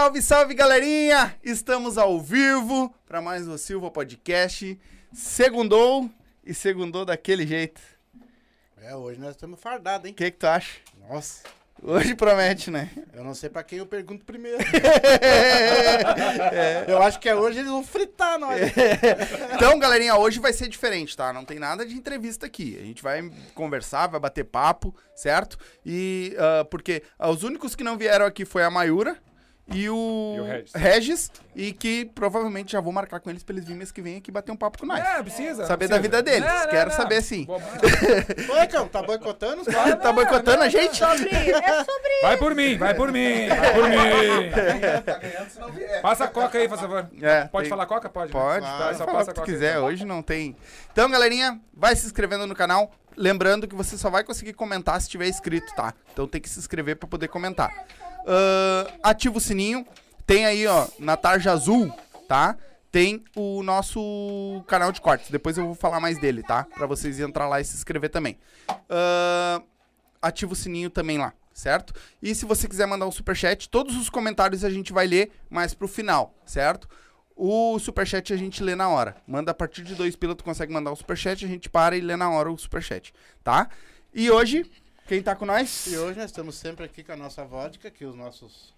Salve, salve, galerinha! Estamos ao vivo para mais um Silva Podcast. Segundou e segundou daquele jeito. É, hoje nós estamos fardados, hein? O que, que tu acha? Nossa, Hoje promete, né? eu não sei pra quem eu pergunto primeiro. Eu acho que é hoje eles vão fritar nós. Então, galerinha, hoje vai ser diferente, tá? Não tem nada de entrevista aqui. A gente vai conversar, vai bater papo, certo? E ah, porque os únicos que não vieram aqui foi a Mayura e o, E o Regis. Regis, e que provavelmente já vou marcar com eles pra eles virem mês que vem aqui bater um papo com nós. É, precisa. Saber precisa. da vida deles. Não, não, Quero não. saber sim. Oi, Cão, tá boicotando os caras? tá boicotando a gente? Sobre, é sobre Vai por mim, vai por mim, vai por mim. Passa a coca aí, por favor. É, Pode tem- falar coca? Pode. né? Pode, pode Só passa a coca quiser, então. hoje não tem. Então, galerinha, vai se inscrevendo no canal. Lembrando que você só vai conseguir comentar se tiver inscrito, tá? Então tem que se inscrever pra poder comentar. Ahn, ativa o sininho. Tem aí, ó, na tarja azul, tá? Tem o nosso canal de cortes. Depois eu vou falar mais dele, tá? Pra vocês entrar lá e se inscrever também. Ahn, ativa o sininho também lá, certo? E se você quiser mandar um superchat, todos os comentários a gente vai ler mais pro final, certo? O superchat a gente lê na hora. Manda a partir de dois pila, tu consegue mandar o superchat, a gente para e lê na hora o superchat, tá? E hoje, quem tá com nós? E hoje nós estamos sempre aqui com a nossa vodka, que os nossos,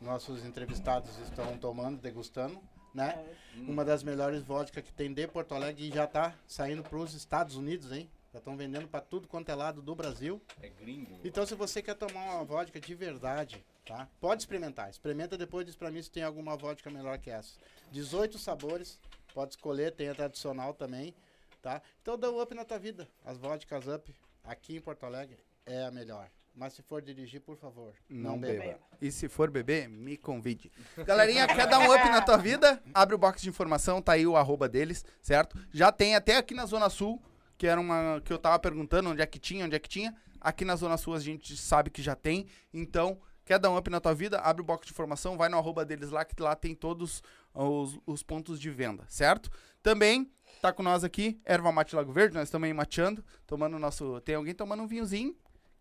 nossos entrevistados estão tomando, degustando, né? Uma das melhores vodkas que tem de Porto Alegre e já tá saindo para os Estados Unidos, hein? Já estão vendendo para tudo quanto é lado do Brasil. É gringo. Então, se você quer tomar uma vodka de verdade, tá? Pode experimentar. Experimenta depois diz pra mim se tem alguma vodka melhor que essa. 18 sabores, pode escolher, tem a tradicional também, tá? Então dá um up na tua vida. As vodkas up aqui em Porto Alegre é a melhor. Mas se for dirigir, por favor, não, beba. E se for beber, me convide. Galerinha, quer dar um up na tua vida? Abre o box de informação, tá aí o arroba deles, certo? Já tem até aqui na Zona Sul, que era uma que eu tava perguntando onde é que tinha, onde é que tinha. Aqui na Zona Sul a gente sabe que já tem. Então, quer dar um up na tua vida? Abre o box de informação, vai no arroba deles lá, que lá tem todos os, os pontos de venda, certo? Também tá com nós aqui, Erva Mate Lago Verde, nós estamos aí mateando, tomando nosso... Tem alguém tomando um vinhozinho,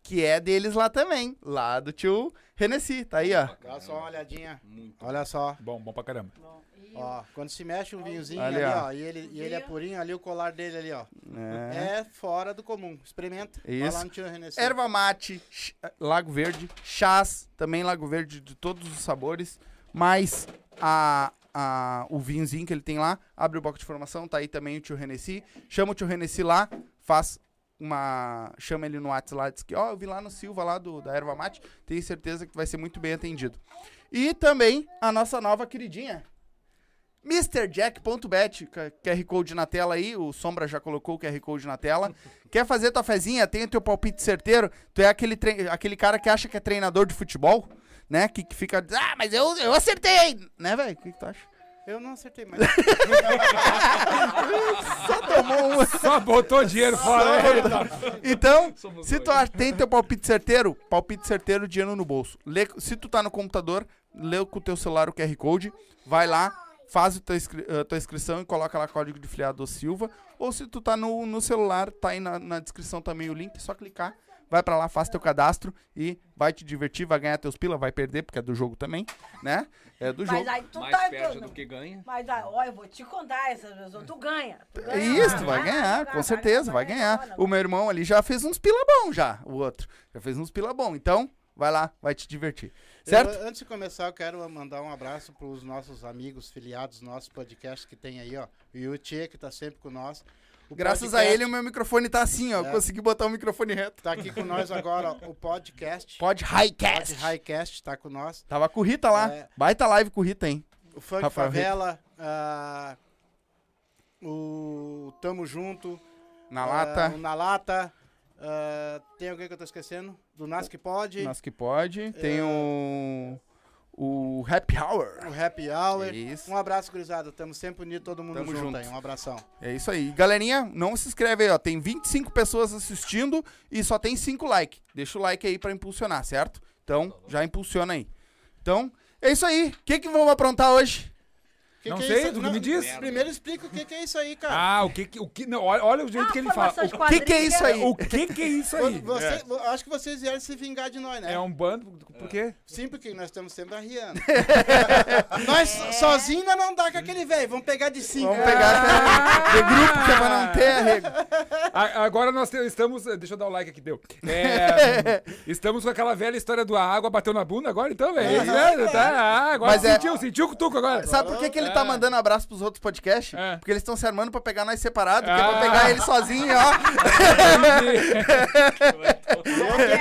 que é deles lá também, lá do tio Renessi, tá aí, ó. Dá só uma olhadinha. Muito. Olha só. Bom, bom pra caramba. Bom, Ó, quando se mexe um vinhozinho Ali, ali, ó. ó, e ele, e ele é purinho, ali o colar dele ali, ó. É. É fora do comum. Experimenta. Vai Isso. lá no tio René. Erva mate, Lago Verde, chás, também Lago Verde de todos os sabores, mais a, a, o vinhozinho que ele tem lá. Abre o bloco de formação, tá aí também o tio Renessi. Chama o tio Renessi lá, faz uma. Chama ele no WhatsApp lá, diz que, ó, eu vi lá no Silva, lá do, da Erva Mate, tenho certeza que vai ser muito bem atendido. E também a nossa nova queridinha. MrJack.bet, QR Code na tela aí, o Sombra já colocou o QR Code na tela. Quer fazer tua fezinha? Tem o teu palpite certeiro? Tu é aquele, aquele cara que acha que é treinador de futebol, né? Que, que fica, ah, mas eu, eu acertei! Né, velho? O que, que tu acha? Eu não acertei mais. Só tomou uma. Só botou dinheiro fora. né? Então, Somos se tu dois. tem teu palpite certeiro, palpite certeiro, dinheiro no bolso. Lê- se tu tá no computador, lê com o teu celular o QR Code, vai lá, faz a tua, inscri- a tua inscrição e coloca lá código de filiado Silva. Ou se tu tá no, no celular, tá aí na, na descrição também o link, é só clicar. Vai pra lá, faz teu cadastro e vai te divertir, vai ganhar teus pila, vai perder, porque é do jogo também, né? É do jogo. Mas aí tu Mais tá perde do que ganha. Mas aí, ó, eu vou te contar essas pessoas. Tu ganha. Tu ganha Isso, lá, tu vai ganhar, lá, com certeza, vai ganhar. O meu irmão ali já fez uns pila bom já, o outro. Já fez uns pila bom, então vai lá, vai te divertir. Certo? Eu, antes de começar, eu quero mandar um abraço para os nossos amigos, filiados, nossos podcasts que tem aí, ó. O Yuchê, que tá sempre com nós. O Graças a podcast ele, o meu microfone tá assim, ó. É. Consegui botar o microfone reto. Tá aqui com nós agora, ó, o podcast. Pod Pod Highcast. Highcast tá com nós. Tava com o Rita lá. É. Baita live com o Rita, hein? O Funk Rafael Favela. ah, o Tamo Junto. Na ah, lata. o Na Lata. ah, tem alguém que eu tô esquecendo? Do Nas que Pode. Nós que pode. Tem o. O Happy Hour. O Happy Hour. Isso. Um abraço, gurizada. Tamo sempre unidos, todo mundo Tamo junto, junto. aí. Um abração. É isso aí. Galerinha, não se inscreve aí, ó. Tem 25 pessoas assistindo e só tem 5 likes. Deixa o like aí pra impulsionar, certo? Então, já impulsiona aí. Então, é isso aí. O que que vamos aprontar hoje? Que Não que é sei, isso? tu Não, me diz. Primeiro explica o que, que é isso aí, cara. Ah, o que que. O que não, olha, olha o jeito Ah, que ele fala. O que, que é isso aí? o que que é isso aí? Você- Acho que vocês vieram se vingar de nós, né? É um bando. Por quê? Sim, porque nós estamos sempre arriando. nós sozinhos ainda não dá com aquele velho. Vamos pegar de cinco. Vamos pegar de grupo que é pra não ter arrego. Agora nós estamos. Deixa eu dar o like aqui, deu. É, estamos com aquela velha história do a água bateu na bunda agora, então, velho. É mesmo? Tá, ah, agora Mas é- sentiu, sentiu o cutuco agora. Sabe por que, que ele tá É. mandando abraço pros outros podcasts? É. Porque eles estão se armando pra pegar nós separados, que é pra Ah. pegar ele sozinho, ó.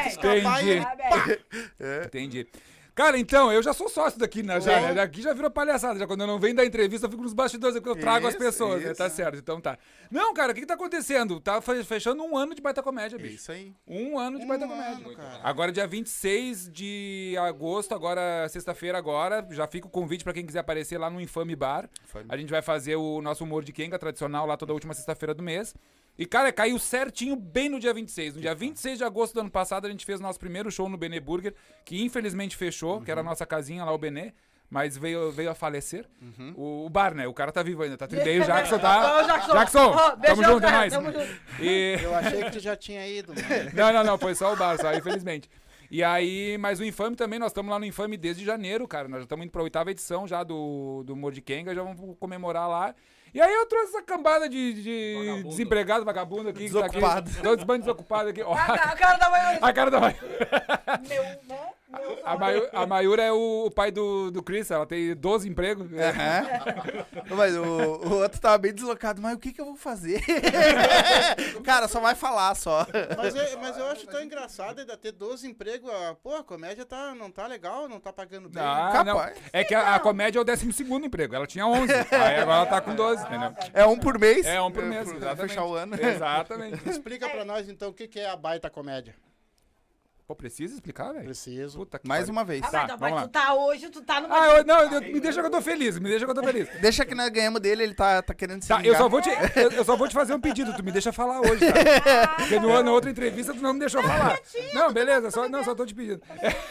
Escapar e- Entendi. Entendi. Cara, então, eu já sou sócio daqui, né? Já, né? Daqui já virou palhaçada. Já quando eu não venho da entrevista, eu fico nos bastidores, porque eu trago as Isso, pessoas, né? isso. Tá certo, então tá. Não, cara, o que, que tá acontecendo? Tá fe- fechando um ano de baita comédia, bicho. Isso aí. Um ano de baita Um comédia. ano, cara. Agora, dia 26 de agosto, agora, sexta-feira, agora, já fica o convite pra quem quiser aparecer lá no Infame Bar. Infame. A gente vai fazer o nosso humor de Kenga tradicional lá toda última sexta-feira do mês. E, cara, caiu certinho bem no dia 26. No dia 26 de agosto do ano passado, a gente fez o nosso primeiro show no Benê Burger, que infelizmente fechou, que era a Uhum. nossa casinha lá, o Benê. Mas veio, veio a falecer. Uhum. O, o bar, né? O cara tá vivo ainda, tá trideio. O Jackson tá. Ô, Jackson. Jackson, Ô, tamo junto, é cara, nóis. tamo junto. E... Eu achei que tu já tinha ido, mano. Não, não, não, foi só o bar, só, infelizmente. E aí, mas o Infame também, nós estamos lá no Infame desde janeiro, cara. Nós já estamos indo pra oitava edição já do, do Humor de Kenga, já vamos comemorar lá. E aí eu trouxe essa cambada de, de desempregado, vagabundo aqui. Desocupado. Que tá aqui, todos bandos desocupados aqui. Ó, A ca- a cara da mãe. a cara da Mayu- Meu, né? A, a Mayura é o, o pai do, do Chris, ela tem 12 empregos. Aham. Mas o, o outro tava bem deslocado, mas o que que eu vou fazer? Cara, só vai falar só. Mas, eu- mas eu acho tão engraçado ainda ter 12 empregos. Pô, a comédia tá, não tá legal, não tá pagando bem. Ah, não. Capaz. É que a, a comédia é o 12 segundo emprego. Ela tinha 11. Aí agora ela tá com 12, entendeu? É um por mês. É um por mês. Pra exatamente. fechar o ano. Exatamente. Explica pra nós então o que, que é a baita comédia. Pô, precisa explicar, velho? Preciso. Puta que Mais pariu. uma vez. Ah, Tá, mas, vamos mas lá. tu tá hoje, tu tá no. Ah, eu, não, eu- me deixa que eu tô feliz, me deixa que eu tô feliz. Deixa que nós ganhamos dele, ele tá, tá querendo se Tá, eu só, vou te, eu, eu só vou te fazer um pedido, tu me deixa falar hoje, tá? Porque no, na outra entrevista tu não me deixou falar. Não, beleza, só, não, só tô te pedindo.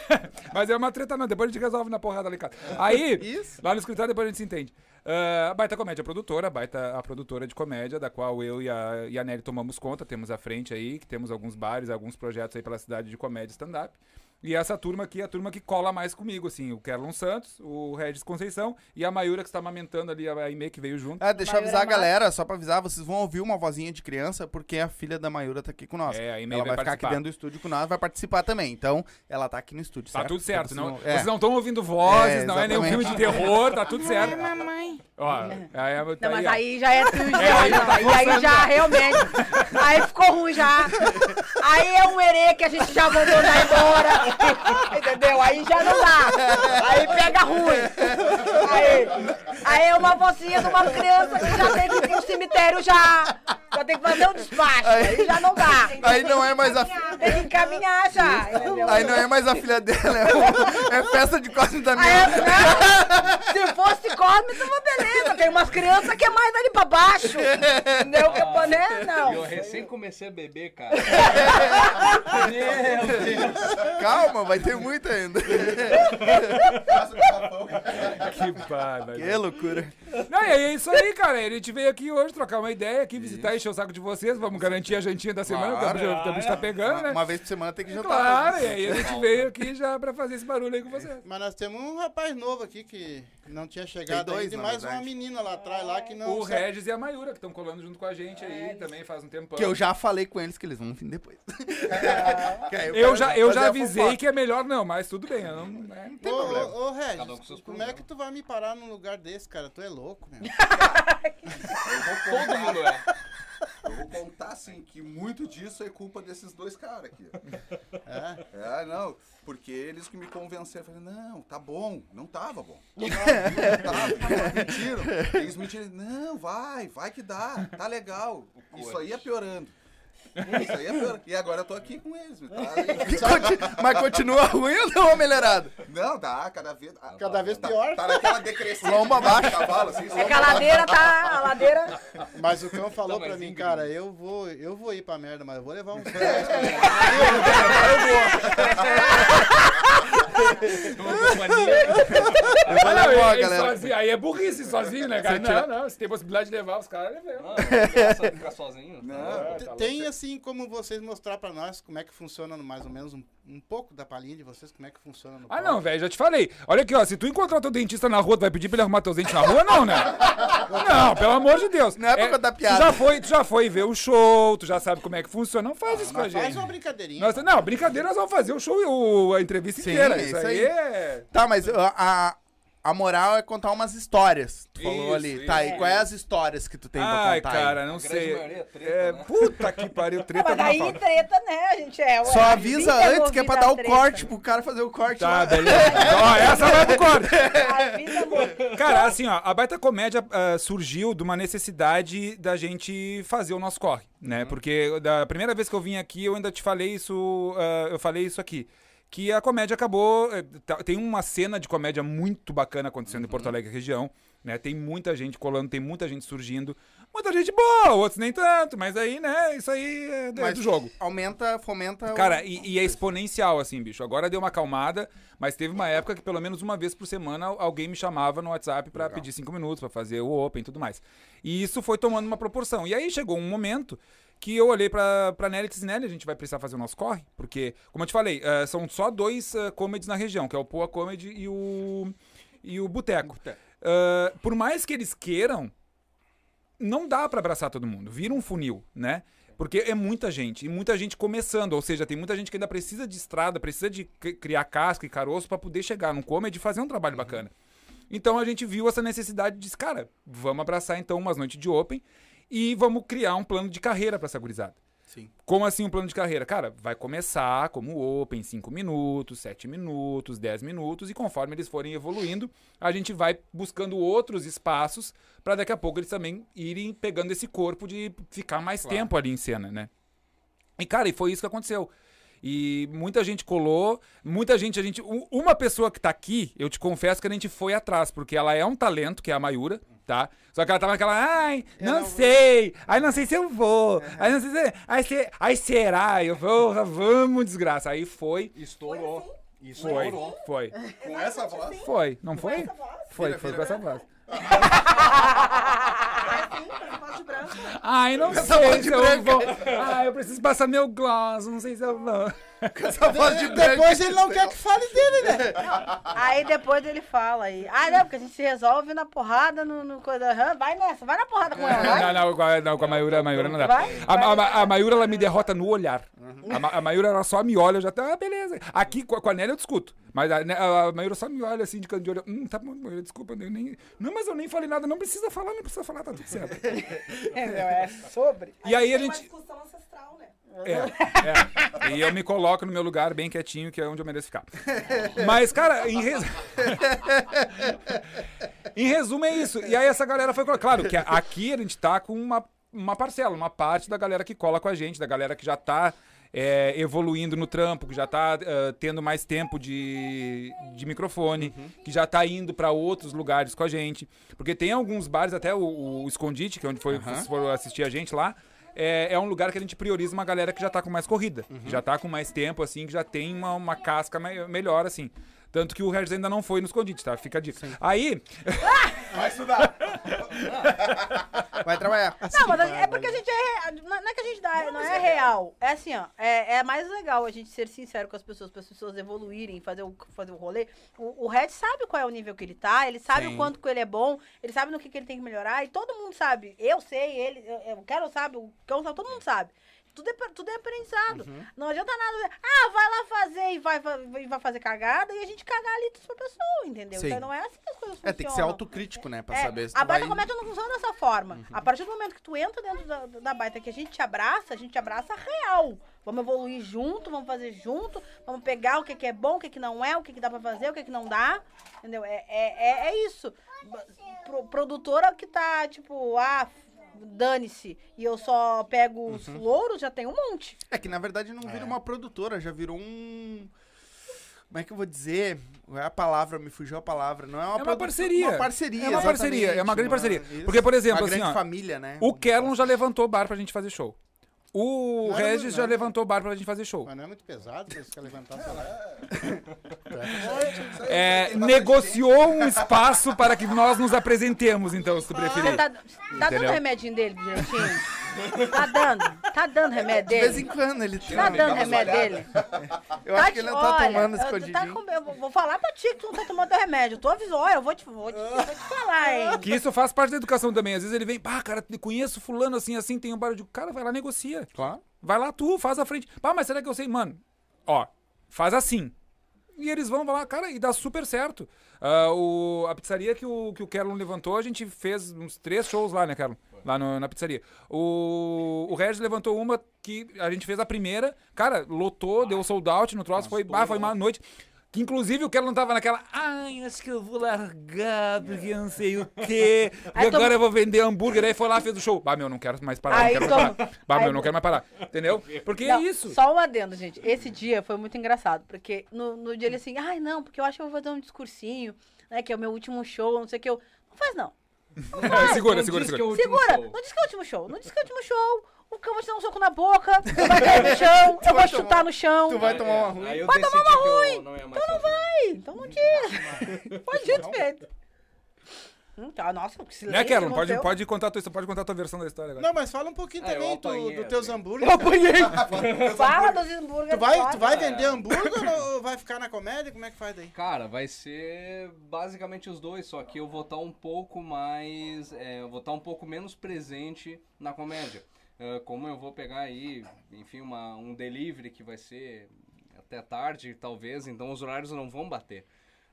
Mas é uma treta não, depois a gente resolve na porrada ali, cara. Aí, Isso. lá no escritório depois a gente se entende. A Baita Comédia produtora, Baita a produtora de comédia, da qual eu e a, e a Nelly tomamos conta, temos à frente aí, que temos alguns bares, alguns projetos aí pela cidade de comédia stand-up. E essa turma aqui é a turma que cola mais comigo, assim, o Kerlon Santos, o Regis Conceição e a Mayura que está amamentando ali, a Aimee que veio junto. Ah, deixa eu avisar a Massa. galera, só pra avisar, vocês vão ouvir uma vozinha de criança, porque a filha da Mayura tá aqui com nós. É, a ela vai, vai ficar aqui dentro do estúdio com nós, vai participar também. Então, ela tá aqui no estúdio, Tá certo? tudo certo, não, vocês vão- vocês não estão ouvindo vozes, É, não é nenhum filme de terror, tá tudo certo. Ó, aí, é- Não, tá mas aí, ó. aí já é tu É, aí já tá aí, aí já realmente. Aí ficou ruim já. Aí é um erê que a gente já mandou embora. Entendeu? Aí já não dá. Aí pega ruim. Aí, aí é uma vozinha de uma criança que já tem que ir pro cemitério já. Já tem que fazer um despacho. Aí já não dá. Aí não é mais a Tem que encaminhar já. Entendeu? Aí não é mais a filha dela, é, é festa de Cosme da Aí, é Minha. não, se fosse Cosme, tava beleza. Tem umas crianças que é mais ali pra baixo. Entendeu? Que, é né? Eu Não. recém comecei a beber, cara. Meu Deus. Calma, vai ter muito ainda. Que pá, velho. Que loucura. Não, e aí é isso aí, cara. A gente veio aqui hoje trocar uma ideia, aqui visitar, encher o saco de vocês. Vamos garantir a jantinha da semana, Claro. porque o bicho- o bicho tá pegando, Uma, né? uma vez por semana tem que jantar. Claro, e aí a gente veio aqui já pra fazer esse barulho aí com vocês. Mas nós temos um rapaz novo aqui que não tinha chegado dois, ainda, e mais verdade. uma menina lá atrás lá que não O sabe- Regis e a Mayura, que estão colando junto com a gente aí também faz um tempão. Que eu já falei com eles que eles vão vir depois. Aí Eu quero já, eu já avisei que é melhor não, mas tudo bem. Eu não, é, não tem Ô, problema. ô, ô, Regis, Cada um com seus como é que tu vai me parar num lugar desse, cara? Tu é louco, meu. Todo mundo é. Eu vou contar assim que muito disso é culpa desses dois caras aqui. É? É, não, porque eles que me convenceram, eu falei, não, tá bom, não tava bom. Não tava, não tava, mentiram. Eles mentiram, não, vai, vai que dá, tá legal. Isso aí é piorando. Isso aí é piorando. E agora eu tô aqui com eles, tá? Que conti- Mas continua ruim ou não, melhorado? Não, dá, cada vez. Cada vez tá, pior. Tá naquela decrescente. Lomba de abaixo. Cavalo, assim, É que a ladeira tá. A ladeira. Mas o cão falou mas pra mim, cara, eu vou, eu vou ir pra merda, mas eu vou levar uns 10 Uma companhia. Eu vou Não, levar, e galera. sozinho- aí é burrice sozinho, né, cara? Você tira- Não, não, se tem possibilidade de levar os caras, leva. Não, não ficar sozinho. Não. É, tá Tem assim como vocês mostrar pra nós como é que funciona mais ou menos um, um pouco da palhinha de vocês, como é que funciona no Ah, não, velho, já te falei. Olha aqui, ó, se tu encontrar teu dentista na rua, tu vai pedir pra ele arrumar teus dentes na rua? Não, né? Não, pelo amor de Deus. Não é pra contar piada. Tu já, foi, tu já foi ver o show, tu já sabe como é que funciona. Não faz isso com a faz gente. uma brincadeirinha. Nós- não, brincadeira, nós vamos fazer o show e o- a entrevista Sim, inteira. é Isso, isso aí, aí. é. Tá, mas a, a, a moral é contar umas histórias. Tu falou Isso, ali. Tá, isso. e quais é as histórias que tu tem pra Ai, contar aí? cara, não A grande sei. maioria é treta, É, né? puta que pariu, treta mas não daí treta, né? A gente é. Só a avisa vida antes que é pra dar o treta. corte, pro cara fazer o corte Tá, lá. beleza. Ó, essa vai pro corte. Envolvida. Cara, assim, ó, a Baita Comédia ah, surgiu de uma necessidade da gente fazer o nosso corre, né? Porque da primeira vez que eu vim aqui, eu ainda te falei isso, ah, eu falei isso aqui. Que a comédia acabou. eh, Tem uma cena de comédia muito bacana acontecendo em Porto Alegre região, né? Tem muita gente colando, tem muita gente surgindo. Muita gente boa, outros nem tanto, mas aí, né, isso aí é, é do jogo. Aumenta, fomenta. o- Cara, e, e é exponencial, assim, bicho. Agora deu uma acalmada, mas teve uma época que pelo menos uma vez por semana alguém me chamava no WhatsApp pra pedir cinco minutos, pra fazer o Open e tudo mais. E isso foi tomando uma proporção. E aí chegou um momento que eu olhei pra, pra Nelly e disse, Nelly, a gente vai precisar fazer o nosso corre, porque, como eu te falei, eh, são só dois uh, comedies na região, que é o Poa Comedy e o, e o Boteco. Ah, por mais que eles queiram, não dá pra abraçar todo mundo. Vira um funil, né? Porque é muita gente, e muita gente começando, ou seja, tem muita gente que ainda precisa de estrada, precisa de cri- criar casca e caroço pra poder chegar num comedy e fazer um trabalho bacana. Então a gente viu essa necessidade e disse, cara, vamos abraçar então umas noites de open e vamos criar um plano de carreira pra essa gurizada. Sim. Como assim um plano de carreira? Cara, vai começar como open, 5 minutos, 7 minutos, 10 minutos, e conforme eles forem evoluindo, a gente vai buscando outros espaços para daqui a pouco eles também irem pegando esse corpo de ficar mais tempo ali em cena, né? E, cara, e foi isso que aconteceu. E muita gente colou, muita gente, a gente. Uma pessoa que tá aqui, eu te confesso que a gente foi atrás, porque ela é um talento, que é a Mayura, tá? Só que ela tava naquela, ai, não, sei, ai, não sei se eu vou, ai, não sei se. Ai, se, ai será? Eu vou, vamos, desgraça. Aí foi, Estourou. foi, Estourou. foi. Com essa voz. Foi, não foi? Foi, foi com essa voz. Ai, não sei se eu vou. Ai, eu preciso passar meu gloss, não sei se eu vou. Essa voz de branco. Depois ele não quer que fale dele, né? Aí depois ele fala aí. Ah, não, porque a gente se resolve na porrada, no, no coisa. Aham, Vai nessa, vai na porrada com ela, vai. Não, não, com a, não, com a Mayura, a Mayura não dá. Vai, A, vai. a, a Mayura, ela me derrota no olhar. A, a Mayura, ela só me olha, eu já tá, ah, beleza. Aqui, com a, com a Nélia, eu discuto. Mas a, a Mayura só me olha assim, de canto de olho. Hum, tá bom, Mayura, desculpa, eu nem... Não, mas eu nem falei nada, não precisa falar, não precisa falar, tá tudo certo. É, meu, é sobre. E aí a Tem uma gente... discussão? É, é. E eu me coloco no meu lugar bem quietinho, que é onde eu mereço ficar. Mas, cara, em, res... em resumo é isso. E aí essa galera foi. Claro que aqui a gente tá com uma, uma parcela, uma parte da galera que cola com a gente, da galera que já tá. é, evoluindo no trampo, que já tá ah, tendo mais tempo de, de microfone, que já tá indo pra outros lugares com a gente. Porque tem alguns bares, até o, o Escondite, que é onde foi, vocês foram assistir a gente lá, é, é um lugar que a gente prioriza uma galera que já tá com mais corrida, que já tá com mais tempo, assim, que já tem uma, uma casca me- melhor, assim. Tanto que o Regis ainda não foi no escondite, tá? Fica a dica. Aí, Vai estudar. Vai trabalhar. Não, mas é porque a gente é. rea- Não não é que a gente dá, não é real. É assim, ó. É, é mais legal a gente ser sincero com as pessoas, para as pessoas evoluírem, fazer o, fazer o rolê. O, o Red sabe qual é o nível que ele tá, ele sabe Sim. o quanto que ele é bom, ele sabe no que, que ele tem que melhorar, e todo mundo sabe. Eu sei, ele, eu, eu quero sabe, o Cão sabe, todo mundo sabe. Tudo é, tudo é aprendizado. Não adianta nada. Ah, vai lá fazer e vai, vai, vai fazer cagada e a gente cagar ali pra pessoa, entendeu? Sim. Então não é assim que as coisas É, tem que ser funcionam. autocrítico, né? Pra É, saber se a tu vai... baita comédia não funciona dessa forma. A partir do momento que tu entra dentro da, da baita, que a gente te abraça, a gente te abraça real. Vamos evoluir junto, vamos fazer junto, vamos pegar o que, que é bom, o que, que não é, o que, que dá pra fazer, o que, que não dá. Entendeu? É, é, é, é isso. Pro- produtora que tá, tipo, ah, dane-se, e eu só pego os louros, já tem um monte. É que na verdade não vira uma produtora, já virou um. Como é que eu vou dizer? É a palavra, me fugiu a palavra. Não é uma, É uma produ- parceria. Uma parceria. É uma parceria, é uma grande parceria. Porque, por exemplo, uma assim, grande ó, família, né? o Kerlon já levantou o bar pra gente fazer show. O Não Regis muito- já não. levantou o bar pra gente fazer show. Mas não é muito pesado pra você ficar levantando pra lá. É, Tem bastante negociou um espaço para que nós nos apresentemos, então, se tu preferir. Você tá, tá dando o remedinho dele direitinho? Tá dando. Tá dando remédio De vez em dele? quando ele tem. Tá dando remédio dele? Eu acho que ele não tá Olha, tomando eu- Tá escondidinho. com- eu vou falar pra ti que tu não tá tomando teu remédio. Eu tô avisando. Olha, eu vou te, vou te, vou te falar, hein? Que isso faz parte da educação também. Às vezes ele vem, pá, cara, conheço fulano assim, assim, tem um bar de. Cara, vai lá, negocia. Claro. Vai lá tu, faz a frente. Pá, mas será que eu sei? Mano, ó, faz assim. E eles vão lá, cara, e dá super certo. Ah, o, a pizzaria que o, que o Kerlon levantou, a gente fez uns três shows lá, né, Kerlon? Lá no- na pizzaria. O, o Regis levantou uma que a gente fez a primeira. Cara, lotou, deu sold out no troço. Foi, bah, foi uma noite. Que inclusive o Kerlon tava naquela. Ai, acho que eu vou largar, porque eu não sei o quê. E Aí agora toma- eu vou vender hambúrguer. Aí foi lá, fez o show. Bah, meu, não quero mais parar. Aí não quero mais toma- parar. Bah, aí- meu, não quero mais parar. Entendeu? Porque Não, é isso. Só um adendo, gente. Esse dia foi muito engraçado, porque no, no dia ele assim, ai não, porque eu acho que eu vou fazer um discursinho, né, que é o meu último show, não sei o que eu. Não faz não. Segura, Não segura, que segura. é o último Segura! show. Não diz que é o último show, não diz que é o último show. O cão vai te dar um soco na boca, vai cair no chão, eu vou vai te chutar tomar- no chão. Tu vai tomar uma É, ruim. Aí eu decidi que eu não ia mais fazer. Ai, Então não diz. Pode dito feito. Hum, tá, nossa, que silêncio. Né, Kerlon? Pode, Monteiro. pode, contar a tua, pode contar a tua versão da história agora. Não, mas fala um pouquinho Ah, eu também do, apanhei, do teus hambúrgueres. Fala dos hambúrgueres. Tu vai, tu vai vender hambúrguer ou vai ficar na comédia? Como é que faz daí? Cara, vai ser basicamente os dois, só que eu vou estar um pouco mais. é, eu vou estar um pouco menos presente na comédia. É, como eu vou pegar aí, enfim, uma, um delivery que vai ser até tarde, talvez, então os horários não vão bater.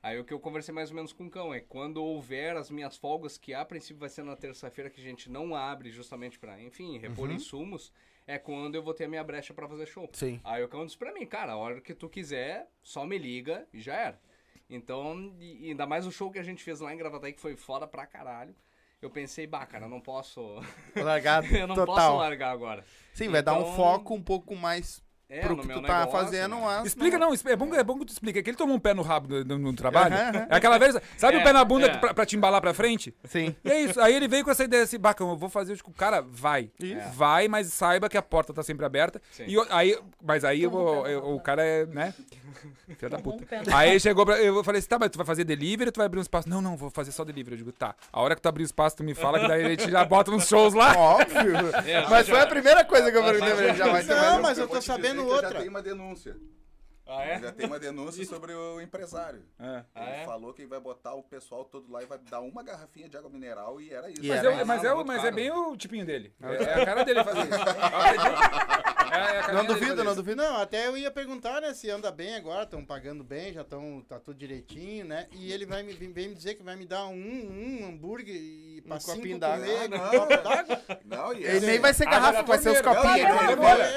Aí o que eu conversei mais ou menos com o Cão é quando houver as minhas folgas, que a princípio vai ser na terça-feira, que a gente não abre justamente pra, enfim, repor insumos, é quando eu vou ter a minha brecha pra fazer show. Sim. Aí o Cão disse pra mim, cara, a hora que tu quiser, só me liga e já era. Então, e ainda mais o show que a gente fez lá em Gravataí, que foi foda pra caralho. Eu pensei, bah, cara, eu não posso. Largado eu não posso total. largar agora. Sim, vai dar um Então- foco um pouco mais É, pro no que meu tu tá negócio, fazendo, né? mas... Explica, não, é bom, é bom que tu explica. É que ele tomou um pé no rabo no, no- no trabalho. Aham, aham. É aquela vez, sabe o É, pé na bunda é. pra, pra te embalar pra frente? Sim. E é isso. Aí ele veio com essa ideia assim, bacana, eu vou fazer, eu digo, cara, vai. Isso. Vai, mas saiba que a porta tá sempre aberta. Sim. E eu- aí, mas aí eu eu- o cara é, né? Filha da puta. Aí chegou pra. Eu falei assim, tá, mas tu vai fazer delivery ou tu vai abrir um espaço? Não, não, vou fazer só delivery. Eu digo, tá. A hora que tu abrir o espaço, tu me fala, que daí a gente já bota uns shows lá. Óbvio. É, mas já- foi a primeira coisa que eu perguntei pra ele. Já vai ter Não, mas eu tô sabendo outra. Já tem uma denúncia. Ah, é? Já tem uma denúncia sobre o empresário. É. Ah, Ele é? falou que vai botar o pessoal todo lá e vai dar uma garrafinha de água mineral e era isso. E Mas, era isso. mas, é, mas é bem o tipinho dele. É, é a cara dele fazer isso. É, é Não duvido, não duvido. Não, até eu ia perguntar, né, se anda bem agora, estão pagando bem, já estão, tá tudo direitinho, né? E ele vai me, vem vem me dizer que vai me dar um, um hambúrguer e Um cinco copinho d'água. não. d'água. Não, e Ele nem vai ser garrafa, da vai ser os copinhos.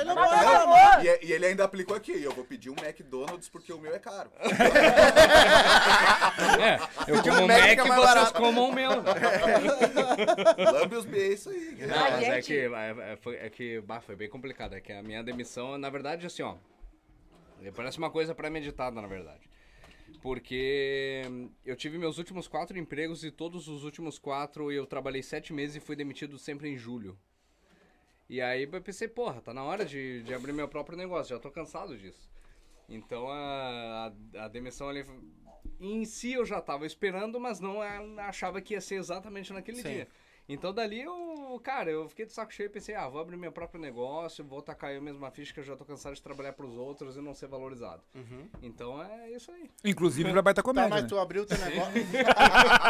Não, não, não, não. E, ele ainda aplicou aqui, eu vou pedir um McDonald's porque o meu é caro. É, eu como o Mac Mac é e vocês barato. comam o meu. Lambe os B, é isso aí. Não, mas é que, é, é, foi, é que bah, foi bem complicado. É que a minha demissão, na verdade, assim, ó. Parece uma coisa premeditada, na verdade. Porque eu tive meus últimos quatro empregos e todos os últimos quatro eu trabalhei sete meses e fui demitido sempre em julho. E aí eu pensei, porra, tá na hora de, de abrir meu próprio negócio, já tô cansado disso. Então a, a, a demissão ali. Em si eu já tava esperando, mas não achava que ia ser exatamente naquele Sim. dia. Então dali eu, cara, eu fiquei de saco cheio e pensei, ah, vou abrir meu próprio negócio, vou tacar eu mesmo a ficha que eu já tô cansado de trabalhar pros outros e não ser valorizado. Então é isso aí. Inclusive pra baita Tá, comédia. mas né? tu abriu teu negócio.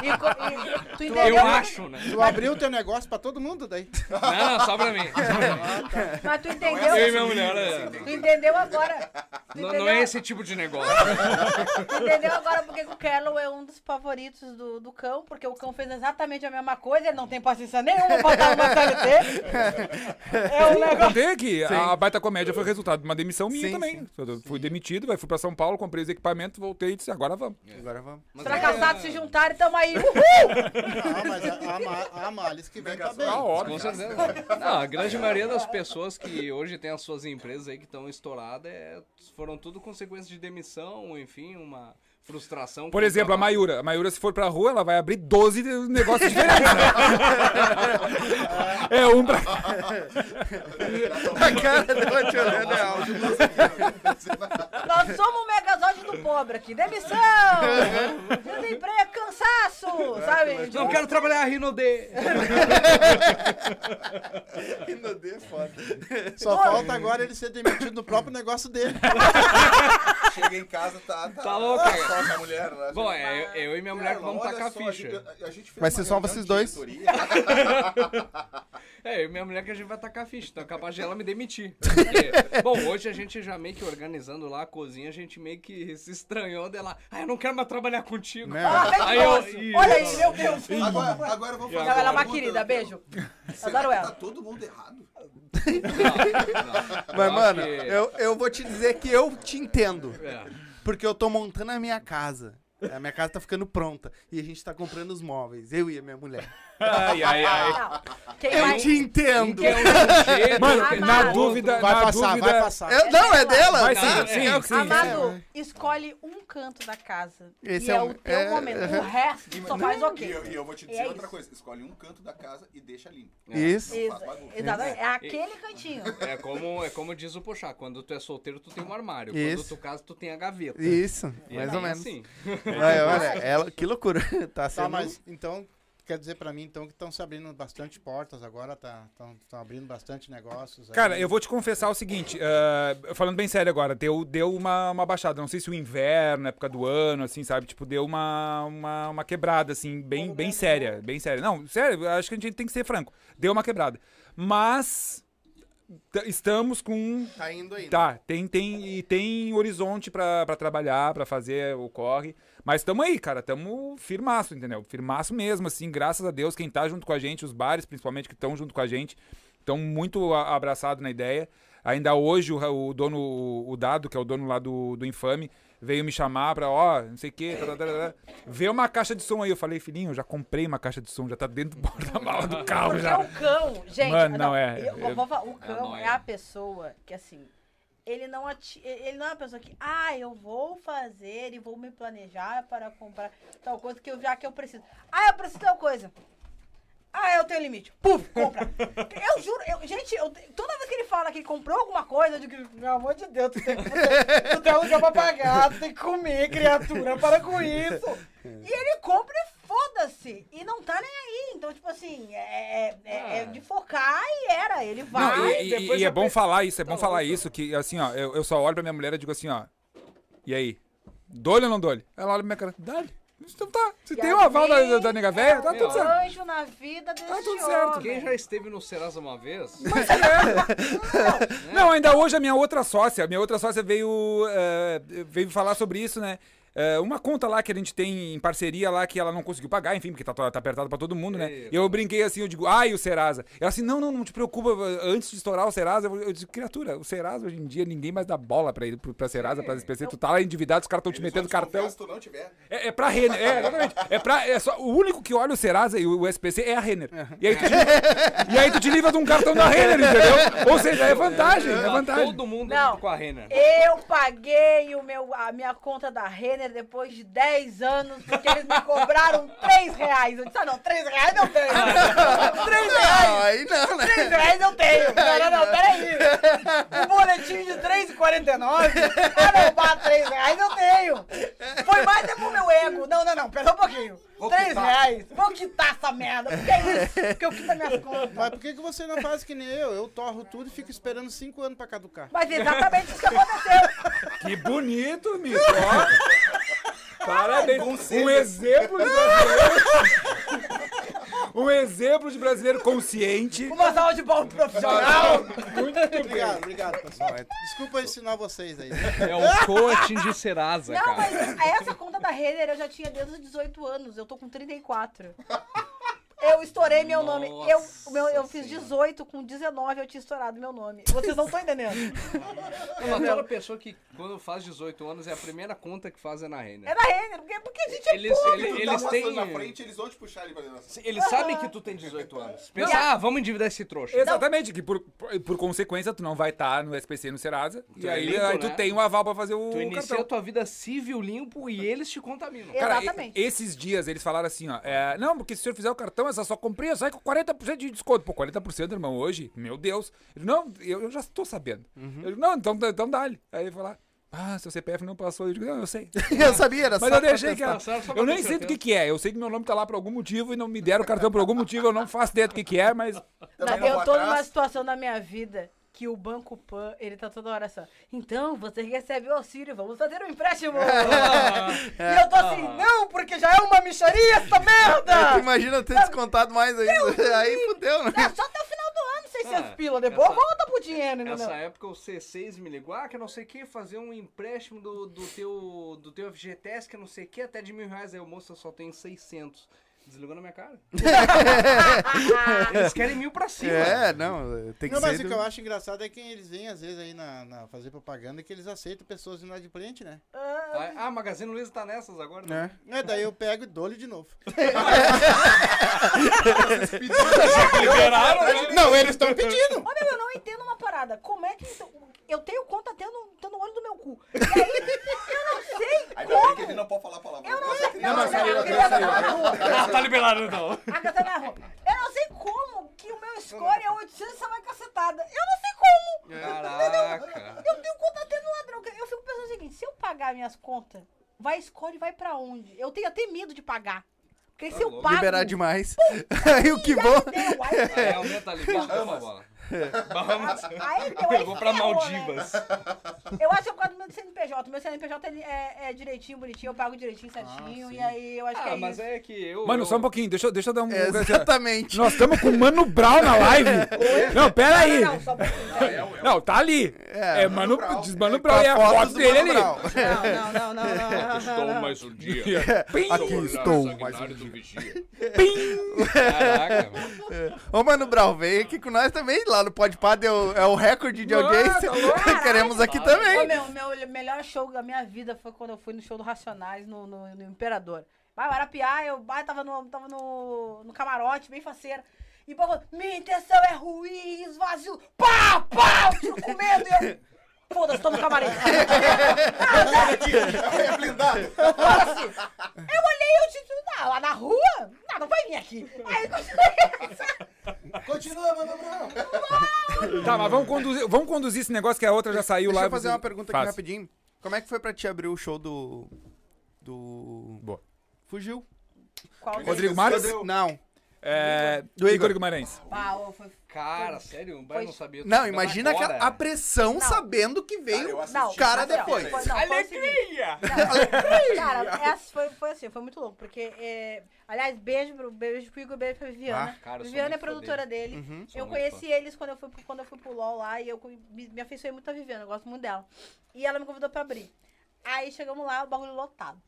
E e- tu Eu entendeu? acho, né? Tu abriu teu negócio pra todo mundo daí. Não, só pra mim. Mas tu Eu e entendeu? minha mulher, é. Tu entendeu agora? Tu Não, entendeu? não é esse tipo de negócio. Tu entendeu agora porque que o Carlo é um dos favoritos do, do cão? Porque o cão fez exatamente a mesma coisa, ele não tem paciência nenhuma pra dar uma CLT. É um Eu negócio. contei que a baita comédia foi resultado de uma demissão minha Sim, também. Eu fui demitido, aí fui pra São Paulo, comprei os equipamentos, voltei e disse, agora vamos. Agora vamos. Os é- fracassados se juntaram e tamo aí. Uhul! Não, mas a, a, Ma- a Malice que vem tá bem. Ah, óbvio. Com certeza. Não, a grande maioria das pessoas que hoje tem as suas empresas aí que estão estouradas é, foram tudo consequências de demissão, enfim, uma frustração. Por exemplo, a. Mayura. A Mayura, se for pra rua, ela vai abrir 12 de- negócios diferentes. né? é um pra. A cara dela te olhando é alta. Nós somos o megazord do pobre aqui. Demissão! Desemprego, cansaço! Sabe? Não quero trabalhar Rino D. Inodê, foda. Só falta agora ele ser demitido no próprio negócio dele. Chega em casa, tá. Tá, Tá louco, cara. Com a mulher lá. Bom, é, eu, eu e minha mulher que vamos tacar só, ficha. A, a gente fez Vai ser só vocês dois? É, eu e minha mulher que a gente vai tacar ficha, então é capaz de ela me demitir. Porque, bom, hoje a gente já meio que organizando lá a cozinha, a gente meio que se estranhou dela. Ah, eu não quero mais trabalhar contigo. Né? Ah, Aí eu- Olha aí, meu Deus. Agora, agora eu vou fazer Não, ela é uma pergunta, querida, beijo. Será Adoro que ela. tá todo mundo errado? Mas, acho mano, que- eu, eu vou te dizer que eu te entendo. É. Porque eu tô montando a minha casa. A minha casa tá ficando pronta. E a gente tá comprando os móveis. Eu e a minha mulher. Ai, ai, ai. Não. Quem Eu vai... te entendo. Que é um Mano, é na Amado. dúvida. Vai na passar, dúvida, vai passar. Eu- não, é dela. Vai tá? sim, sim, É o- sim. Amado, escolhe um canto da casa. Esse e é é, o teu é- momento. é- O resto só faz E ok. eu, e eu vou te E dizer é outra isso. coisa. Escolhe um canto da casa e deixa limpo. Isso. Não Isso, exatamente. É aquele cantinho. É como, é como diz o Pochá, quando tu é solteiro, tu tem um armário. Isso. Quando tu casa, tu tem a gaveta. Isso, E mais é ou menos. assim. Olha, olha, ela, que loucura. Tá sendo. Tá, mas então quer dizer pra mim então que estão se abrindo bastante portas agora, tá? Estão abrindo bastante negócios. aí. Cara, eu vou te confessar o seguinte, ah, falando bem sério agora, deu, deu uma, uma baixada. Não sei se o inverno, época do ano, assim, sabe? Tipo, deu uma, uma, uma quebrada, assim, bem, bem séria. Bem séria. Não, sério, acho que a gente tem que ser franco. Deu uma quebrada. Mas estamos com. Tá indo ainda. Tá, tem, tem, e tem horizonte pra trabalhar, pra fazer o corre. Mas tamo aí, cara, tamo firmaço, entendeu? Firmaço mesmo, assim, graças a Deus, quem tá junto com a gente, os bares principalmente que estão junto com a gente, estão muito abraçados na ideia. Ainda hoje o, o dono, o- Dado, que é o dono lá do, do Infame, veio me chamar pra, ó, não sei o quê, tá, tá, tá, tá. vê uma caixa de som aí. Eu falei, filhinho, eu já comprei uma caixa de som, já tá dentro do porta-mala do carro Porque já. o cão, gente, Mano, não, é, eu- eu- falar, o cão nóia. é a pessoa que assim, ele não ati- ele não é uma pessoa que, ah, eu vou fazer e vou me planejar para comprar tal coisa que eu já que eu preciso. Ah, eu preciso tal coisa. Ah, eu tenho limite. Puf, compra. Eu juro, eu- gente, eu- toda vez que ele fala que comprou alguma coisa, eu digo, meu amor de Deus, tu tem, tu tem, tu tem aluguel pra pagar, tu tem que comer, criatura, para com isso. E ele compra e foda-se. E não tá nem aí. Então, tipo assim, é, é- é- é de focar e era. Ele vai. Não, e, e- e é bom pe- falar isso, é Tá bom falar louco. isso, que assim, ó, eu, eu só olho pra minha mulher e digo assim, ó, e aí, dole ou não dole? Ela olha pra minha cara, dole. Então tá, se E tem o aval da, da, da nega velha, tá é tudo um certo. anjo na vida desse Tá tudo certo. homem. Quem já esteve no Serasa uma vez, Não, ainda hoje a minha outra sócia, a minha outra sócia veio, eh, veio falar sobre isso, né? Eh, uma conta lá que a gente tem em parceria lá que ela não conseguiu pagar, enfim, porque tá, tá apertado pra todo mundo, né? E eu brinquei assim, eu digo, ai, o Serasa. Ela assim, não, não, não te preocupa, antes de estourar o Serasa, eu, disse, criatura, o Serasa hoje em dia ninguém mais dá bola pra ele, pra Serasa, pra SPC, tu tá lá endividado, os caras tão te metendo cartão. Se tu não tiver. É, é pra Renner, é, exatamente. É pra, é só, o único que olha o Serasa e o, SPC é a Renner. E aí, tu te, e aí tu te livra de um cartão da Renner, entendeu? Ou seja, é vantagem, é vantagem. todo mundo Não. com a Renner. Eu paguei o meu, a minha conta da Renner depois de 10 anos, porque eles me cobraram 3 reais. Eu disse, ah, não, 3 reais não tenho. 3 Não, reais. aí não, né? 3 reais eu tenho. Não, não, não, peraí. Um boletim de 3,49. Ah, não, pá, 3 reais eu tenho. Foi mais é pro meu ego. Não, não, não, pera um pouquinho. Vou 3 quitar. reais. Vou quitar essa merda. Porque é isso. Porque eu quito as minhas contas. Mas por que, que você não faz que nem eu? Eu torro tudo e fico esperando cinco anos pra caducar. Mas exatamente isso que aconteceu. Que bonito, Mico. Parabéns. Um exemplo de brasileiro. Um exemplo de brasileiro consciente. Uma salva de palmas profissional. Obrigado, obrigado, pessoal. Desculpa ensinar vocês aí. É o coaching de Serasa, Não, cara. mas essa conta da Renner eu já tinha desde os 18 anos. Eu tô com 34. Eu estourei meu nome. Eu, o meu, eu Nossa fiz Senhora. 18, com 19 eu tinha estourado meu nome. Vocês não estão entendendo. Não, mas toda pessoa que, quando faz 18 anos, é a primeira conta que faz é na Renner. É da Renner, porque, porque a gente é Eles, pobre. ele- Tu tá eles passando têm. na frente, eles vão te puxar ali pra dentro. Eles sabem que tu tem 18 anos. Pensa, ah, vamos endividar esse trouxa. Exatamente, que por, por, por consequência tu não vai estar no SPC e no Serasa. Tu e é aí, limpo, aí tu né? tem um aval pra fazer o Tu inicia cartão. a tua vida civil limpo e eles te contaminam. Cara, Exatamente. e- esses dias eles falaram assim, ó. é, não, porque se o senhor fizer o cartão, essa sua comprinha sai com 40% de desconto. Pô, 40%, irmão, hoje? Meu Deus. Ele, não, eu, eu já estou sabendo. Uhum. Ele, não, então, então dá-lhe. Aí ele falou, ah, seu CPF não passou. Eu digo, não, eu sei. Eu sabia, era Mas só eu deixei que. Só- só pra Eu nem sei do que que é. Eu sei que meu nome tá lá por algum motivo e não me deram o cartão por algum motivo. Eu não faço ideia do que que é, mas... Não, Não, eu tô atrás. numa situação na minha vida que o Banco Pan, ele tá toda hora assim, então você recebe o auxílio, vamos fazer um empréstimo. e eu tô assim, não, porque já é uma micharia essa tu merda. imagina ter descontado mais ainda. Aí fudeu, né? É, só até o final do ano, 600 É, pila, depois essa- volta pro dinheiro? Nessa época o C6 me ligou, ah, que não sei o que, fazer um empréstimo do, do, teu, do teu FGTS, que não sei o que, até de mil reais. Aí o moço eu só tenho 600. Desligou na minha cara. Eles querem mil pra cima. É, não, tem que Não, mas ser. o do- que eu acho engraçado é que eles vêm, às vezes, aí na, na fazer propaganda que eles aceitam pessoas inadimplentes, né? Ah, Ah, a Magazine Luiza tá nessas agora, né? É. É, daí eu pego e dou-lhe de novo. Liberaram? Não, eles estão pedindo. Ô, meu, eu não entendo uma parada. Como é que. então, Eu tenho conta tendo, tendo olho do meu cu. E aí, eu não sei Ainda bem que ele não pode falar palavrão. Eu não sei. criança- mas saiu, a criança tá tá liberado então. A tá na rua. Eu não sei como que o meu score é 800 e você vai cacetada. Eu não sei como. Caraca. Eu tenho conta tendo ladrão. Eu fico pensando o seguinte: se eu pagar minhas contas, vai score e vai pra onde? Eu tenho até medo de pagar. Porque se eu louco. pago. Liberar demais. Aí o que bom. Deu, aí, aumenta a limite. Toma, bola. Bahamas. aí deu, aí Eu vou pra ferrou, Maldivas. né? Eu acho que é por causa do meu CNPJ. O meu CNPJ ele é, é direitinho, bonitinho. Eu pago direitinho, certinho. e aí eu acho que Ah, é mas isso. é que eu. Mano, eu... só um pouquinho, deixa, eu- deixa eu dar um... Exatamente. Nós estamos com o Mano Brown na live. Não, pera aí. Não, só um pouquinho. Não, tá ali. É, É, Mano, Brown. diz Mano Brown e a foto dele ali. Brown. Não, não, não, não, não, não. Estou mais um dia. Pim. Aqui estou. mais um vigia. Pim. Caraca, mano. Ô, Mano Brau, vem aqui com nós também. Lá no Podpah deu, é o recorde de Nossa, audiência. louco. Queremos aqui Ô, também. meu, meu melhor show da minha vida foi quando eu fui no show do Racionais no, no, no Imperador. Vai, eu era piá, eu vai, tava, no, tava no, no camarote, bem faceira. E pô, minha intenção é ruim, esvazio, pá, pá, eu tiro com medo e eu... Foda-se, tô no camarim. É blindado. Foda-se. Eu olhei e eu disse, não, lá na rua, não, não vai vir aqui. Aí eu Continua, mano. Tá, mas vamos conduzir, vamos conduzir esse negócio que a outra já saiu Deixa lá. eu fazer uma pergunta aqui Faz. rapidinho. Como é que foi pra te abrir o show do. Do. Boa. Fugiu. Qual Rodrigo Marques? Não. É, Do Igor. Guimarães. Ô, foi... Cara, sério? O Bai não sabia. Não, imagina a pressão Não. sabendo que Cara, veio. eu assisti. Não, cara ó, depois. Foi, não, foi o seguinte. Não, cara, essa foi, foi assim, foi muito louco, porque, é, aliás, beijo pro, beijo pro Igor, beijo pra Viviana. Ah, cara, eu sou Viviana é muito fã produtora dele. Uhum. Sou Eu muito conheci fã. eles quando eu, fui, pro- quando eu fui pro LOL lá e eu co- me, me afeiçoei muito a Viviana, eu gosto muito dela. E ela me convidou pra abrir. Aí chegamos lá, o bagulho lotado.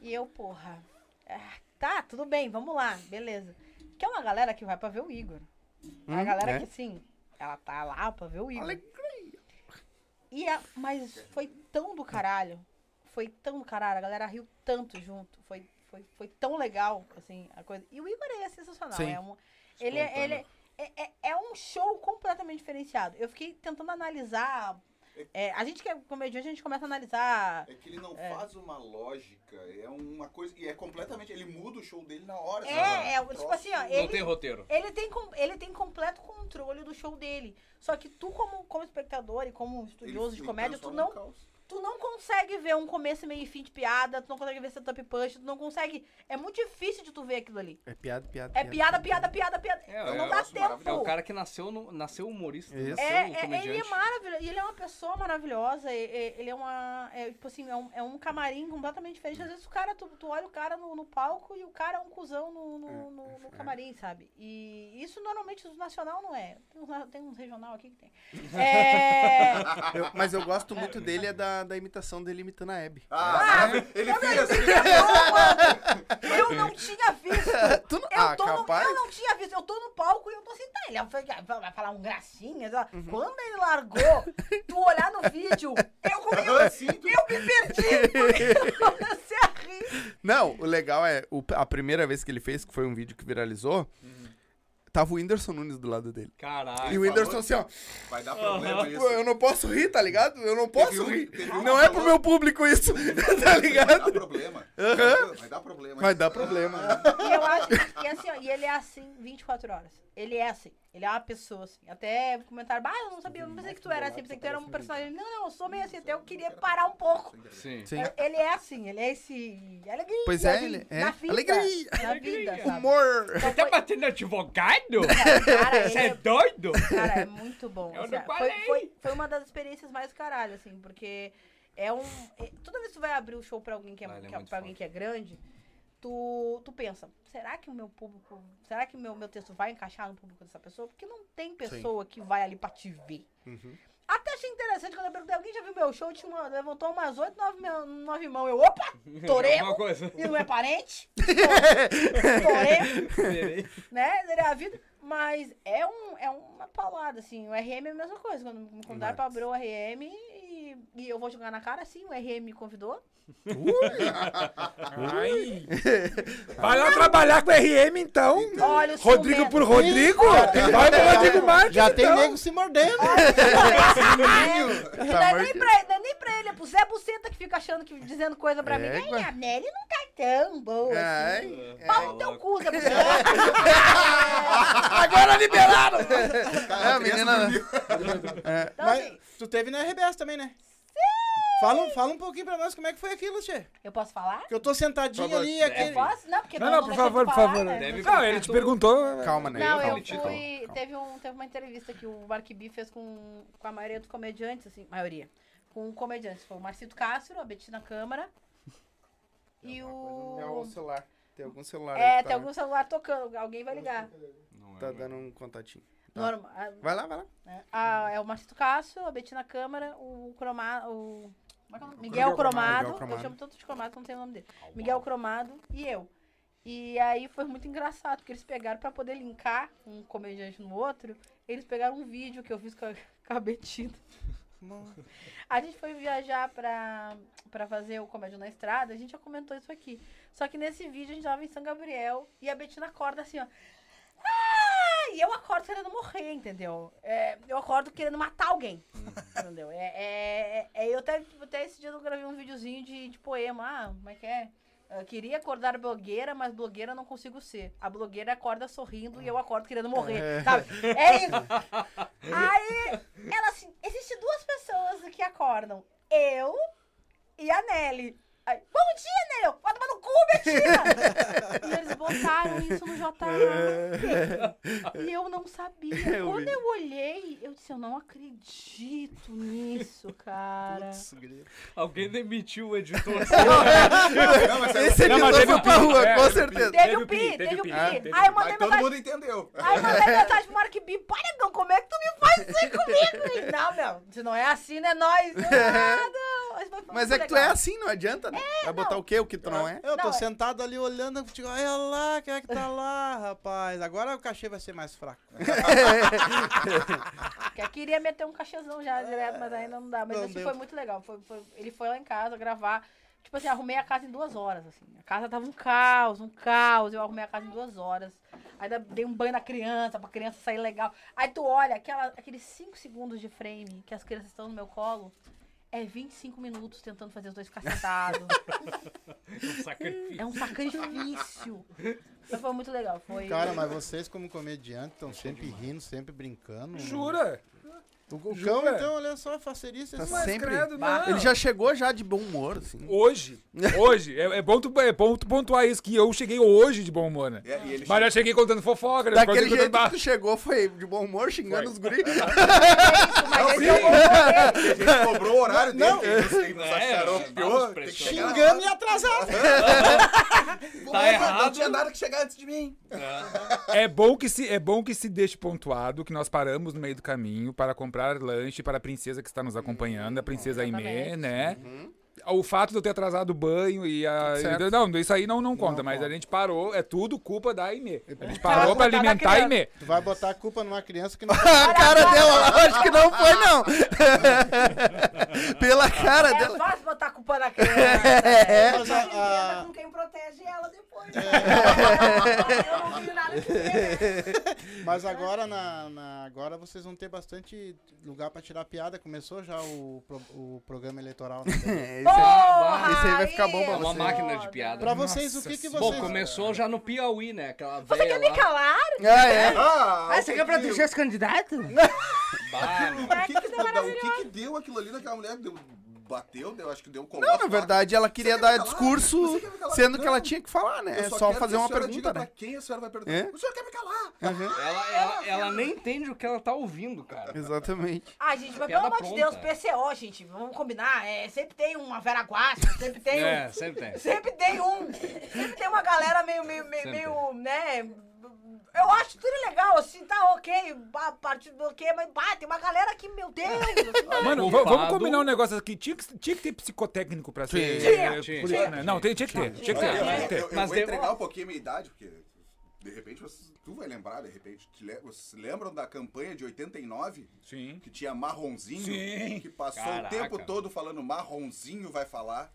E eu, porra, é, tá, tudo bem, vamos lá, beleza. Que é uma galera que vai pra ver o Igor. A Hum, galera é. que, assim, ela tá lá pra ver o Igor. E a- mas foi tão do caralho. Foi tão do caralho. A galera riu tanto junto. Foi, foi, foi tão legal, assim, a coisa. E o Igor ele é sensacional. Sim. É um, ele, é- ele é, é- é um show completamente diferenciado. Eu fiquei tentando analisar. É, a gente que é comediante, a gente começa a analisar. É que ele não faz uma lógica, é uma coisa. E é completamente. Ele muda o show dele na hora. É, sabe? é, tipo assim, ó, Não ele, tem roteiro. Ele tem, ele tem completo controle do show dele. Só que tu, como, como espectador e como Ele- estudioso de ele comédia, tu não, caos. Tu não consegue ver um começo, meio e fim de piada, tu não consegue ver setup punch, tu não consegue. É muito difícil de tu ver aquilo ali. É piada, piada. É piada, piada, piada, piada. É, não é dá um tempo. É o cara que nasceu, no, nasceu humorista. Isso. Nasceu É, é, ele é maravilhoso. E ele é uma pessoa maravilhosa. Ele é uma. É, tipo assim, é um, é um camarim completamente diferente. Às vezes o cara, tu, tu olha o cara no, no palco e o cara é um cuzão no, no, no- no camarim, sabe? E isso normalmente no nacional não é. Tem uns, tem uns regional aqui que tem. É. Eu- mas eu gosto muito dele é da, da, imitação dele imitando a Abby. Ah, ele fez. Eu não tinha visto. Tu não- Eu, ah, tô no, capaz. eu não tinha visto. Eu tô no palco e eu tô assim, tá, ele vai, falar um gracinhas. ó. Uhum. Quando ele largou, tu olhar no vídeo, eu, eu, Assim, eu me perdi. Eu comecei a rir. Não, o legal é, a primeira vez que ele fez, que foi um vídeo que viralizou, tava o Whindersson Nunes do lado dele. Caralho. e o Whindersson assim, ó, Vai dar problema isso. "Pô, eu não posso rir, tá ligado? Eu não posso um- rir. um Não é pro meu público isso, tá Vai dar ligado? problema. Vai dar problema. Vai isso. dar problema. E eu acho que assim, ó, e ele é assim 24 horas. Ele é assim. Ele é uma pessoa assim. Até comentaram, bah, eu não sabia, eu não pensei que tu era assim, pensei que tu era um personagem. Não, não, eu sou meio assim, até eu queria parar um pouco. Sim. Sim. Ele é assim, ele é esse. Alegria. Pois é, assim, ele é. Na vida, Alegria. Na vida, sabe? Humor. Então Tá foi- batendo advogado? Cara, ele Você é é, doido? cara, é muito bom. Eu assim, não foi, foi, foi uma das experiências mais caralho, assim, porque é um. é- toda vez que tu vai abrir o show pra alguém que é, Ah, é é- pra alguém que é grande, tu, tu pensa, será que o meu público. Será que o meu, meu texto vai encaixar no público dessa pessoa? Porque não tem pessoa que vai ali pra te ver. Uhum. Até achei interessante quando eu perguntei, alguém já viu meu show? Tinha uma, levantou umas 8, 9, meu- nove mãos. Eu, opa! Coisa. E não é parente? Toremos! né? Seria a vida. Mas é, um, é uma paulada, assim. O RM é a mesma coisa. Quando me convidaram pra abrir o RM e, e eu vou jogar na cara, sim, o RM me convidou. Ai. Vai lá trabalhar com RM, então. Olha o Rodrigo por Rodrigo. Vai pro Rodrigo Marques, Já tem então. nego se mordendo. Não Tá é nem pra, não é nem pra ele, é pro Zé Buceta que fica achando que dizendo coisa pra mim. Égua. Ai, a Nelly não tá tão boa assim. Ai, Pau no teu cu, Zé Buceta. Agora liberaram! Cara, É, a menina- dormiu. Então, Mas assim, tu teve na RBS também, né? Fala, fala um pouquinho pra nós como é que foi aquilo, Tchê. eu posso falar? Que eu tô sentadinho Por favor. ali, Eu aquele... posso? Não, porque Não, não, por favor, eu por favor. né? Deve Não, ele te perguntou. Calma, né? Não, eu Calma, fui. Teve, um, teve uma entrevista que o Mark B fez com, com a maioria dos comediantes, assim, maioria. Com comediantes. Foi o Marcito Castro, a Betina Câmara. E É o. o celular. Tem algum celular aí É, que tem tá, algum celular tocando, alguém vai ligar. Não é, tá mano. dando um contatinho. Tá. Norma, a- Vai lá, vai lá. né? A- é o Marcito Castro, a Betina Câmara, o Cromado. O, como é que é o nome? Miguel Cromado. Miguel Cromado. Eu chamo tanto de Cromado que não tem o nome dele. Miguel Cromado e eu. E aí foi muito engraçado, porque eles pegaram pra poder linkar um comediante no outro, eles pegaram um vídeo que eu fiz com a, com a Betina. A gente foi viajar pra, pra fazer o Comédia na Estrada, a gente já comentou isso aqui. Só que nesse vídeo a gente tava em São Gabriel e a Betina acorda assim, ó. E eu acordo querendo morrer, entendeu? É, eu acordo querendo matar alguém. Entendeu? É, é, é- eu até, até esse dia eu gravei um videozinho de, de poema. Ah, como é que é? Eu queria acordar blogueira, mas blogueira não consigo ser. A blogueira acorda sorrindo e eu acordo querendo morrer, sabe? É isso. Aí, ela assim, existem duas pessoas que acordam. Eu e a Nelly. Aí, bom dia, Nelly! Eu, Vai tomar no cu, Betina! e eles botaram isso no JA. E eu não sabia. Eu Quando vi. eu olhei, eu disse, eu não acredito nisso, cara. Alguém demitiu o editor. Não, mas aí- Esse Não, mas editor foi pra rua, É, com certeza. Teve Teve o pi, teve teve o pi. Aí eu mandei Mas todo mensagem. mundo entendeu. Aí eu mandei mensagem pro Mark como é que tu me faz isso aí comigo? Ele, não, meu, se não é assim, não é nós. Nada. Mas, foi Mas muito é que tu é assim, não adianta, né? Vai botar o quê? O que tu não é? Eu tô Não, é- sentado ali olhando, digo, olha lá, quem é que tá lá, rapaz? Agora o cachê vai ser mais fraco. Eu queria meter um cachezão já direto, mas ainda não dá. Mas Não assim, deu. foi muito legal. Foi, foi- ele foi lá em casa gravar. Tipo assim, arrumei a casa em duas horas, assim. A casa tava um caos, um caos. Eu arrumei a casa em duas horas. Ainda dei um banho na criança, pra criança sair legal. Aí tu olha, aquela, aqueles 5 segundos de frame que as crianças estão no meu colo, é 25 minutos tentando fazer os dois ficar sentados. Sacrifício. é um sacrifício. Mas foi muito legal. Foi... Cara, mas vocês como comediantes estão sempre rindo, sempre brincando. Jura? O, o Jura? cão, então, olha só, faceirista. Tá assim. Mas sempre. credo, não. Ele já chegou já de bom humor, assim. Hoje. Hoje. É, é bom tu, é bom tu pontuar isso, que eu cheguei hoje de bom humor, né? É, e ele Mas já cheguei contando fofoca, né? Daquele jeito contando- que tu chegou foi de bom humor, xingando Foi. os guris. É é. A gente cobrou o horário dele. Não. É, lá. Xingando e atrasado. Tá Não errado. tinha nada que chegar antes de mim. É bom que se é bom que se deixe pontuado que nós paramos no meio do caminho para, com- comprar lanche para a princesa que está nos acompanhando, a princesa Aimee, né? O fato de eu ter atrasado o banho e a. certo. Não, isso aí não, não conta, mas conta. a gente parou, é tudo culpa da Aimee. A gente parou pra alimentar a. Aimee. Tu vai botar a culpa numa criança que não A cara dela acho que não foi, não. Pela cara É dela. fácil botar a culpa na criança. Mas a- a- com quem protege ela depois. Eu não vi nada de ver. Mas agora, na, na- agora vocês vão ter bastante lugar pra tirar piada. Começou já o, pro- o programa eleitoral. Né? Esse aí- Porra, Esse aí vai ficar bom pra É uma máquina de piada. pra vocês, o que, que Bom, vocês... começou já no Piauí, né? Aquela Você quer me calar? Ah, é? Ah, Ah, você quer pra tu ser esse candidato? Bah, o que que, deu- o que que deu aquilo ali naquela mulher? Deu, bateu, deu, acho que deu um Não, na verdade, ela queria quer dar calar? discurso, calar? sendo que ela Não. tinha que falar, né? É só quero fazer que uma pergunta, né? Pra quem a senhora vai perguntar? É? O senhor quer me calar? Ela, ela, ela nem entende o que ela tá ouvindo, cara. Exatamente. Ah, gente, mas pelo amor de Deus. PCO, gente, vamos combinar. É, sempre tem uma Vera Guasca, sempre tem É, um. sempre tem. Sempre tem um. Sempre tem uma galera meio, meio, meio, meio, né? Eu acho tudo legal, assim, tá ok, a partir do ok, mas bah, tem uma galera que, meu Deus. Mano, vamos combinar um negócio aqui. Tinha que, tinha que ter psicotécnico pra ser. Tinha, tinha. Tinha, né? Não, tem, tinha que ter. Tinha que ter. Tinha que eu, ter. eu Mas vou entregar um pouquinho a minha idade, porque de repente você- tu vai lembrar, de repente. Te le- Vocês lembram da campanha de 89? Sim. Que tinha marronzinho? Sim. Que passou Caraca. o tempo todo falando marronzinho vai falar.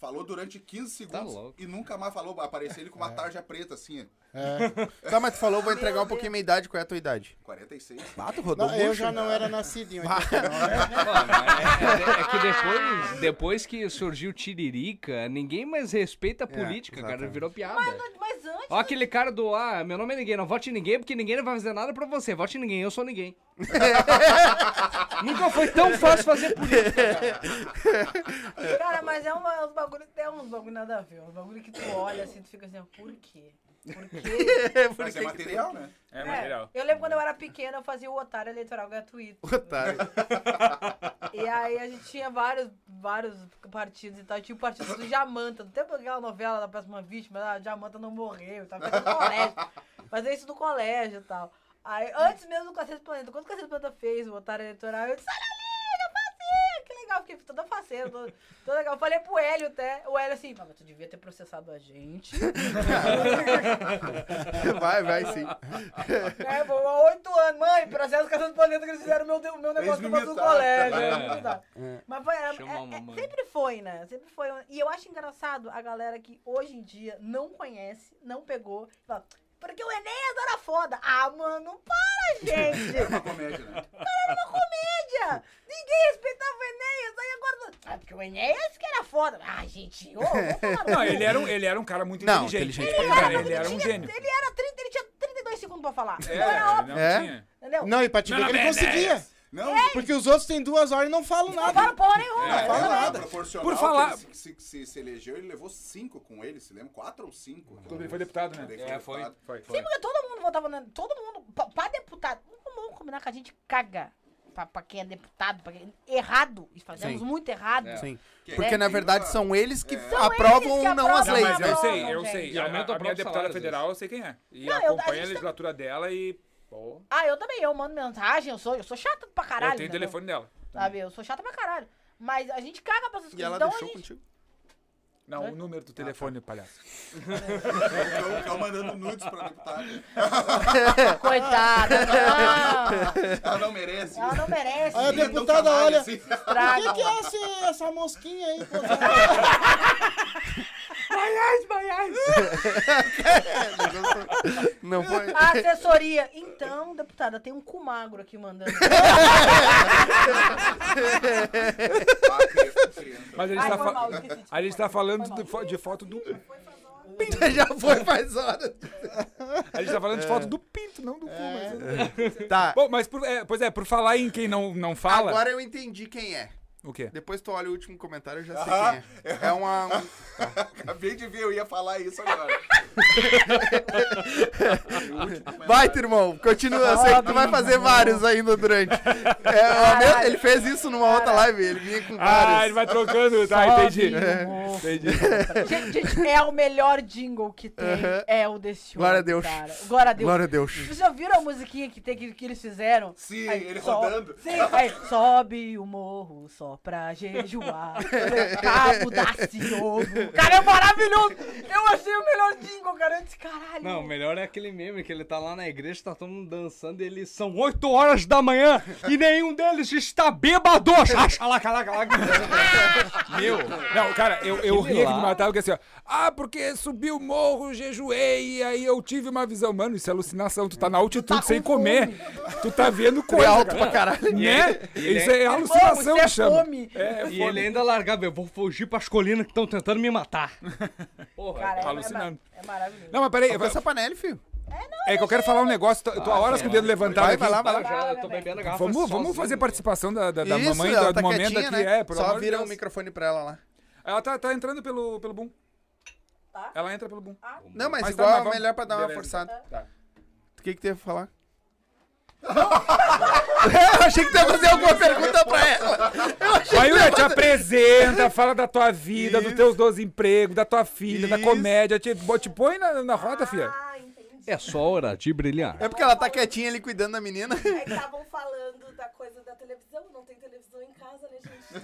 Falou durante 15 segundos louco. e nunca mais falou. Apareceu ele com uma tarja preta assim, ó, Tá, mas tu falou, vou entregar um pouquinho minha idade. Qual é a tua idade? 46. Ah, tu rodou Não, eu já não era nascido em 89. Mano, é, é- é que depois, depois que surgiu Tiririca, ninguém mais respeita a política, cara. Virou piada. Mas antes. Ó aquele cara do, ah, meu nome é ninguém, não vote em ninguém, porque ninguém não vai fazer nada pra você. Vote em ninguém, eu sou ninguém. Nunca foi tão fácil fazer política. Cara, mas é uma, uns bagulho, tem uns bagulho nada a ver. Uns bagulho que tu olha assim, tu fica assim, ó, por quê? Por quê? Mas é material, né? É É, material. eu lembro quando eu era pequena, eu fazia o otário eleitoral gratuito. Otário. E aí a gente tinha vários, vários partidos e tal. Tinha o partido do Jamanta. Não tem aquela novela da próxima vítima, ah, Jamanta não morreu, tava fazendo no colégio. Fazia isso no colégio e tal. Aí, antes mesmo do Cacete Planeta, quando o Cacete Planeta fez o otário eleitoral, eu disse, olha legal, fiquei toda faceira, toda, toda legal. Eu falei pro Hélio até, o Hélio assim, "Ah, mas tu devia ter processado a gente. Vai, vai sim. É, pô, há oito anos, mãe, processo Casa do Planeta que eles fizeram meu, o meu negócio no me do colégio. É. imitaram. Mas foi, é- é- é- sempre foi, né? Sempre foi. E eu acho engraçado a galera que hoje em dia não conhece, não pegou, fala, porque o Enéas era foda. Ah, mano, para, gente! É uma comédia, né? Era uma comédia! Ninguém respeitava o Enéas, aí agora. Ah, porque o Enéas que era foda. Ah, gente, ô, falar Não, ele era, um, ele era um cara muito Não, inteligente. Ele, pra era, ele era um tinha- gênio. Ele era 30, ele tinha 32 segundos pra falar. É, Então era óbvio, não É? tinha. entendeu? Não, e pra te ver que ele conseguia. Não, Porque os outros têm duas horas e não falam Não nada. fala porra nenhuma. É, fala não, nada. Proporcional Por que falar- ele se, se, se, se elegeu, ele levou cinco com ele, se lembra? Quatro ou cinco? Quando ele foi deputado, né? Ele É, foi. deputado. Foi. Sim, porque todo mundo votava na. Todo mundo. Pra, pra deputado. Vamos combinar que a gente caga. Pra, pra quem é deputado, pra quem. Errado. E fazemos Sim. muito errado. Sim. Quem- Porque na quem verdade são eles que É. aprovam ou não as Não, leis, mas eu sei, eu sei. E A, aumenta o a minha deputada federal, eu sei quem é. E Não, eu- a acompanha a gente- legislatura dela e. Pô, Ah, eu também. Eu mando mensagem. Eu sou, eu sou chata pra caralho. eu tenho o entendeu? telefone dela. Sabe? Eu sou chata pra caralho. Mas a gente caga pra essas E coisas. ela Então a deixou gente. contigo. Não, o número do telefone, palhaço. Ficam- ficam mandando nudes pra deputado. Coitada. Não. Ela não merece. Ela não merece. Aí a é deputada olha. assim. O que, que é esse- essa mosquinha aí? Baiás, baiás. Não foi. A assessoria. Então, deputada, tem um cu magro aqui mandando. Mas a gente Ai, tá, foi fa- mal, esqueci. a gente tá falando Foi de, fo- de foto do. Já foi faz horas. A gente tá falando de foto do pinto, não do cu, mas. Tá. Bom, mas por- é, pois é, por falar em quem não, não fala. Agora eu entendi quem é. O quê? Depois tu olha o último comentário, eu já sei Ah. quem é. É uma. um- Acabei de ver, eu ia falar isso agora. Vai, irmão, continua. Eu sei que tu vai fazer vários ainda durante. É, ele fez isso numa outra live, ele vinha com Ah, ele vários. vai trocando. Tá, Sobe entendi. morro. Entendi. Gente, gente, é o melhor jingle que tem. É o desse Glória a homem, Deus. Cara. Glória a Deus. Glória a Deus. Vocês já viram a musiquinha que, tem, que, que eles fizeram? Sim, Aí, ele so- rodando. Sim, aí, sobe o morro só pra jejuar. Cabo da Ciovo. Cara, é maravilhoso. Eu achei o melhor jingle, cara. Eu disse, caralho. Não, o melhor é aquele meme que ele tá lá na igreja, tá todo mundo dançando e eles são 8 horas da manhã e nenhum deles está bêbado. Meu, não, cara, eu, eu ria que me matava, porque assim, ó, ah, porque subi o morro, jejuei, e aí eu tive uma visão. Mano, isso é alucinação, tu tá na altitude tá sem com comer, tu tá vendo Foi coisa, alto cara. pra caralho. né? ele Isso é Irmão, alucinação é chama. Fome. É, E fome. ele ainda largava, eu vou fugir pras colinas que estão tentando me matar. Porra. Cara, é, alucinando. É, maravilhoso. Não, mas peraí, Com essa panela, filho. é que eu quero falar um negócio, tô, tô há horas com o dedo levantado Vai, vai lá, vai lá. Ah, já, eu tô bebendo a garrafa Vamos, vamos fazer participação da, da, da Isso, mamãe ela do, tá momento aqui, né? é, Só vira o Deus. microfone pra ela lá. Ela tá, tá entrando pelo, pelo boom. Tá. Ela entra pelo boom. Não, mas, Mas tá, igual mas é vamos- melhor pra dar uma Beleza. forçada. Tá. O que que tu ia falar? Eu achei que tu ia fazer alguma pergunta pra ela. Eu achei Aí que tu ia te apresenta, fala da tua vida, dos Isso. teus 12 empregos, da tua filha, da Isso. comédia. Te, te põe na, na roda, filha. Ah, entendi. É só hora de brilhar. É porque ela tá quietinha ali cuidando da menina. É que estavam falando da coisa da televisão, não tem televisão em casa, né, gente?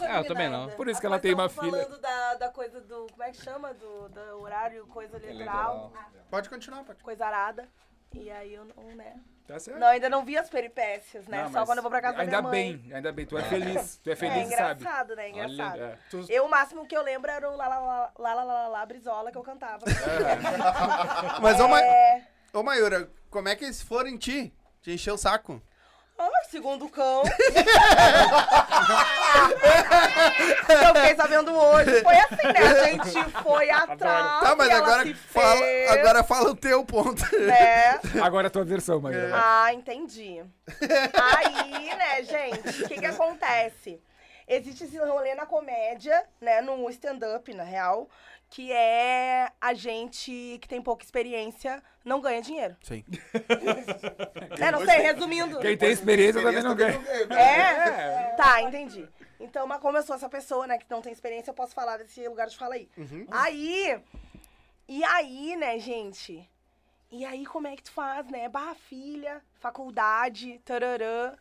Não É, eu também não. Por isso que ela tem uma estavam filha. falando da, da coisa do. Como é que chama? Do, do horário, coisa eleitoral. Pode continuar, pode. Coisa arada. E aí eu não, né? Tá certo. Não, ainda não vi as peripécias, né? Não, Só quando eu vou pra casa da Ainda minha mãe. bem, ainda bem. Tu é feliz. Tu é É feliz e sabe. engraçado, né? Engraçado. É. Eu, o máximo que eu lembro era o lá, lá, lá, lá, lá, lá, lá, Brizola que eu cantava. Mas, ô, Ma... É... ô Mayura, como é que eles foram em ti? Te encheu o saco? Ah, segundo o cão. eu fiquei sabendo hoje. Foi assim, né? A gente foi atrás. Tá, mas e ela agora se fala, fez, agora fala o teu ponto. Né? Agora é a tua versão, Maíra. Ah, entendi. Aí, né, gente, o que que acontece? Existe esse rolê na comédia, né, no stand-up, na real, que é a gente que tem pouca experiência não ganha dinheiro. Sim. É, não sei, resumindo. Quem tem experiência também não ganha. É? Tá, entendi. Então, mas como eu sou essa pessoa, né, que não tem experiência, eu posso falar desse lugar de fala aí. Aí, e aí, né, gente? E aí, como é que tu faz, né? Barra filha, faculdade, tararã,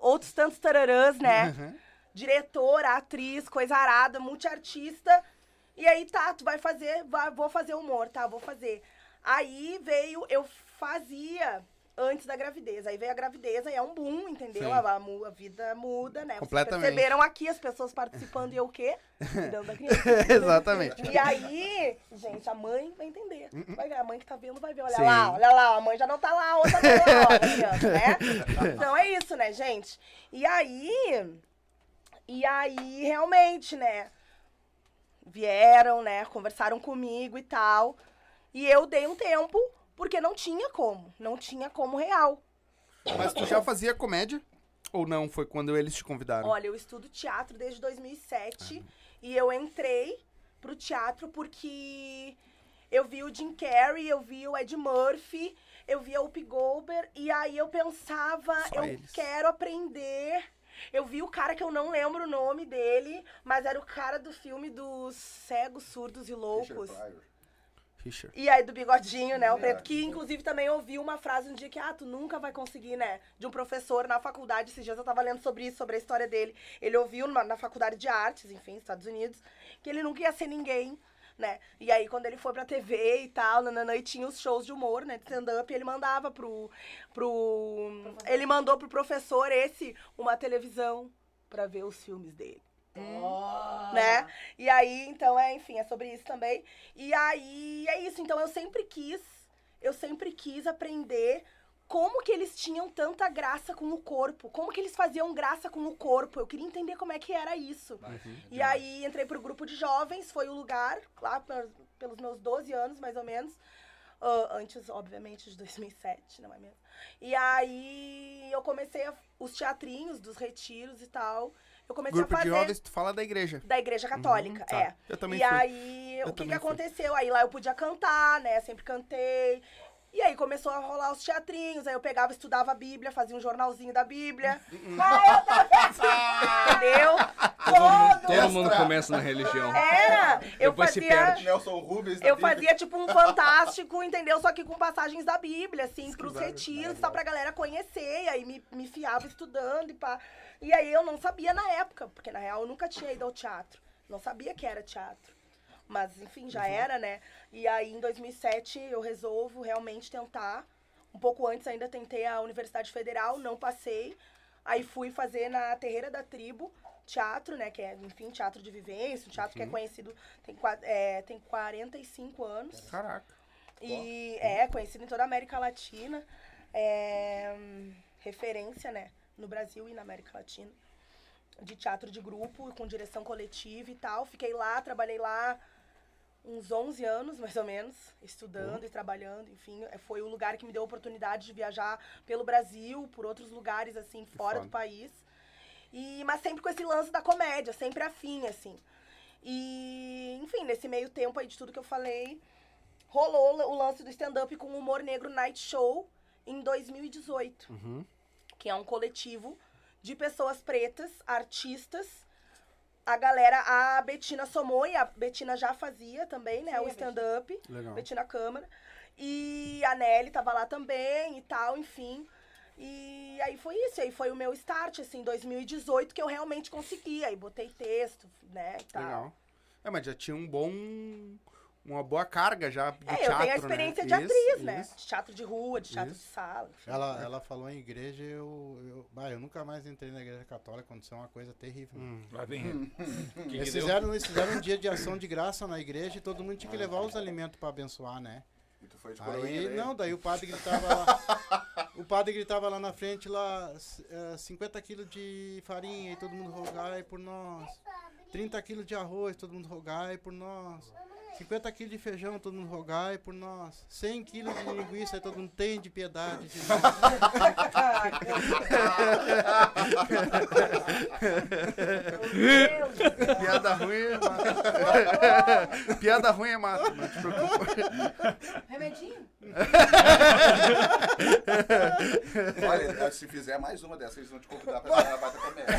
outros tantos tararãs, né? Diretora, atriz, coisa arada, multiartista. E aí, tá, tu vai fazer, vai, vou fazer humor, tá, vou fazer. Aí veio, eu fazia antes da gravidez. Aí veio a gravidez, aí é um boom, entendeu? A, a a vida muda, né? Vocês Completamente. perceberam aqui as pessoas participando e eu o quê? Cuidando da criança. Exatamente. E aí, gente, a mãe vai entender. Vai a mãe que tá vendo vai ver. Olha Sim. lá, olha lá, a mãe já não tá lá, a outra tá lá, ó, a criança, né? Então é isso, né, gente? E aí. E aí, realmente, né? Vieram, né? Conversaram comigo e tal. E eu dei um tempo, porque não tinha como. Não tinha como real. Mas tu já fazia comédia? Ou não? Foi quando eles te convidaram? Olha, eu estudo teatro desde 2007 e eu entrei pro teatro porque eu vi o Jim Carrey, eu vi o Ed Murphy, eu vi a Whoopi Goldberg e aí eu pensava, Só eu eles. quero aprender. Eu vi o cara que eu não lembro o nome dele, mas era o cara do filme dos cegos, surdos e loucos. Richard. E aí do bigodinho, né? O preto, que inclusive também ouviu uma frase um dia que, ah, tu nunca vai conseguir, né? De um professor na faculdade, esses dias eu tava lendo sobre isso, sobre a história dele. Ele ouviu numa- na faculdade de artes, enfim, Estados Unidos, que ele nunca ia ser ninguém, né? E aí quando ele foi pra TV e tal, nananã, e tinha os shows de humor, né? De stand-up, ele mandava pro, pro... Ele mandou pro professor esse, uma televisão, pra ver os filmes dele né? E aí, então, é, enfim, é sobre isso também. E aí, é isso. Então, eu sempre quis, eu sempre quis aprender como que eles tinham tanta graça com o corpo, como que eles faziam graça com o corpo. Eu queria entender como é que era isso. E aí, entrei pro grupo de jovens, foi o lugar, lá pelos meus 12 anos, mais ou menos. Ah, antes, obviamente, de 2007, não é mesmo? E aí, eu comecei a- os teatrinhos dos retiros e tal. eu comecei Grupo a de fazer jovens, tu fala da igreja. da igreja católica, tá. é. Eu também e fui. aí, Eu o que, que fui. aconteceu? Aí lá eu podia cantar, né? Sempre cantei. E aí começou a rolar os teatrinhos, aí eu pegava, estudava a Bíblia, fazia um jornalzinho da Bíblia. aí eu tava... Entendeu? Todo. Todo mundo começa na religião. Era! Eu Depois fazia. Nelson Rubens. Eu Bíblia. fazia tipo um fantástico, entendeu? Só que com passagens da Bíblia, assim, pros retiros, só pra galera conhecer. E aí me, me fiava estudando e pá. E aí eu não sabia na época, porque na real eu nunca tinha ido ao teatro. Não sabia que era teatro. Mas, enfim, já era, né? E aí em 2007 eu resolvo realmente tentar. Um pouco antes ainda tentei a Universidade Federal, não passei. Aí fui fazer na Terreira da Tribo teatro, né? Que é, enfim, teatro de vivência, um teatro que é conhecido, tem, é, tem 45 anos. Caraca. E é conhecido em toda a América Latina. É, referência, né? No Brasil e na América Latina. De teatro de grupo, com direção coletiva e tal. Fiquei lá, trabalhei lá uns 11 anos, mais ou menos, estudando e trabalhando, enfim. é, Foi o lugar que me deu a oportunidade de viajar pelo Brasil, por outros lugares, assim, fora do país. E, mas sempre com esse lance da comédia, sempre afim, assim. E, enfim, nesse meio tempo aí de tudo que eu falei, rolou o lance do stand-up com o Humor Negro Night Show em 2018. Uhum. Que é um coletivo de pessoas pretas, artistas. A galera, a Betina somou e a Betina já fazia também, né? Sim, o stand-up. Legal. Betina Câmara. E a Nelly tava lá também e tal, enfim. E aí foi isso, aí foi o meu start, assim, em 2018, que eu realmente consegui. Aí botei texto, né, e tal. Legal. É, mas já tinha um bom. Uma boa carga já de É, teatro, eu tenho a experiência né? de atriz, Isso, né? isso. De teatro de rua, de teatro Isso. de sala. Ela, ela falou em igreja e eu, eu, bah, eu nunca mais entrei na igreja católica, aconteceu uma coisa terrível. Hum. Lá vem ele. Que que Eles fizeram, eles fizeram um dia de ação de graça na igreja e todo mundo tinha que levar os alimentos pra abençoar, né? E tu foi de coroinha Aí, daí? não, daí o padre gritava lá. o padre gritava lá na frente, lá, s- eh, 50 quilos de farinha e todo mundo rogai por nós. 30 quilos de arroz, todo mundo rogai por nós. 50 quilos de feijão, todo mundo rogai por nós. 100 quilos de linguiça, todo mundo tem de piedade. De nós. Piada ruim é mato. Piada ruim é mato, não te preocupa. Remedinho? Olha, se fizer mais uma dessas, eles vão te convidar pra na Bata Comédia.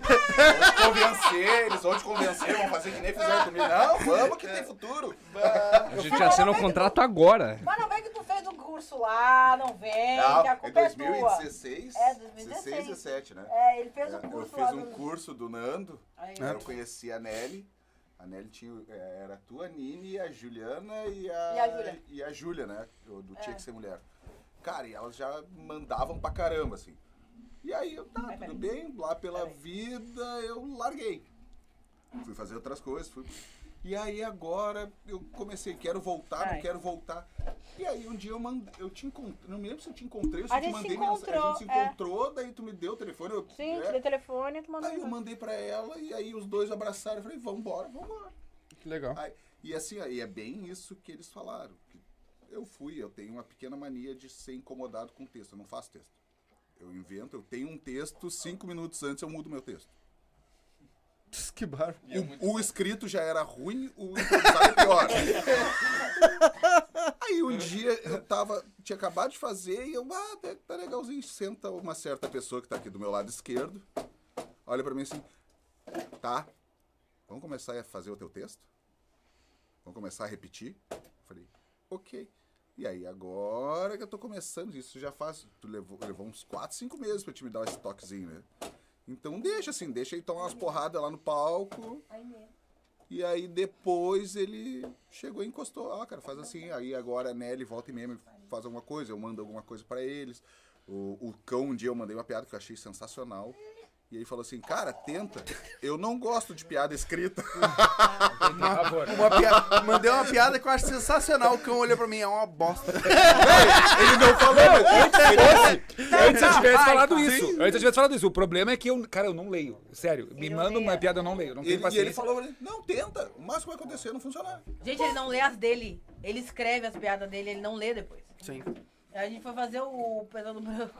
Vão te convencer, eles vão te convencer, vão fazer que nem fizeram comigo. Não, vamos que tem futuro. A gente assina o contrato agora. Mas não vem que tu fez um curso lá, não vem, Não, que a culpa é tua. 2016, É, 2016. 16, 17, né? É, ele fez É, um eu curso fiz lá um do... curso do Nando, Aí, eu conheci a Nelly. A Nelly tinha, é, era tu, a Nini, a Juliana e a, E a Júlia. e a Júlia, né? Do, do Tinha É. Que Ser Mulher. Cara, e elas já mandavam pra caramba, assim. E aí, eu, tá, Vai, tudo bem, lá pela vida eu larguei. Fui fazer outras coisas, fui... E aí agora eu comecei, quero voltar, não Ai. quero voltar. E aí um dia eu mandei, eu te encontrei, não me lembro se eu te encontrei ou se A eu te gente se mandei mensagem. A gente se encontrou, é. daí tu me deu o telefone. Eu, Sim, é, te dei telefone e tu mandou Aí eu mandei pra ela e aí os dois abraçaram. Eu falei, vambora, vambora. Que legal. Aí, e assim, aí é bem isso que eles falaram. que eu fui, eu tenho uma pequena mania de ser incomodado com texto. Eu não faço texto. Eu invento, eu tenho um texto, cinco minutos antes eu mudo meu texto. Que barba. O, o escrito já era ruim, o improvisado é pior. Aí um dia eu tava, tinha acabado de fazer e eu, ah, tá- tá legalzinho. Senta uma certa pessoa que tá aqui do meu lado esquerdo, olha pra mim assim, tá, vamos começar a fazer o teu texto? Vamos começar a repetir? Falei, ok. E aí, agora que eu tô começando, isso já faz. Tu levou, levou uns 4, 5 meses pra te me dar esse toquezinho, né? Então deixa assim, deixa ele tomar umas porradas lá no palco. E aí depois ele chegou e encostou. Ah, cara, faz assim. Aí agora a Nelly volta e meia faz alguma coisa, eu mando alguma coisa pra eles. O, o cão, um dia eu mandei uma piada que eu achei sensacional. E ele falou assim, cara, tenta. Eu não gosto de piada escrita. Favor. Uma pia- Mandei uma piada que eu acho sensacional. O cão olhou pra mim, é uma bosta. ele não falou, mas Antes eu tivesse falado isso. Antes eu tivesse falado isso. O problema é que eu, cara, eu não leio. Sério. Me Ele manda odeia. uma piada, eu não leio. Não tenho ele, e ele falou, não, tenta. O máximo vai acontecer é não funcionar. Gente, ele não lê as dele. Ele escreve as piadas dele, ele não lê depois. Sim. Aí a gente foi fazer o Pesadelo Branco.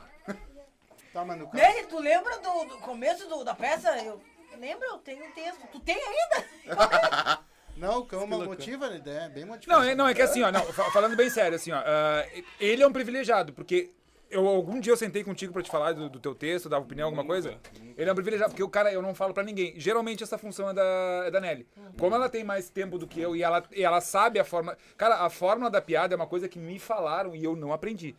Tá, mas no. Nele, tu lembra do, do começo do- da peça? Eu lembro, eu tenho um texto. Tu tem ainda? Não, o cão motiva, né? É bem motivado. Não, é, não, é que assim, ó, não, fa- falando bem sério, assim, ó, ah, ele é um privilegiado, porque eu, algum dia eu sentei contigo pra te falar do, do teu texto, dar opinião, alguma coisa. Ele é um privilegiado, porque o cara, eu não falo pra ninguém. Geralmente essa função é da, é da Nelly. Como ela tem mais tempo do que eu e ela, e ela sabe a forma. Cara, a fórmula da piada é uma coisa que me falaram e eu não aprendi.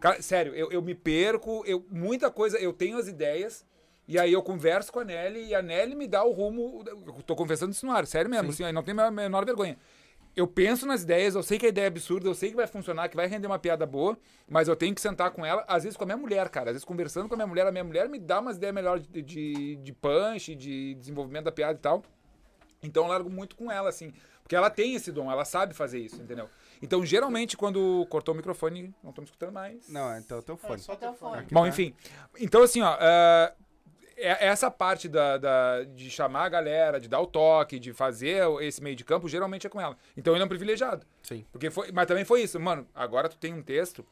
Cara, sério, eu, eu me perco, eu, muita coisa, eu tenho as ideias. E aí eu converso com a Nelly e a Nelly me dá o rumo. Eu tô confessando isso no ar, sério mesmo, assim, aí não tem a menor vergonha. Eu penso nas ideias, eu sei que a ideia é absurda, eu sei que vai funcionar, que vai render uma piada boa, mas eu tenho que sentar com ela, às vezes com a minha mulher, cara. Às vezes conversando com a minha mulher, a minha mulher me dá umas ideias melhores de, de, de punch, de desenvolvimento da piada e tal. Então eu largo muito com ela, assim. Porque ela tem esse dom, ela sabe fazer isso, entendeu? Então, geralmente, quando cortou o microfone, não estamos escutando mais. Não, então é teu fone. Só teu fone. Aqui Bom, tá. enfim. Então, assim, ó. é, é- essa parte da, da- de chamar a galera, de dar o toque, de fazer esse meio de campo, geralmente é com ela. Então ele é um privilegiado. Sim. Porque foi, mas também foi isso, mano. Agora tu tem um texto,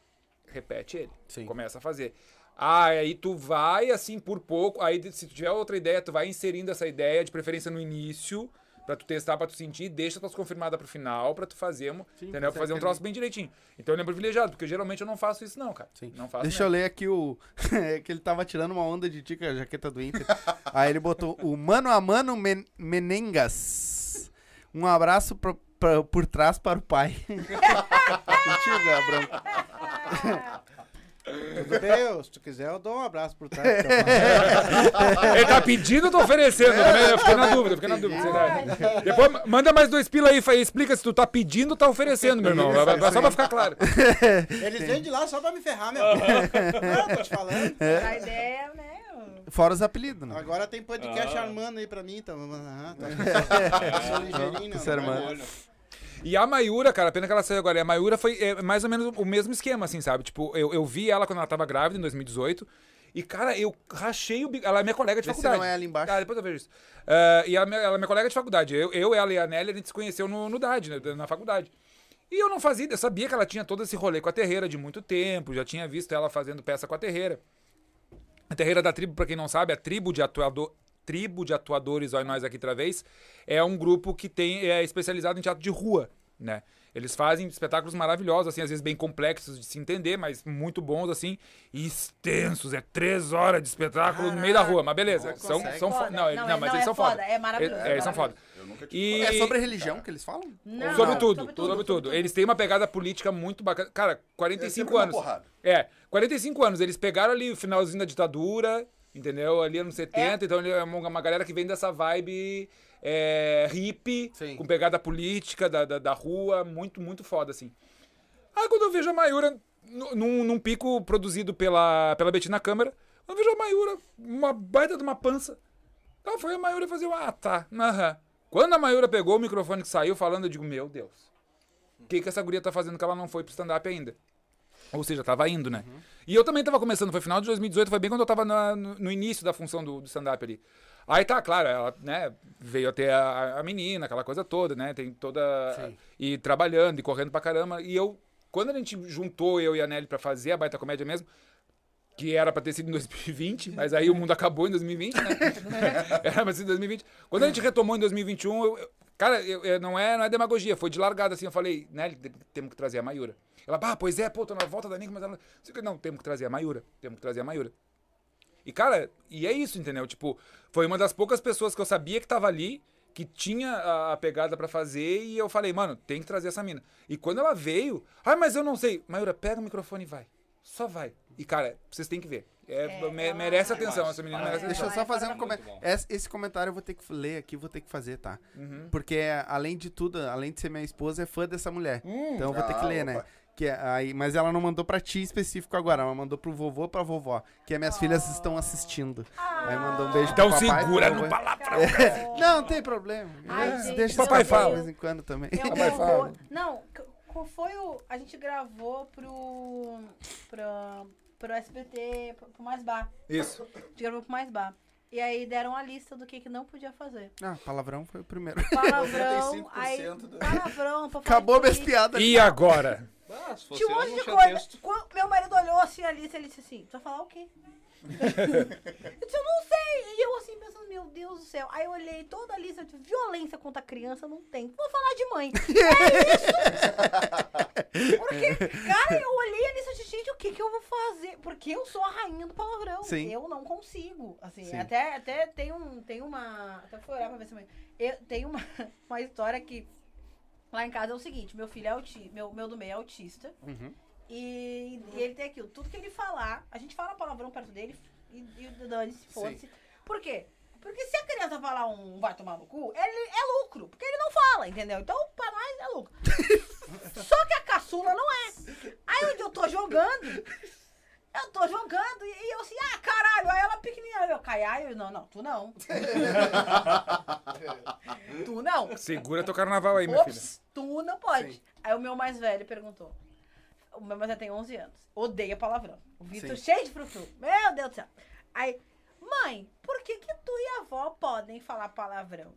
repete ele. Sim. Começa a fazer. Ah, aí tu vai assim por pouco. Aí se tu tiver outra ideia, tu vai inserindo essa ideia, de preferência no início, pra tu testar, pra tu sentir, deixa tuas confirmadas pro final, pra tu fazer, um- entendeu? consegue Fazer um troço bem direitinho. Então ele é privilegiado, porque geralmente eu não faço isso, não, cara. Sim. Não faço Deixa mesmo. eu ler aqui o. é que ele tava tirando uma onda de ti com a jaqueta do Inter. Aí ele botou o mano a mano Men- Menengas. Um abraço pro- pra- por trás para o pai. Contigo, Gabrão. Tudo bem, se tu quiser, eu dou um abraço por trás. pai. Ele tá pedindo ou tá oferecendo? Eu fiquei na dúvida, fiquei na dúvida. Depois manda mais dois pila aí, explica se tu tá pedindo ou tá oferecendo, meu irmão. Só pra ficar claro. Eles vêm de lá só pra me ferrar, meu. Não, tô te falando. A ideia, né? Fora os apelidos, né? Agora tem podcast armando aí pra mim, então. Ah, tá. Eu sou ligeirinho, Isso é não. irmão. E a Mayura, cara, pena que ela saiu agora. E a Mayura foi é, mais ou menos o mesmo esquema, assim, sabe? Tipo, eu, eu vi ela quando ela tava grávida, em 2018. E, cara, eu rachei o bico. Ela é minha colega de Vê se faculdade. não é ali embaixo. Ah, depois eu vejo isso. Ah, e a minha- ela é minha colega de faculdade. Eu, eu, ela e a Nelly, a gente se conheceu no, no DAD, né, na faculdade. E eu não fazia, eu sabia que ela tinha todo esse rolê com a Terreira de muito tempo, já tinha visto ela fazendo peça com a Terreira. A Terreira da Tribo, pra quem não sabe, a tribo de atuador, tribo de atuadores, olha nós aqui outra vez, é um grupo que tem é especializado em teatro de rua, né? Eles fazem espetáculos maravilhosos, assim, às vezes bem complexos de se entender, mas muito bons, assim, e extensos. É três horas de espetáculo no meio da rua, mas beleza. São, consegue. são fo- Foda. Não, Não, não, ele mas não eles é são foda. foda, é maravilhoso, É, eles são é foda. Eu nunca tive E... É sobre religião que eles falam? Não, Sobre tudo, sobre sobre tudo. Eles têm uma pegada política muito bacana. Cara, 45 sempre uma anos. É, 45 anos. Eles pegaram ali o finalzinho da ditadura, entendeu? Ali anos 70. Então ele é uma, galera que vem dessa vibe é, hippie, Sim. com pegada política da, da, da rua. Muito, muito foda, assim. Aí quando eu vejo a Mayura nu- num, num pico produzido pela, pela Betina Câmara, eu vejo a Mayura, uma baita de uma pança. Então foi a Mayura fazer o ah, tá, aham. Quando a Mayura pegou o microfone que saiu falando, eu digo, meu Deus. O que, que essa guria tá fazendo que ela não foi pro stand-up ainda? Ou seja, tava indo, né? E eu também tava começando, foi final de 2018, foi bem quando eu tava na- no, no início da função do, do stand-up ali. Aí tá, claro, ela, né, veio até a, a menina, aquela coisa toda, né? Tem toda. Sim. E trabalhando e correndo pra caramba. E eu, quando a gente juntou eu e a Nelly pra fazer a baita comédia mesmo, que era pra ter sido em 2020, mas aí o mundo acabou em 2020, né? era pra ser em 2020. Quando a gente retomou em 2021, eu, eu- cara, eu- eu- não, é, não é demagogia, foi de largada assim. Eu falei, te- temos que trazer a Mayura. Ela, ah, pois é, pô, tô na volta da Nick, mas ela. Não, temos que trazer a Mayura, temos que trazer a Mayura. E, cara, e é isso, entendeu? Tipo, foi uma das poucas pessoas que eu sabia que tava ali, que tinha a, a pegada pra fazer, e eu falei, mano, tem que trazer essa mina. E quando ela veio, ah, mas eu não sei. Mayura, pega o microfone e vai. Só vai. E, cara, vocês têm que ver. É, É, me- ela- merece atenção, essa menina merece Deixa atenção. eu só fazer um Muito comentário. Esse, comentário eu vou ter que ler aqui, vou ter que fazer, tá? Uhum. Porque, além de tudo, além de ser minha esposa, é fã dessa mulher. Hum, então eu vou ter que ah, ler, né? opa. Que é- aí, mas ela não mandou pra ti específico agora, ela mandou pro vovô pra vovó. Que as minhas filhas estão assistindo. Aí mandou um beijo Então pro papai. segura pro no palavrão. Não, não tem problema. Ai, gente, deixam o papai fala. de vez em quando também. Eu Papai fala. Não, qual foi o. A gente gravou pro. pro, pro SBT, pro, pro Mais Bar. Isso. A gente gravou pro Mais Bar. E aí deram a lista do que, que não podia fazer. Ah, palavrão foi o primeiro. Palavrão, 95% aí. do- Palavrão, pra falar Acabou minhas piadas. E agora? Ah, se fosse Tinha um monte de coisa. texto. Meu marido olhou assim a lista, ele disse assim: Tu vai falar o quê? Eu disse, eu não sei. E eu assim, pensando, meu Deus do céu. Aí eu olhei toda a lista de violência contra a criança, não tem. Vou falar de mãe. É isso! Porque, cara, eu olhei a lista de gente, o que que eu vou fazer? Porque eu sou a rainha do palavrão. Sim. Eu não consigo. Assim, Sim. até, até tem, um, tem uma... Até fui olhar pra ver se... Eu, tem uma, uma história que... Lá em casa é o seguinte, meu filho é autista, meu, meu do meio é autista. Uhum. E, e ele tem aquilo, tudo que ele falar, a gente fala palavrão perto dele e, e dane-se, foda-se. Por quê? Porque se a criança falar um vai tomar no cu, ele é lucro, porque ele não fala, entendeu? Então, pra nós é lucro. Só que a caçula não é. Aí onde eu tô jogando, eu tô jogando e, e eu assim, ah, caralho, aí ela pequenininha, eu caio, eu não, não, tu não. tu não. Segura teu carnaval aí, minha filha. Ops, tu não pode. Aí o meu mais velho perguntou. O meu mais velho tem 11 anos. Odeia palavrão. O Vitor Sim. cheio de frufru. Meu Deus do céu. Aí, mãe, por que que tu e a avó podem falar palavrão?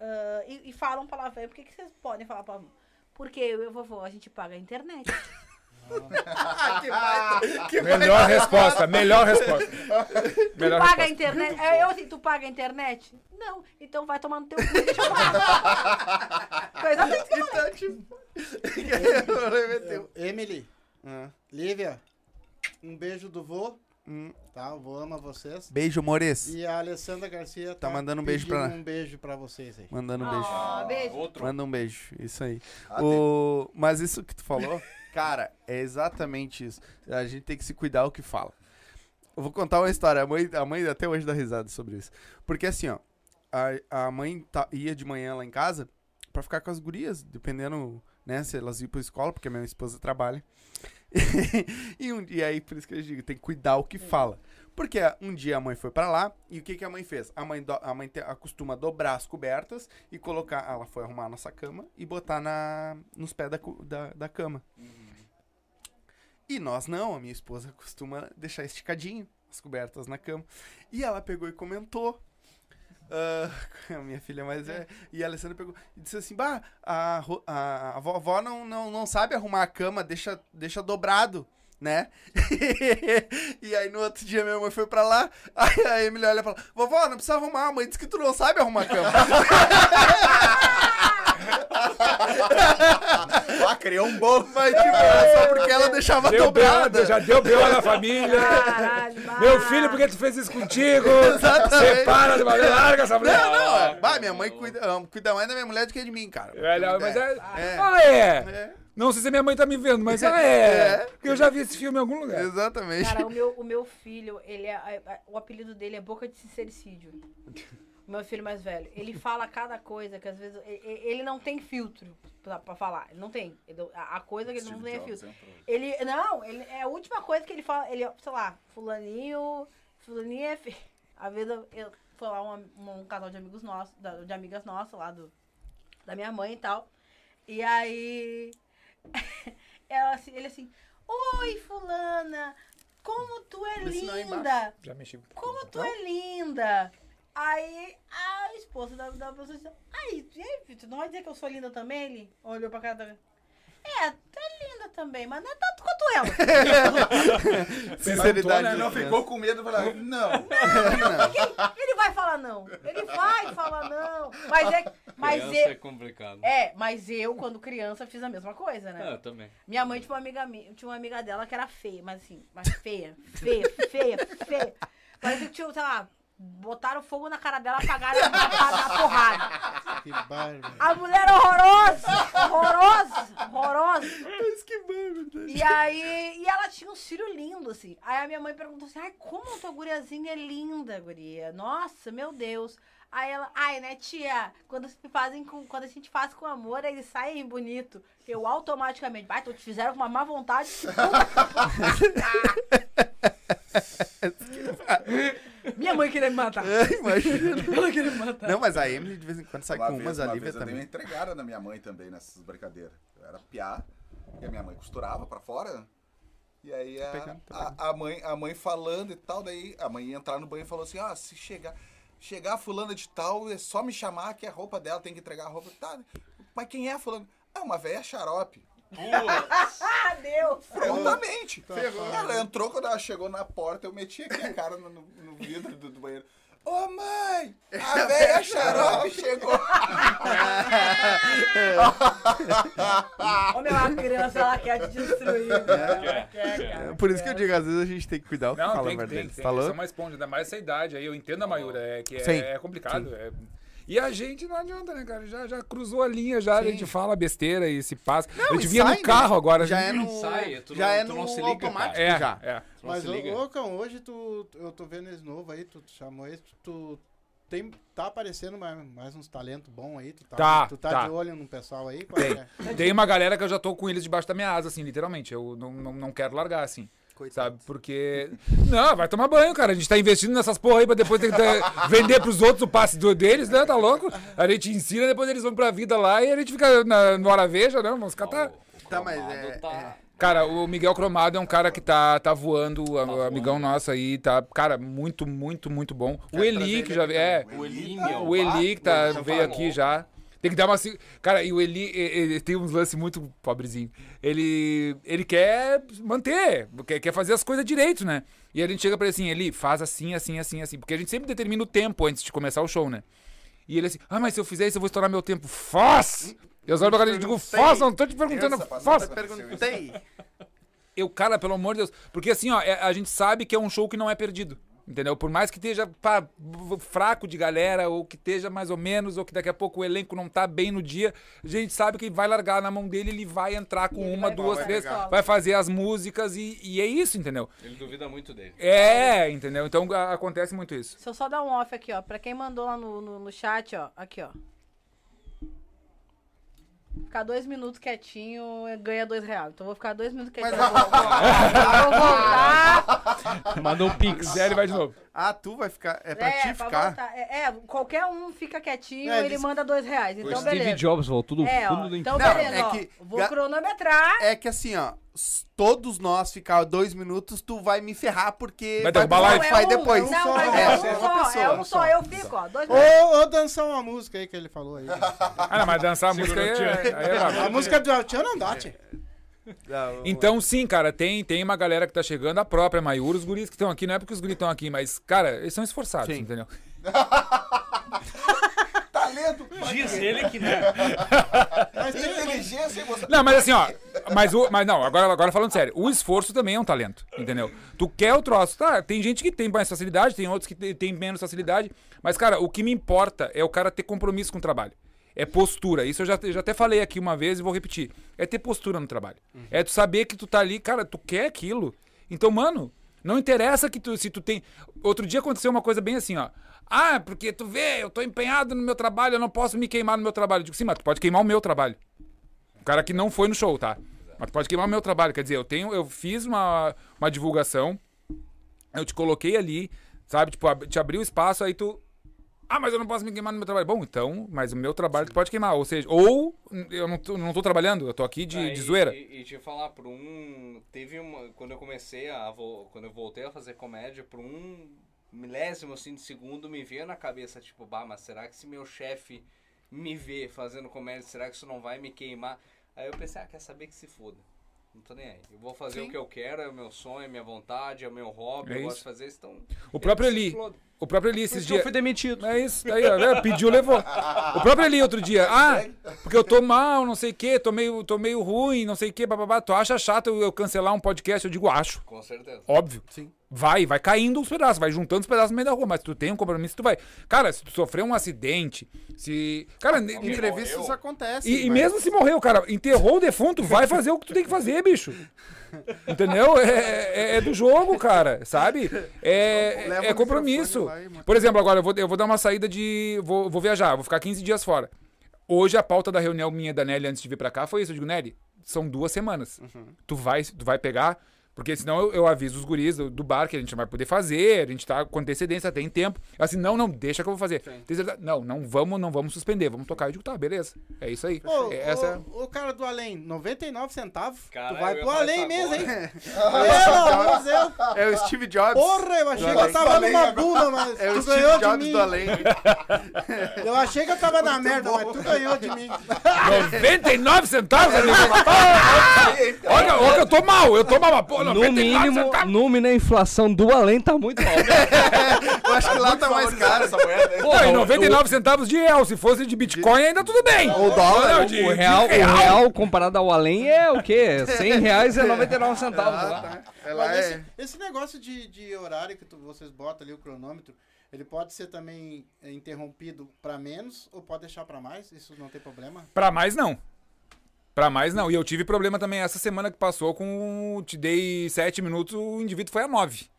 Ah, e, e falam palavrão. Por que que vocês podem falar palavrão? Porque eu e a vovó, a gente paga a internet. que baita, que Melhor resposta, melhor resposta. Melhor paga a internet? Aí Eu assim, tu paga a internet? Não. Então vai tomar no teu cu e pagar. Foi exatamente que. Então, tipo... eu. Emily, Ah, Lívia, um beijo do vô, hum. tá? O vô ama vocês. Beijo, Mores. E a Alessandra Garcia tá, mandando um beijo pra- um beijo pra vocês aí. Mandando um beijo. Ah, beijo. Outro. Manda um beijo, isso aí. Ah, o... Mas isso que tu falou, cara, é exatamente isso. A gente tem que se cuidar o que fala. Eu vou contar uma história. A mãe, a mãe até hoje dá risada sobre isso. Porque assim, ó, a, a mãe tá- ia de manhã lá em casa pra ficar com as gurias, dependendo, né, se elas iam pra escola, porque a minha esposa trabalha. e, um, e aí, por isso que eu digo, tem que cuidar o que fala. Porque um dia a mãe foi pra lá e o que, que a mãe fez? A mãe, do, a mãe te- acostuma dobrar as cobertas e colocar. Ela foi arrumar a nossa cama e botar na, nos pés da, da, da cama. E nós não, a minha esposa costuma deixar esticadinho as cobertas na cama. E ela pegou e comentou. a minha filha mais é. E a Alessandra pegou e disse assim: Bah, a, a, a vovó não, não, não sabe arrumar a cama, deixa, deixa dobrado, né? e aí no outro dia minha mãe foi pra lá, aí a Emily olha e fala: Vovó, não precisa arrumar, a mãe disse que tu não sabe arrumar a cama. Ah, criou um bom. Mas tipo, era só porque ela deixava Deu dobrada. B.O., já deu B.O. na família. Caralho, Meu filho, por que tu fez isso contigo? Exatamente. Separa larga essa mulher. Não, não, é. Bah, minha mãe cuida, cuida mais da minha mulher do que de mim, cara. É, não, mas é... É. Ah, é. É, Não sei se minha mãe tá me vendo, mas ah, é. É. Porque eu já vi esse filme em algum lugar. exatamente. Cara, o meu, o meu filho, ele é, o apelido dele é Boca de Sincericídio. Meu filho mais velho. Ele fala cada coisa que às vezes. Ele não tem filtro pra, pra falar. Ele não tem. Ele- a, a coisa que ele não tem é filtro. Ele. Não, ele, é a última coisa que ele fala. Ele, sei lá, fulaninho. Fulaninho é feio. Às vezes eu, eu foi lá uma- uma- um casal de amigos nossos, de amigas nossas lá do, da minha mãe e tal. E aí. ela, assim, ele assim, oi, fulana, como tu é Vê se não é linda! Já mexi. Como tu é linda! Aí a esposa da, da pessoa disse, ai, e aí, Vitor, não vai dizer que eu sou linda também? Ele olhou pra cara da... É, tu é linda também, mas não é tanto quanto ela. Sinceridade. Né? Não ficou com medo de falar, não. Ele vai falar não. Ele vai falar não. Mas é... Mas Criança é eu, complicado. é, mas eu, quando criança, fiz a mesma coisa, né? Ah, eu também. Minha mãe tinha uma amiga mi- tinha uma amiga dela que era feia, mas assim, mas feia, feia, feia, feia. Parecia que tinha, sei lá, botaram fogo na cara dela, apagaram a, a, a porrada. Que bárbaro. A mulher é horrorosa, horrorosa, horrorosa. Mas que bom, E aí, e ela tinha um filho lindo, assim. Aí a minha mãe perguntou assim, ai, como a tua guriazinha é linda, guria. Nossa, meu Deus. Aí ela, ai, né, tia, quando, se fazem com, quando a gente faz com amor, eles saem bonito. Eu automaticamente, vai, tu te fizeram com uma má vontade. minha mãe queria me matar. Imagina. Ela queria me matar. Não, mas a Emily de vez em quando sai Uma com vez- umas, uma a Lívia vez eu dei uma também. entregada na minha mãe também nessas brincadeiras. Eu era piá e a minha mãe costurava pra fora. E aí a, pegando, a, a mãe, a mãe falando e tal, daí a mãe ia entrar no banho e falou assim: ah, se chegar, chegar a fulana de tal, é só me chamar que a roupa dela tem que entregar a roupa. Tá, mas quem é a fulana? É uma velha xarope. Ah, Deus! Prontamente. Ela entrou, quando ela chegou na porta, eu meti aqui a cara no, no vidro do, do banheiro. Ô mãe, a velha xarope chegou. Ô, meu, a criança, ela quer te destruir. né? É por isso que eu digo, às vezes a gente tem que cuidar o que Não, fala tem, a que- tem, verdade. tem, Falou? São mais esponja, ainda mais essa idade aí. Eu entendo a Mayura, é que é, Sim, é complicado. é- E a gente não adianta, né, cara? Já, já cruzou a linha, já a gente fala besteira e se passa. a gente e via sai, no carro né? agora. Já a é gente- no, Sai, tu já não- é tu no não se liga, automático É, já. é. Não Mas, ô, liga? ô, Cão, hoje tu, eu tô vendo esse novo aí, tu chamou esse, tu tem, tá aparecendo mais, mais uns talentos bons aí, tu tá, Tá, tu tá, tá. de olho no pessoal aí? Qual Tem. é? Tem uma galera que eu já tô com eles debaixo da minha asa, assim, literalmente. Eu não, não, não quero largar, assim. Sabe? Porque. Não, vai tomar banho, cara. A gente tá investindo nessas porra aí pra depois ter que vender pros outros o passe do- deles, né? Tá louco? A gente ensina, depois eles vão pra vida lá e a gente fica na, no hora veja, né? Vamos catar. Tá, mas Cromado é- tá- Cara, o Miguel Cromado é um cara que tá, tá voando, o amigão nosso aí, tá, cara, muito, muito, muito bom. o Eli, que já é. O Eli, meu. O Eli que tá, veio tá aqui já. Tem que dar uma. Cara, e o Eli ele tem uns lances muito pobrezinho. Ele, ele quer manter, quer, quer fazer as coisas direito, né? E a gente chega pra ele assim, Eli, faz assim, assim, assim, assim. Porque a gente sempre determina o tempo antes de começar o show, né? E ele assim, ah, mas se eu fizer isso, eu vou estourar meu tempo. Faz! Eu olho pra cara e digo, faz, não tô te perguntando, passa faz! pra- Perguntei. Eu, cara, pelo amor de Deus. Porque assim, ó, é- a gente sabe que é um show que não é perdido. Entendeu? Por mais que esteja pá, fraco de galera, ou que esteja mais ou menos, ou que daqui a pouco o elenco não tá bem no dia, a gente sabe que vai largar na mão dele, ele vai entrar com ele uma, vai duas, três, escola. vai fazer as músicas e, e é isso, entendeu? Ele duvida muito dele. É, entendeu? Então a- acontece muito isso. Deixa eu só dar um off aqui, ó. Pra quem mandou lá no, no, no chat, ó. Aqui, ó. Ficar dois minutos quietinho ganha dois reais. Então vou ficar dois minutos quietinho. Mas- vou voltar. Mandou um pix. Ele vai de novo. Ah, tu vai ficar. É pra é, ti pra ficar? É, é, qualquer um fica quietinho, É, ele eles- manda dois reais. Então, Steve beleza. Jobs voltou do É, ó, fundo do então Não, beleza, é ó. que Vou cronometrar. É que assim, ó, todos nós ficar dois minutos, tu vai me ferrar porque Vai derrubar a pro live. Spotify um, depois. Não, mas é, é, só um só, pessoa, é um só. Eu fico, ó. Dois minutos. Ou, ou dançar uma música aí que ele falou aí. Ah, não, mas dançar a música aí é, aí é. A música do Tchan não dá, Então, sim, cara, tem, tem uma galera que tá chegando, a própria Maiura, os guris que estão aqui, não é porque os guris estão aqui, mas, cara, eles são esforçados, Sim. entendeu? Talento, Diz ele que não. Mas tem, inteligência você. Não, mas assim, ó, mas, o, mas não, agora, agora falando sério, o esforço também é um talento, entendeu? Tu quer o troço, tá? Tem gente que tem mais facilidade, tem outros que te- tem menos facilidade, mas, cara, o que me importa é o cara ter compromisso com o trabalho. É postura. Isso eu já, já até falei aqui uma vez e vou repetir. É ter postura no trabalho. É tu saber que tu tá ali, cara, tu quer aquilo. Então, mano, não interessa que tu, se tu tem. Outro dia aconteceu uma coisa bem assim, ó. Ah, porque tu vê, eu tô empenhado no meu trabalho, eu não posso me queimar no meu trabalho. Eu digo, sim, mas tu pode queimar o meu trabalho. O cara que não foi no show, tá? Mas tu pode queimar o meu trabalho. Quer dizer, eu tenho, eu fiz uma, uma divulgação, eu te coloquei ali, sabe? Tipo, ab- te abri o espaço, aí tu. Ah, mas eu não posso me queimar no meu trabalho. Bom, então, mas o meu trabalho tu pode queimar. Ou seja, ou eu não tô, não tô trabalhando, eu tô aqui de, Ah, de zoeira. E, e te falar, por um. Teve uma. Quando eu comecei a. Quando eu voltei a fazer comédia, por um milésimo assim de segundo, me veio na cabeça, tipo, bah, mas será que se meu chefe me vê fazendo comédia, será que isso não vai me queimar? Aí eu pensei, ah, quer saber que se foda. Não tô nem aí. Eu vou fazer Sim. o que eu quero, é o meu sonho, é minha vontade, é o meu hobby, É eu isso. gosto de fazer isso. Então, O próprio se Eli, o próprio Eli esses que eu dias. fui demitido. É isso, aí, ó, né? pediu, levou. O próprio Eli outro dia, ah, porque eu tô mal, não sei o quê, tô meio, tô meio ruim, não sei o quê, bababá. Tu acha chato eu eu cancelar um podcast? Eu digo, acho. Com certeza. Óbvio. Sim. Vai, vai caindo os pedaços, vai juntando os pedaços no meio da rua, mas tu tem um compromisso, tu vai. Cara, se tu sofreu um acidente, se. Cara, Imprevistos morreu. acontecem. e, e mas- mesmo se morreu, cara, enterrou o defunto, vai fazer o que tu tem que fazer, bicho. Entendeu? É, é- é do jogo, cara, sabe? É, é compromisso. e. Por exemplo, agora eu vou, eu vou dar uma saída de. Vou, vou viajar, vou ficar 15 dias fora. Hoje a pauta da reunião minha e da Nelly antes de vir pra cá foi isso. Eu digo, Nelly, são duas semanas. Uhum. Tu, vai, tu vai pegar. Porque senão eu, eu aviso os guris do, do bar que a gente não vai poder fazer, a gente tá com antecedência, tem tempo. Assim, não, não, deixa que eu vou fazer. Não, não vamos, não vamos suspender, vamos tocar. Eu digo, tá, beleza. É isso aí. Ô, Essa é- ô, ô, cara do além, 99 centavos? Caralho, tu vai pro além isso mesmo, hein? agora. Pelo amor de Deus. É o Steve Jobs. Porra, eu achei que eu tava numa bula, mas É o tu Steve ganhou de Jobs mim. do além. Eu achei que eu tava na merda, mas tu ganhou de mim. 99 centavos, amigo? Olha, olha, eu tô mal, eu tô mal, mas, pô, No 99 mínimo, centavos. no mínimo a inflação do além tá muito alta. Eu acho que lá tá mais caro. essa moeda. Pô, e 99 centavos de real. Se fosse de Bitcoin, ainda tudo bem. Ou dólar, Não, ou de- o, de real, o real comparado ao além é o quê? 100 reais é 99 centavos lá. É lá, Mas é... esse, esse negócio de, de horário que tu- vocês botam ali o cronômetro, ele pode ser também é, interrompido pra menos ou pode deixar pra mais? Isso não tem problema? Pra mais, não. Pra mais, não. E eu tive problema também essa semana que passou com... Te dei 7 minutos, o indivíduo foi a 9.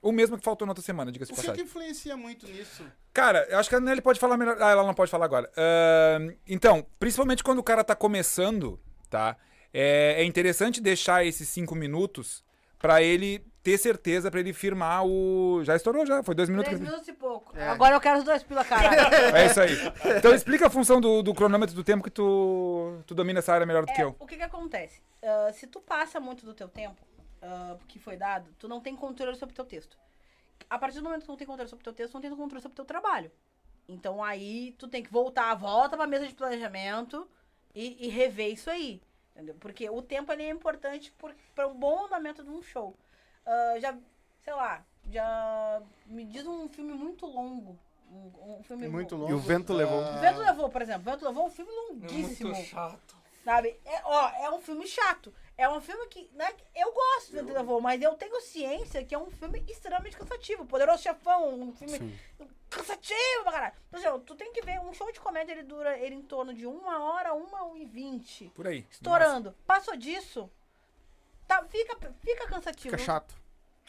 O mesmo que faltou na outra semana, diga-se O de que, que influencia muito nisso? Cara, eu acho que a Nelly pode falar melhor. Ah, ela não pode falar agora. Ahn, então, principalmente quando o cara tá começando, tá? É, é interessante deixar esses cinco minutos pra ele ter certeza, pra ele firmar o. Já estourou, já. Foi dois minutos. Três que- minutos e pouco. Agora eu quero os dois pila, caralho. É isso aí. Então explica a função do, do cronômetro do tempo que tu, tu domina essa área melhor do que É, eu. o que que acontece? Ah, se tu passa muito do teu tempo, ah, que foi dado, tu não tem controle sobre o teu texto. A partir do momento que tu não tem controle sobre o teu texto, tu não tem controle sobre o teu trabalho. Então aí tu tem que voltar, volta pra mesa de planejamento e, e rever isso aí. Entendeu? Porque o tempo ele é importante para um bom andamento de um show. Ah, já, sei lá, já me diz um filme muito longo. Um, um filme Muito longo. E o vento levou. O Vento Levou, por exemplo. O Vento Levou é um filme longuíssimo. chato. Sabe? É, ó, é um filme chato. É um filme que. Né, eu gosto do Vento Levou, mas eu tenho ciência que é um filme extremamente cansativo. Poderoso Chefão, um filme cansativo pra caralho. Então, assim, ó, tu tem que ver, um show de comédia ele dura ele em torno de uma hora, uma e vinte. Por aí. Estourando. Passou disso, tá, fica, fica cansativo. Fica chato.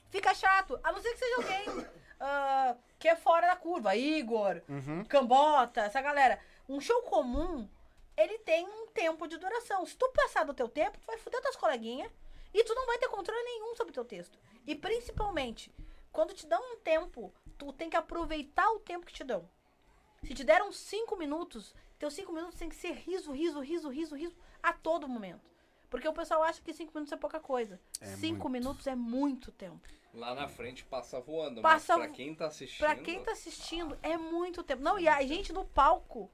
Fica chato. A não ser que seja alguém ah, que é fora da curva. Igor, Cambota, essa galera. Um show comum, ele tem um tempo de duração. Se tu passar do teu tempo, tu vai fuder tuas coleguinhas e tu não vai ter controle nenhum sobre o teu texto. E principalmente, quando te dão um tempo, tu tem que aproveitar o tempo que te dão. Se te deram cinco minutos, teus cinco minutos tem que ser riso, riso, riso, riso, riso a todo momento. Porque o pessoal acha que cinco minutos é pouca coisa. cinco minutos é muito tempo. Lá na frente passa voando, Passa mas pra quem tá assistindo... Pra quem tá assistindo, é muito tempo. Não, e a gente no palco,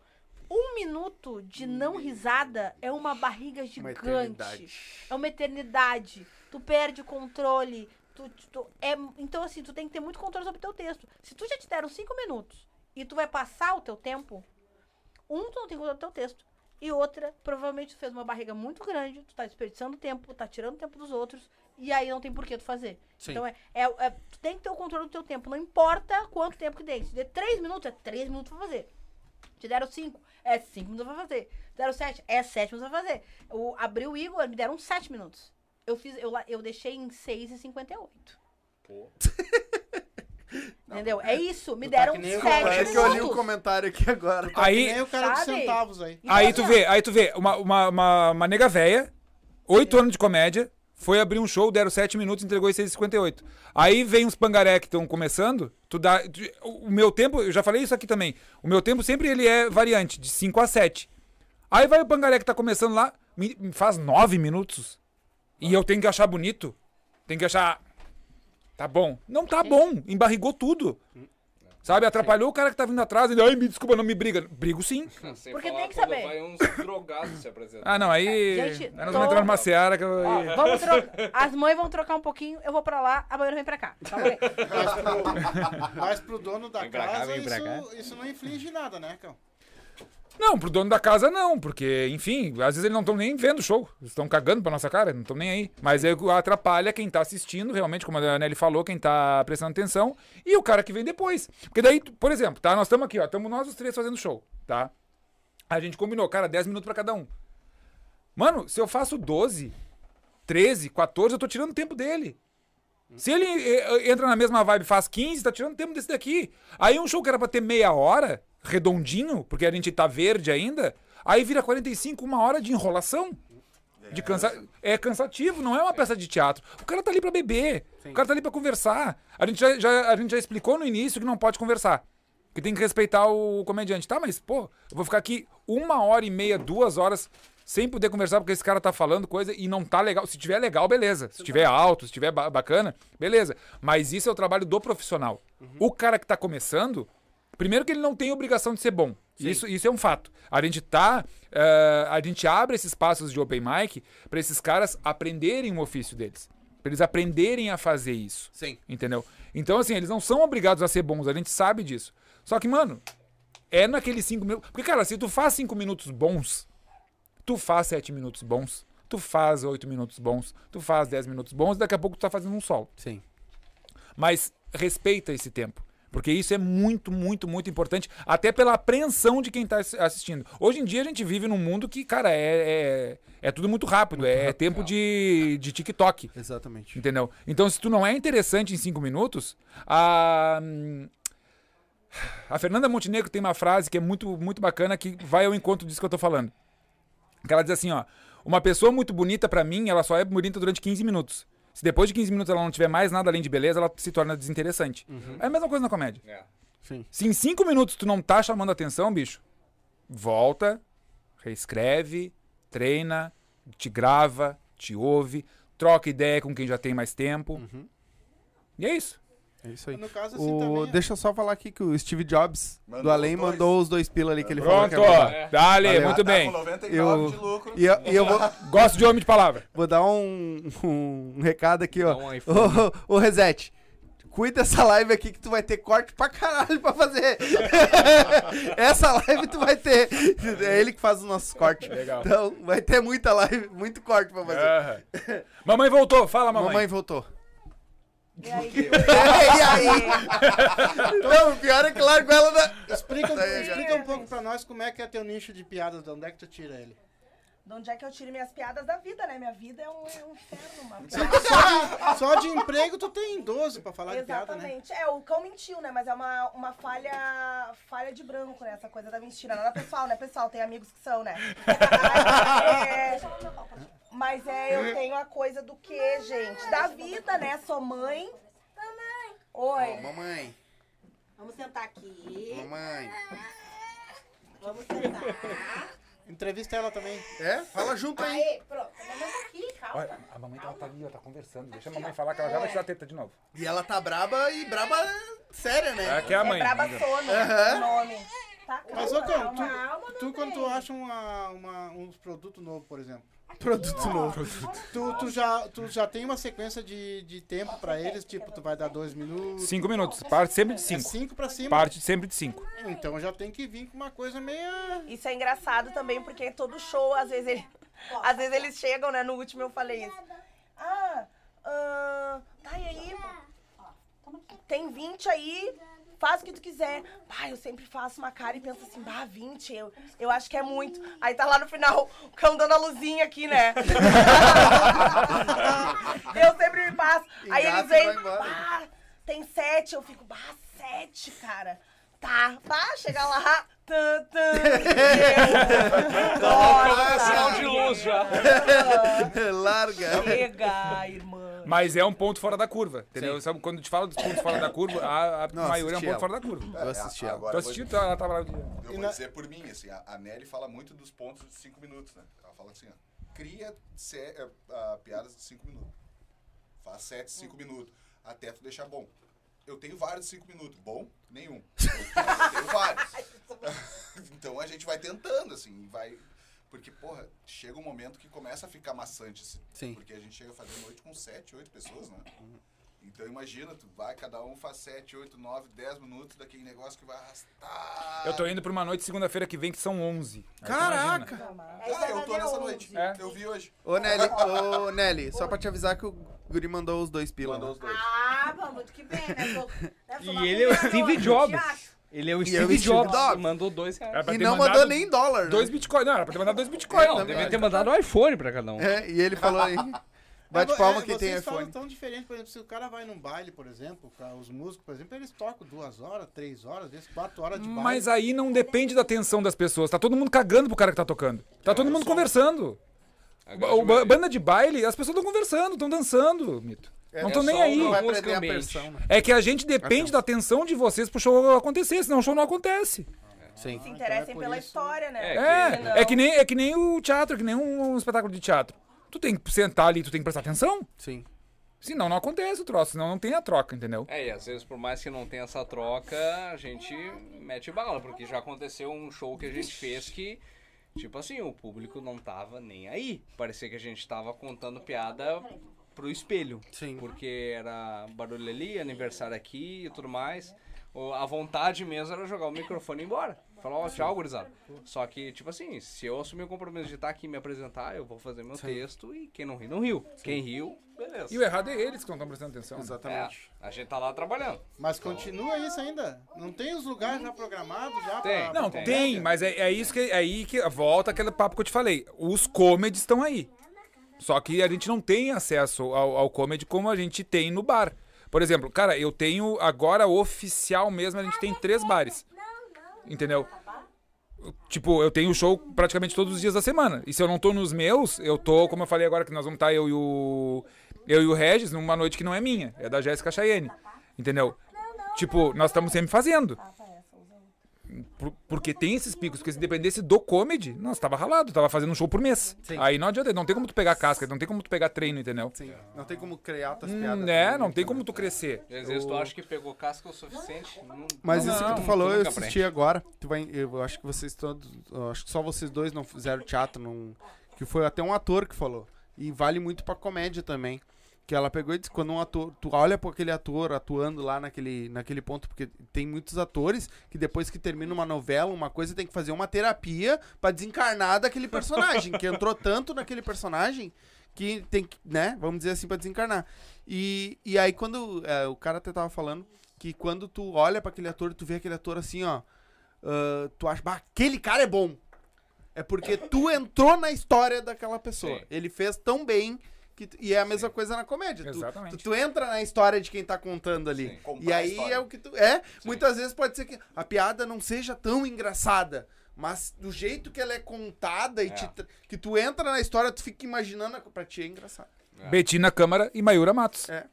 um minuto de não risada é uma barriga gigante. eternidade. é uma eternidade. Tu perde o controle. Tu, tu- é, então, assim, tu tem que ter muito controle sobre o teu texto. Se tu já te deram cinco minutos e tu vai passar o teu tempo, um, tu não tem controle do teu texto. E outra, provavelmente tu fez uma barriga muito grande, tu tá desperdiçando tempo, tá tirando tempo dos outros, e aí não tem por que tu fazer. Sim. Então é, é, é- tu tem que ter o controle do teu tempo. Não importa quanto tempo que dê. Se der três minutos, é três minutos pra fazer. Te deram cinco, é cinco minutos pra fazer. Te deram sete, é sete minutos pra fazer. O, abriu o Igor, me deram sete minutos. Eu fiz, eu, eu deixei em 6,58. Pô. Entendeu? É isso, me Tu tá deram que nem o- sete É que eu li um minutos. comentário aqui agora. Aí, Nem o cara dos sabe? centavos aí. Então, Aí assim, tu ó, vê, aí tu vê, uma, uma, uma, uma nega véia, oito anos de comédia, foi abrir um show, deram sete minutos, entregou em 6,58. Aí vem uns pangaré que estão começando, tu dá. tu- o meu tempo, eu já falei isso aqui também. O meu tempo sempre ele é variante, de 5 a 7. Aí vai o pangaré que tá começando lá, me, me faz 9 minutos. E eu tenho que achar bonito. Tem que achar. Tá bom. Não tá bom. Embarrigou tudo. Sabe? Atrapalhou o cara que tá vindo atrás. Ele, ai, me desculpa, não me briga. Brigo sim. Sem Porque falar tem que quando saber. vai uns drogados se apresentar. Ah, não, aí. Gente, aí nós vamos tô- entrar numa seara que eu. Ó, vamos trocar. As mães vão trocar um pouquinho, eu vou pra lá, a banheira vem pra cá. Tá bom? Mas pro, mas pro dono da Vem pra cá, casa, vem pra isso, isso não inflige nada, né, Cão? Não, pro dono da casa não, porque, enfim, às vezes eles não estão nem vendo o show. Estão cagando pra nossa cara, não estão nem aí. Mas aí atrapalha quem tá assistindo, realmente, como a Nelly falou, quem tá prestando atenção, e o cara que vem depois. Porque daí, por exemplo, tá? Nós estamos aqui, ó, estamos nós os três fazendo show, tá? A gente combinou, cara, 10 minutos pra cada um. Mano, se eu faço 12, 13, 14, eu tô tirando o tempo dele. Se ele eh, entra na mesma vibe faz 15, tá tirando tempo desse daqui. Aí um show que era pra ter meia hora, redondinho, porque a gente tá verde ainda, aí vira 45, uma hora de enrolação. De cansa... É cansativo, não é uma peça de teatro. O cara tá ali pra beber. O cara tá ali pra conversar. A gente já, já- a gente já explicou no início que não pode conversar. Que tem que respeitar o comediante. Tá, mas, pô, eu vou ficar aqui uma hora e meia, duas horas sem poder conversar porque esse cara tá falando coisa e não tá legal. Se tiver legal, beleza. Se tiver alto, se tiver ba- bacana, beleza. Mas isso é o trabalho do profissional. O cara que tá começando, primeiro que ele não tem obrigação de ser bom. Isso, isso é um fato. A gente tá. eh, a gente abre esses espaços de open mic pra esses caras aprenderem o ofício deles. Pra eles aprenderem a fazer isso. Sim. Entendeu? Então, assim, eles não são obrigados a ser bons, a gente sabe disso. Só que, mano, é naqueles cinco minutos. Porque, cara, se tu faz cinco minutos bons, tu faz sete minutos bons, tu faz oito minutos bons, tu faz dez minutos bons, daqui a pouco tu tá fazendo um solo. Sim. Mas respeita esse tempo. Porque isso é muito, muito, muito importante, até pela apreensão de quem tá assi- assistindo. Hoje em dia a gente vive num mundo que, cara, é, é, é tudo muito rápido, é tempo de, de TikTok. Exatamente. Entendeu? Então, se tu não é interessante em cinco minutos, a. A Fernanda Montenegro tem uma frase que é muito, muito bacana que vai ao encontro disso que eu tô falando. Que ela diz assim, ó. Uma pessoa muito bonita, pra mim, ela só é bonita durante 15 minutos. Se depois de 15 minutos ela não tiver mais nada além de beleza, ela se torna desinteressante. É a mesma coisa na comédia. É. Sim. Se em 5 minutos tu não tá chamando atenção, bicho, volta, reescreve, treina, te grava, te ouve, troca ideia com quem já tem mais tempo. E é isso. É isso aí. No caso, assim, O... também... Deixa eu só falar aqui que o Steve Jobs do Mandou Além os dois. mandou os dois pila ali que ele falou que Pronto, é ó. bom. Dale, Valeu. muito Tá bem. com 99 Eu- de lucro. E eu, e eu vou, Gosto de homem de palavra. vou dar um, um, recado aqui, ó. um iPhone. Ô, ô, Reset, cuida dessa live aqui que tu vai ter corte pra caralho pra fazer. Essa live tu vai ter. É ele que faz os nossos cortes. Legal. Então vai ter muita live, muito corte pra fazer. Aham. mamãe voltou, fala, mamãe. Mamãe voltou. E aí? e aí? Não, o pior é que largo ela na. Explica, aí, explica um pouco pra nós como é que é teu nicho de piadas, de onde é que tu tira ele. De onde é que eu tiro minhas piadas da vida, né? Minha vida é um, é um inferno, mano. Só de emprego tu tem 12 pra falar de piada, né? Exatamente. É, o cão mentiu, né? Mas é uma, uma falha falha de branco, né? Essa coisa da mentira. Nada pessoal, né? Pessoal, tem amigos que são, né? É, mas é, eu tenho a coisa do que, gente? Da vida, né? Sou mãe. Mamãe. Oi. Mamãe, Vamos sentar aqui. mamãe. Vamos sentar. Entrevista ela também. É? Fala junto aí. Aí, pronto. Vamos aqui, calma. Olha, a mamãe tá, tá ali, ó, tá conversando. Deixa a mamãe falar que ela já vai tirar a teta de novo. E ela tá braba e braba séria, né? É que é a É mãe. Braba Sono, Aham. o nome. Tá, Mas, calma, ô, Cão, calma. tu, tu quando tu acha uma, uma, uns produtos novos, por exemplo, Produto novo. tu, tu, já, tu já tem uma sequência de, de tempo pra eles, tipo, tu vai dar dois minutos. Cinco minutos. Parte sempre de É cinco. cinco pra cima. Parte sempre de cinco. Então já tem que vir com uma coisa meia. Isso é engraçado também, porque todo show, às vezes, ele, às vezes eles chegam, né? No último eu falei isso. Ah, ah, tá aí? Tem 20 aí, faz o que tu quiser. Pai, eu sempre faço uma cara e penso assim, bah, 20, eu, eu acho que é muito. Aí tá lá no final, o cão dando a luzinha aqui, né? eu sempre me passo. Aí eles vêm, bah, tem sete. Eu fico, bah, sete, cara. Tá, tá, chega lá. Tã, tã, É sinal Nossa, de luz já. Larga. chega, irmã. Mas é um ponto fora da curva. Entendeu? Sabe, quando te fala dos pontos fora da curva, a, a Não, maioria é um ponto ela. fora da curva. Eu assisti ela. Agora Tu eu vou- assistiu, ela tava lá. Eu E vou na- dizer por mim, assim, a, a Nelly fala muito dos pontos de 5 minutos, né? Ela fala assim, ó, cria eh, ah, piadas de 5 minutos. Faz 7, 5 minutos, até tu deixar bom. Eu tenho vários de 5 minutos. Bom? Nenhum. Eu tenho vários. então a gente vai tentando, assim, e vai... Porque, porra, chega um momento que começa a ficar maçante, assim. Sim. Porque a gente chega a fazer noite com 7, 8 pessoas, né? Então imagina, tu vai, cada um faz 7, 8, 9, 10 minutos daquele negócio que vai arrastar. Eu tô indo pra uma noite segunda-feira que vem que são 11. Aí tu Caraca! Ah, eu tô nessa noite. É. Eu vi hoje. Ô, Nelly, ô, Nelly, só pra te avisar que o Guri mandou os dois pila. Mandou né? os dois. Ah, vamos, muito que bem, né? Sou- né, E ele é o Steve Jobs. Ele é o é Steve Steve Jobs. Jobs. Mandou dois reais. E não mandou nem em dólar, né? Dois bitcoins. Não, era pra ter mandado dois bitcoins. Não, devia ter mandado um iPhone pra cada um. É, e ele falou aí. Bate É, palma é, quem tem vocês falam iPhone. tão diferente, por exemplo, se o cara vai num baile, por exemplo, os músicos, por exemplo, eles tocam duas horas, três horas, às vezes quatro horas de baile. Mas aí não depende da atenção das pessoas. Tá todo mundo cagando pro cara que tá tocando. Tá todo mundo conversando. A O banda de baile, as pessoas estão conversando, estão dançando, Mito. Não estão é nem só aí. uma Vai a pressão, né? É que a gente depende da atenção de vocês pro show acontecer, senão o show não acontece. Sim. Se interessem então é pela isso- história, né? É, Senão- é que, nem, é que nem o teatro, é que nem um, espetáculo de teatro. Tu tem que sentar ali, tu tem que prestar atenção. Sim. Senão não acontece o troço, senão não tem a troca, entendeu? É, e às vezes, por mais que não tenha essa troca, a gente mete bala, porque já aconteceu um show que a gente fez que, tipo assim, o público não tava nem aí. Parecia que a gente tava contando piada pro espelho. Sim. Porque era barulho ali, aniversário aqui e tudo mais. A vontade mesmo era jogar o microfone e ir embora. Falar, ó, tchau, gurizada. Só que, tipo assim, se eu assumir o compromisso de estar aqui e me apresentar, eu vou fazer meu texto e quem não riu, não riu. Quem riu, beleza. E o errado é eles que não estão prestando atenção. É, Exatamente. a gente tá lá trabalhando. Mas continua isso ainda? Não tem os lugares já programados já Tem. pra- Não, pra tem, comédia? mas é, é isso que é aí que volta aquele papo que eu te falei. Os comedies estão aí. Só que a gente não tem acesso ao, ao comedy como a gente tem no bar. Por exemplo, cara, eu tenho agora oficial mesmo, a gente tem três bares. Entendeu? Tipo, eu tenho show praticamente todos os dias da semana. E se eu não tô nos meus, eu tô, como eu falei agora, que nós vamos estar eu e o. Eu e o Regis numa noite que não é minha, é da Jéssica Chayenne. Entendeu? Tipo, nós estamos sempre fazendo. Por- porque tem esses picos, porque se dependesse do comedy, nossa, tava ralado, tava fazendo um show por mês. Sim. Aí não adianta, não tem como tu pegar casca, não tem como tu pegar treino, entendeu? Sim. Não tem como criar tuas Hum, piadas. é, não né? tem como tu crescer. Às vezes tu acha que pegou casca o suficiente. Não, Mas Não, isso que não, tu falou, tu eu assisti aprende. agora. Tu vai, eu acho que vocês todos. eu acho que só vocês dois não fizeram teatro. Não, que foi até um ator que falou. E vale muito pra comédia também. Que ela pegou e disse, quando um ator. Tu olha pra aquele ator atuando lá naquele, naquele ponto, porque tem muitos atores que depois que termina uma novela, uma coisa, tem que fazer uma terapia pra desencarnar daquele personagem. que entrou tanto naquele personagem que tem que, né? Vamos dizer assim, pra desencarnar. E, e aí, quando é, o cara até tava falando que quando tu olha pra aquele ator, tu vê aquele ator assim, ó. ah, tu acha, bah, aquele cara é bom. É porque tu entrou na história daquela pessoa. Sim. Ele fez tão bem. Que tu- e é a mesma coisa na comédia. Tu- Exatamente. Tu, tu entra na história de quem tá contando ali. Sim. E aí é o que tu. É, muitas vezes pode ser que a piada não seja tão engraçada. Mas do jeito que ela é contada e É. te que tu entra na história, tu fica imaginando. a- Pra ti é engraçado. Betina Câmara e Mayura Matos. É.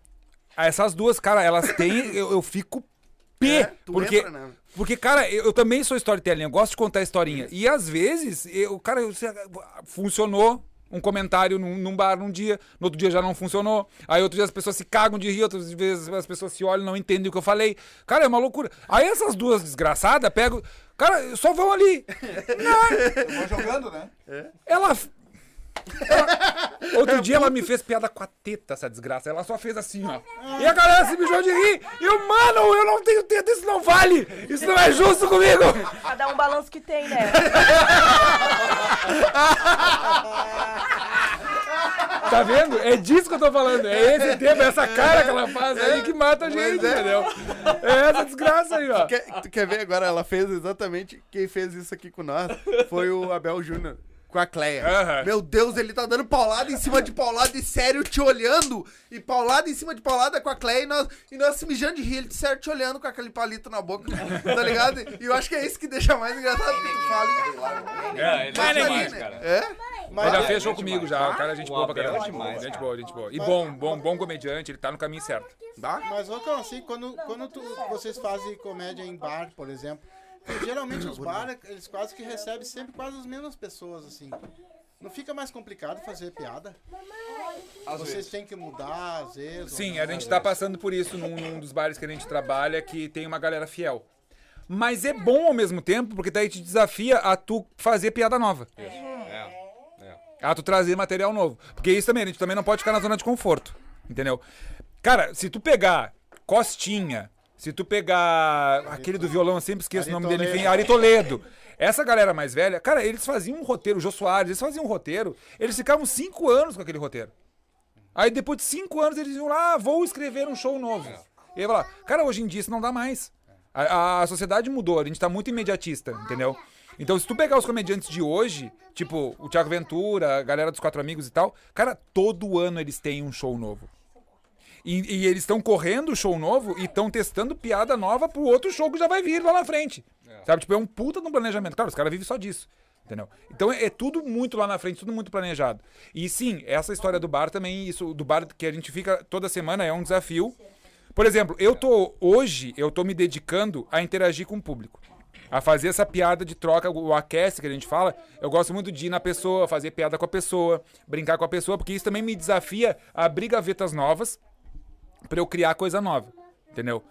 Essas duas, cara, elas têm. eu, eu fico P. É, tu porque, entra, né? porque, cara, eu, eu também sou storytelling, eu gosto de contar historinha. E às vezes, eu, cara, eu, funcionou um comentário num, num bar num dia, no outro dia já não funcionou. Aí outro dia as pessoas se cagam de rir, outras vezes as pessoas se olham e não entendem o que eu falei. Cara, é uma loucura. Aí essas duas desgraçadas pegam. Cara, só vão ali. Eu vou jogando, né? Ela. ela- Outro dia ela me fez piada com a teta, essa desgraça. Ela só fez assim, ó. E a galera se mijou de rir. E eu, mano, eu não tenho teta, isso não vale. Isso não é justo comigo. Cada um balanço que tem, né? Tá vendo? É disso que eu tô falando. É esse tempo, é essa cara que ela faz aí que mata a gente, é. entendeu? É essa desgraça aí, ó. Quer, tu quer ver agora? Ela fez exatamente. Quem fez isso aqui com nós foi o Abel Júnior. Com a Cleia. Aham. Meu Deus, ele tá dando paulada em cima de paulada e sério te olhando. E paulada em cima de paulada com a Cleia e nós, e nós se mijando de rir. Ele de sério te olhando com aquele palito na boca. Tá ligado? E eu acho que é isso que deixa mais engraçado que tu fala. É, ele Mas é demais, né? cara. É? Mas já é, fez show é comigo já. O cara é gente boa pra Abel caramba. é demais, Gente boa, gente boa. E bom, bom, bom comediante, ele tá no caminho certo. Dá? Mas, ô, Cão, assim, quando, quando tu- vocês fazem comédia em bar, por exemplo, geralmente os bares, eles quase que recebem sempre quase as mesmas pessoas, assim. Não fica mais complicado fazer piada? Às Vocês vezes. têm que mudar, às vezes. Sim, não? a gente tá passando por isso num, num dos bares que a gente trabalha, que tem uma galera fiel. Mas é bom ao mesmo tempo, porque daí te desafia a tu fazer piada nova. É, é. A tu trazer material novo. Porque isso também, a gente também não pode ficar na zona de conforto. Entendeu? Cara, se tu pegar Costinha, se tu pegar aquele do violão, eu sempre esqueço Ari o nome dele, enfim. Ari Toledo. Essa galera mais velha, cara, eles faziam um roteiro, o Jô Soares, eles faziam um roteiro, eles ficavam cinco anos com aquele roteiro. Aí depois de cinco anos eles iam lá, ah, vou escrever um show novo. E aí lá, cara, hoje em dia isso não dá mais. A, a- a sociedade mudou, a gente tá muito imediatista, entendeu? Então, se tu pegar os comediantes de hoje, tipo o Thiago Ventura, a galera dos Quatro Amigos e tal, cara, todo ano eles têm um show novo. E, e eles estão correndo o show novo e estão testando piada nova pro outro show que já vai vir lá na frente. Sabe? Tipo, é um puta de um planejamento. Claro, os caras vivem só disso. Entendeu? Então é, é tudo muito lá na frente, tudo muito planejado. E sim, essa história do bar também, isso do bar que a gente fica toda semana é um desafio. Por exemplo, eu tô hoje, eu tô me dedicando a interagir com o público. A fazer essa piada de troca, o aquece que a gente fala. Eu gosto muito de ir na pessoa, fazer piada com a pessoa, brincar com a pessoa, porque isso também me desafia a abrir gavetas novas pra eu criar coisa nova. Entendeu?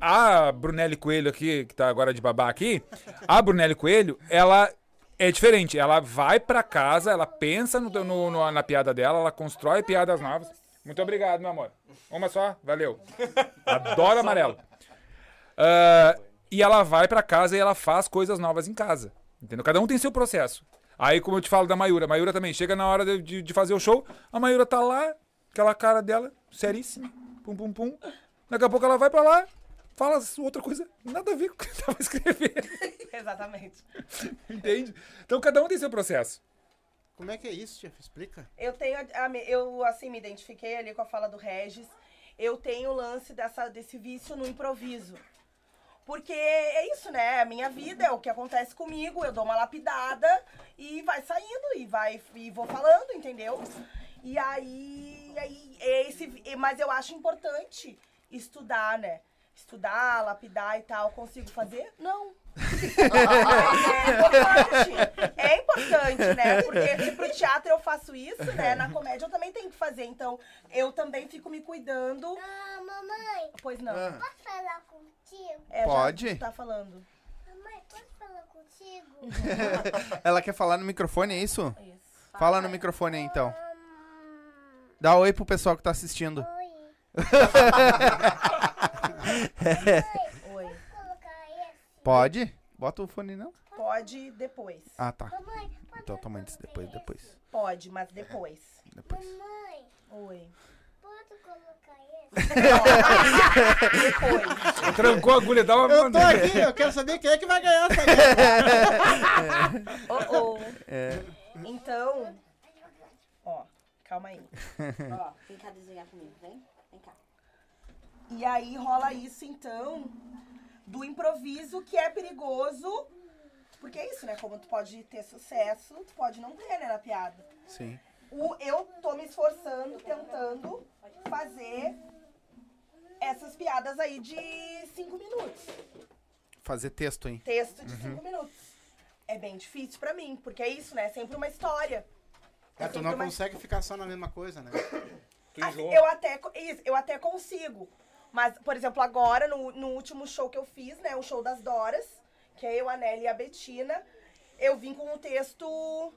A Brunelli Coelho aqui, que tá agora de babá aqui, a Brunelli Coelho, ela é diferente. Ela vai pra casa, ela pensa no, no- no- na piada dela, ela constrói piadas novas. Muito obrigado, meu amor. Uma só, valeu. Adoro amarelo. Ah, e ela vai pra casa e ela faz coisas novas em casa. Entendeu? Cada um tem seu processo. Aí, como eu te falo da Mayura, a Mayura também chega na hora de, de- de fazer o show, a Mayura tá lá, aquela cara dela, seríssima, pum, pum, pum. Daqui a pouco ela vai pra lá, fala outra coisa, nada a ver com o que eu tava escrevendo. Exatamente. Entende? Então cada um tem seu processo. Como é que é isso, chefe? Explica. Eu tenho, eu assim me identifiquei ali com a fala do Regis. Eu tenho o lance dessa, desse vício no improviso. Porque é isso, né? A minha vida é o que acontece comigo, eu dou uma lapidada e vai saindo e vai e vou falando, entendeu? E aí, aí é esse, mas eu acho importante estudar, né? Estudar, lapidar e tal, consigo fazer? Não. É importante. É importante, né? Porque se pro teatro eu faço isso, né? Na comédia eu também tenho que fazer. Então, eu também fico me cuidando. Ah, mamãe, Pois não. Ah. posso falar contigo? É, já Pode? Tá falando. Mamãe, posso falar contigo? Ela quer falar no microfone, é isso? Isso. Fala no microfone aí, então. Dá oi pro pessoal que tá assistindo. oi. Oi. Posso colocar esse? Pode? Bota o fone, não? Pode depois. Ah, tá. Mamãe, pode Então toma antes, depois, esse? depois. Pode, mas depois. Depois. Mamãe, Oi. pode colocar esse? Depois. Trancou a agulha, dá uma. Eu tô aqui, eu quero saber quem é que vai ganhar essa guerra. Oh, oh. É. Então. Calma aí. Ó, vem cá desenhar comigo, vem? Vem cá. E aí rola isso, então, do improviso, que é perigoso. Porque é isso, né? Como tu pode ter sucesso, tu pode não ter, né, na piada. Sim. O, eu tô me esforçando, tentando fazer essas piadas aí de cinco minutos. Fazer texto, hein? Texto de cinco minutos. É bem difícil pra mim, porque é isso, né? É sempre uma história. É, tu não consegue ficar só na mesma coisa, né? Assim, eu até, isso, eu até consigo. Mas, por exemplo, agora, no, no último show que eu fiz, né? O show das Doras, que é eu, a Nelly e a Betina, eu vim com o texto.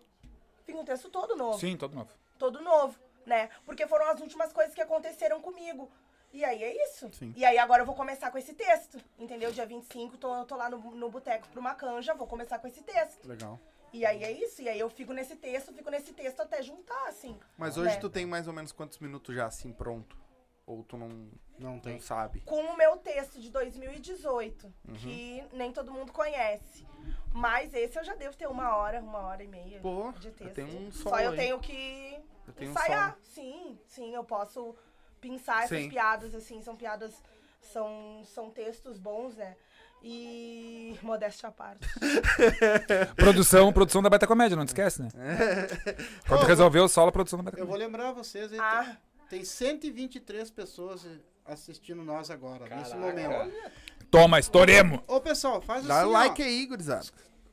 Vim com o texto todo novo. Sim, todo novo. Todo novo, né? Porque foram as últimas coisas que aconteceram comigo. E aí é isso. Sim. E aí agora eu vou começar com esse texto. Entendeu? Dia 25, tô, tô lá no, no boteco pra uma canja, vou começar com esse texto. Legal. E aí é isso. E aí eu fico nesse texto, fico nesse texto até juntar, assim. Mas hoje né? tu tem mais ou menos quantos minutos já assim pronto? Ou tu não, Não tem. não sabe? com o meu texto de 2018, Uhum. que nem todo mundo conhece. Mas esse eu já devo ter uma hora, uma hora e meia Pô, de texto. tem um Só eu aí. tenho que Eu tenho um ensaiar. solo. sim, sim, eu posso pensar essas Sim. piadas, assim, são piadas, são, são textos bons, né? E modéstia à parte. Produção, produção da Baita Comédia, não te esquece, né? Quando Ô, resolveu o solo, a produção da Baita Eu vou Comédia. lembrar vocês aí. Ah, Tem 123 pessoas assistindo nós agora, nesse Caraca. momento. Toma, estouremos! Ô, pessoal, faz Dá assim, ó, like aí, gurizada.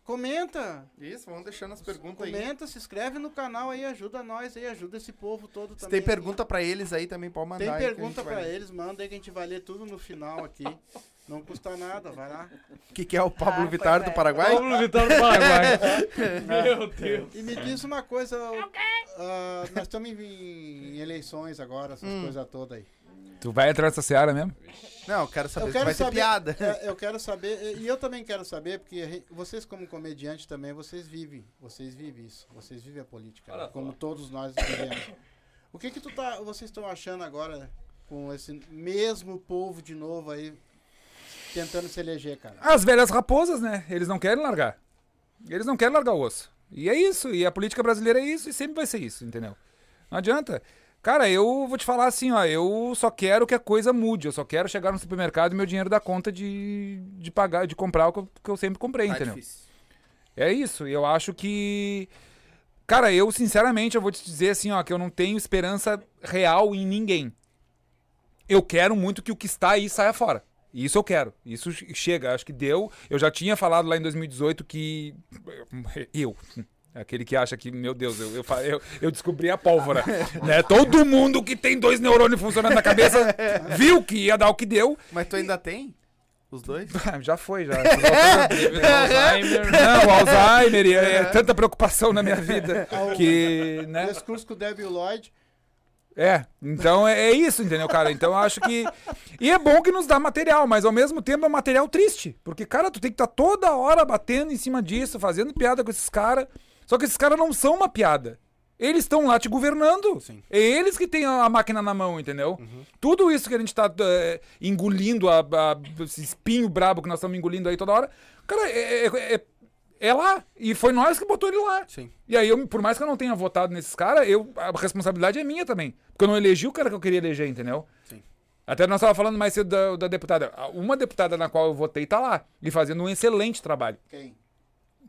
comenta. Isso, vamos deixando as perguntas aí. Comenta, se inscreve no canal aí, ajuda nós aí, ajuda esse povo todo Se também. tem pergunta pra eles aí, também pode mandar. Tem pergunta ler. eles, manda aí que a gente vai ler tudo no final aqui. Não custa nada, vai lá. O que, que é o Pablo Ah, Vittar do é. Paraguai? Pablo Vittar do Paraguai. Meu Deus. E me diz uma coisa, ah, nós estamos em, em eleições agora, essas Hum. coisas todas aí. Tu vai entrar nessa seara mesmo? Não, eu quero saber Eu quero vai saber, piada. é, eu quero saber, e eu também quero saber, porque vocês como comediante também, vocês vivem, vocês vivem isso, vocês vivem a política, Olha como só. todos nós vivemos. O que que tu tá, vocês estão achando agora com esse mesmo povo de novo aí tentando se eleger, cara? As velhas raposas, né? Eles não querem largar. Eles não querem largar o osso. E é isso. E a política brasileira é isso e sempre vai ser isso, entendeu? Não adianta. Cara, eu vou te falar assim, ó. Eu só quero que a coisa mude. Eu só quero chegar no supermercado e meu dinheiro dar conta de, de pagar, de comprar o que eu, que eu sempre comprei, Tá entendeu? difícil. É isso. E eu acho que. Cara, eu sinceramente eu vou te dizer assim, ó, que eu não tenho esperança real em ninguém. Eu quero muito que o que está aí saia fora. Isso eu quero. Isso chega. Acho que deu. Eu já tinha falado lá em 2018 que. Eu. Aquele que acha que, meu Deus, eu, eu, eu, eu descobri a pólvora. né? Todo mundo que tem dois neurônios funcionando na cabeça viu que ia dar o que deu. Mas tu ainda tem? Os dois? Já foi, já. Alzheimer. Não, o Alzheimer e é tanta preocupação na minha vida que, né? Discurso com o Debbie Lloyd. É, então é, é isso, entendeu, cara? Então eu acho que. E é bom que nos dá material, mas ao mesmo tempo é material triste. Porque, cara, tu tem que estar toda hora batendo em cima disso, fazendo piada com esses caras. Só que esses caras não são uma piada. Eles estão lá te governando. É eles que têm a máquina na mão, entendeu? Tudo isso que a gente tá é, engolindo, a, a- esse espinho brabo que nós estamos engolindo aí toda hora, cara, é, é- é- lá. E foi nós que botou ele lá. Sim. E aí, eu, por mais que eu não tenha votado nesses caras, eu, a responsabilidade é minha também. Porque eu não elegi o cara que eu queria eleger, entendeu? Sim. Até nós estávamos falando mais cedo da, da deputada. Uma deputada na qual eu votei tá lá. E fazendo um excelente trabalho. Quem?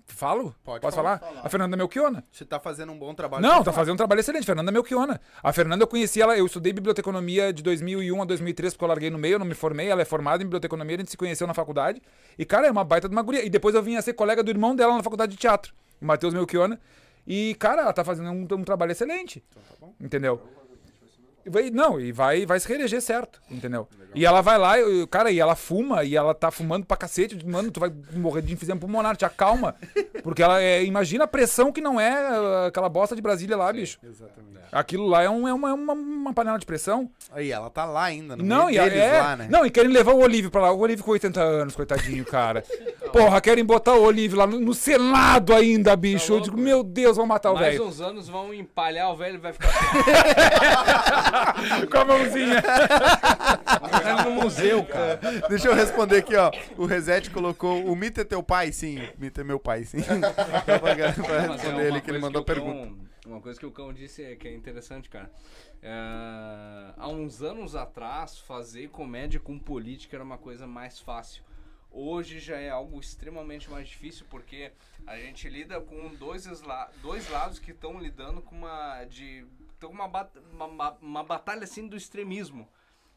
Falo? Pode Posso falar. falar? A Fernanda Melchiona. Você tá fazendo um bom trabalho. Não, tá falar. fazendo um trabalho excelente. Fernanda Melchiona. A Fernanda eu conheci ela, eu estudei biblioteconomia de 2001 a 2003, porque eu larguei no meio, eu não me formei. Ela é formada em biblioteconomia, a gente se conheceu na faculdade. E, cara, é uma baita de uma guria. E depois eu vim a ser colega do irmão dela na faculdade de teatro, o Matheus Melchiona. E, cara, ela tá fazendo um, um trabalho excelente. Entendeu? E vai- não, e vai, vai se reeleger certo, entendeu? E ela vai lá, e, cara, e ela fuma, e ela tá fumando pra cacete. eu Mano, tu vai morrer de enfisema pulmonar, te acalma. Porque ela é. Imagina a pressão que não é ah, aquela bosta de Brasília lá, bicho. Exatamente. Aquilo lá é, um- é uma, é uma, uma panela de pressão. Aí, ela tá lá ainda, no Não, e deles é, lá, né? não, e querem levar o Olívio pra lá. O Olívio com 80 anos, coitadinho, cara. Porra, querem botar o Olívio lá no, no Senado ainda, bicho. Eu louco, digo, meu Deus, vão matar o Mais velho. uns anos vão empalhar o velho e vai ficar Com a mãozinha. Tá no museu, cara. Deixa eu responder aqui, ó. O Reset colocou: o mito é teu pai? Sim, o mito é meu pai, sim. Pra, é responder uma ele que ele coisa mandou o pergunta. Cão- uma coisa que o Cão disse é que é interessante, cara. É, há uns anos atrás, fazer comédia com política era uma coisa mais fácil. Hoje já é algo extremamente mais difícil porque a gente lida com dois, dois lados que estão lidando com uma de tão uma, bat- uma, uma- uma batalha assim do extremismo.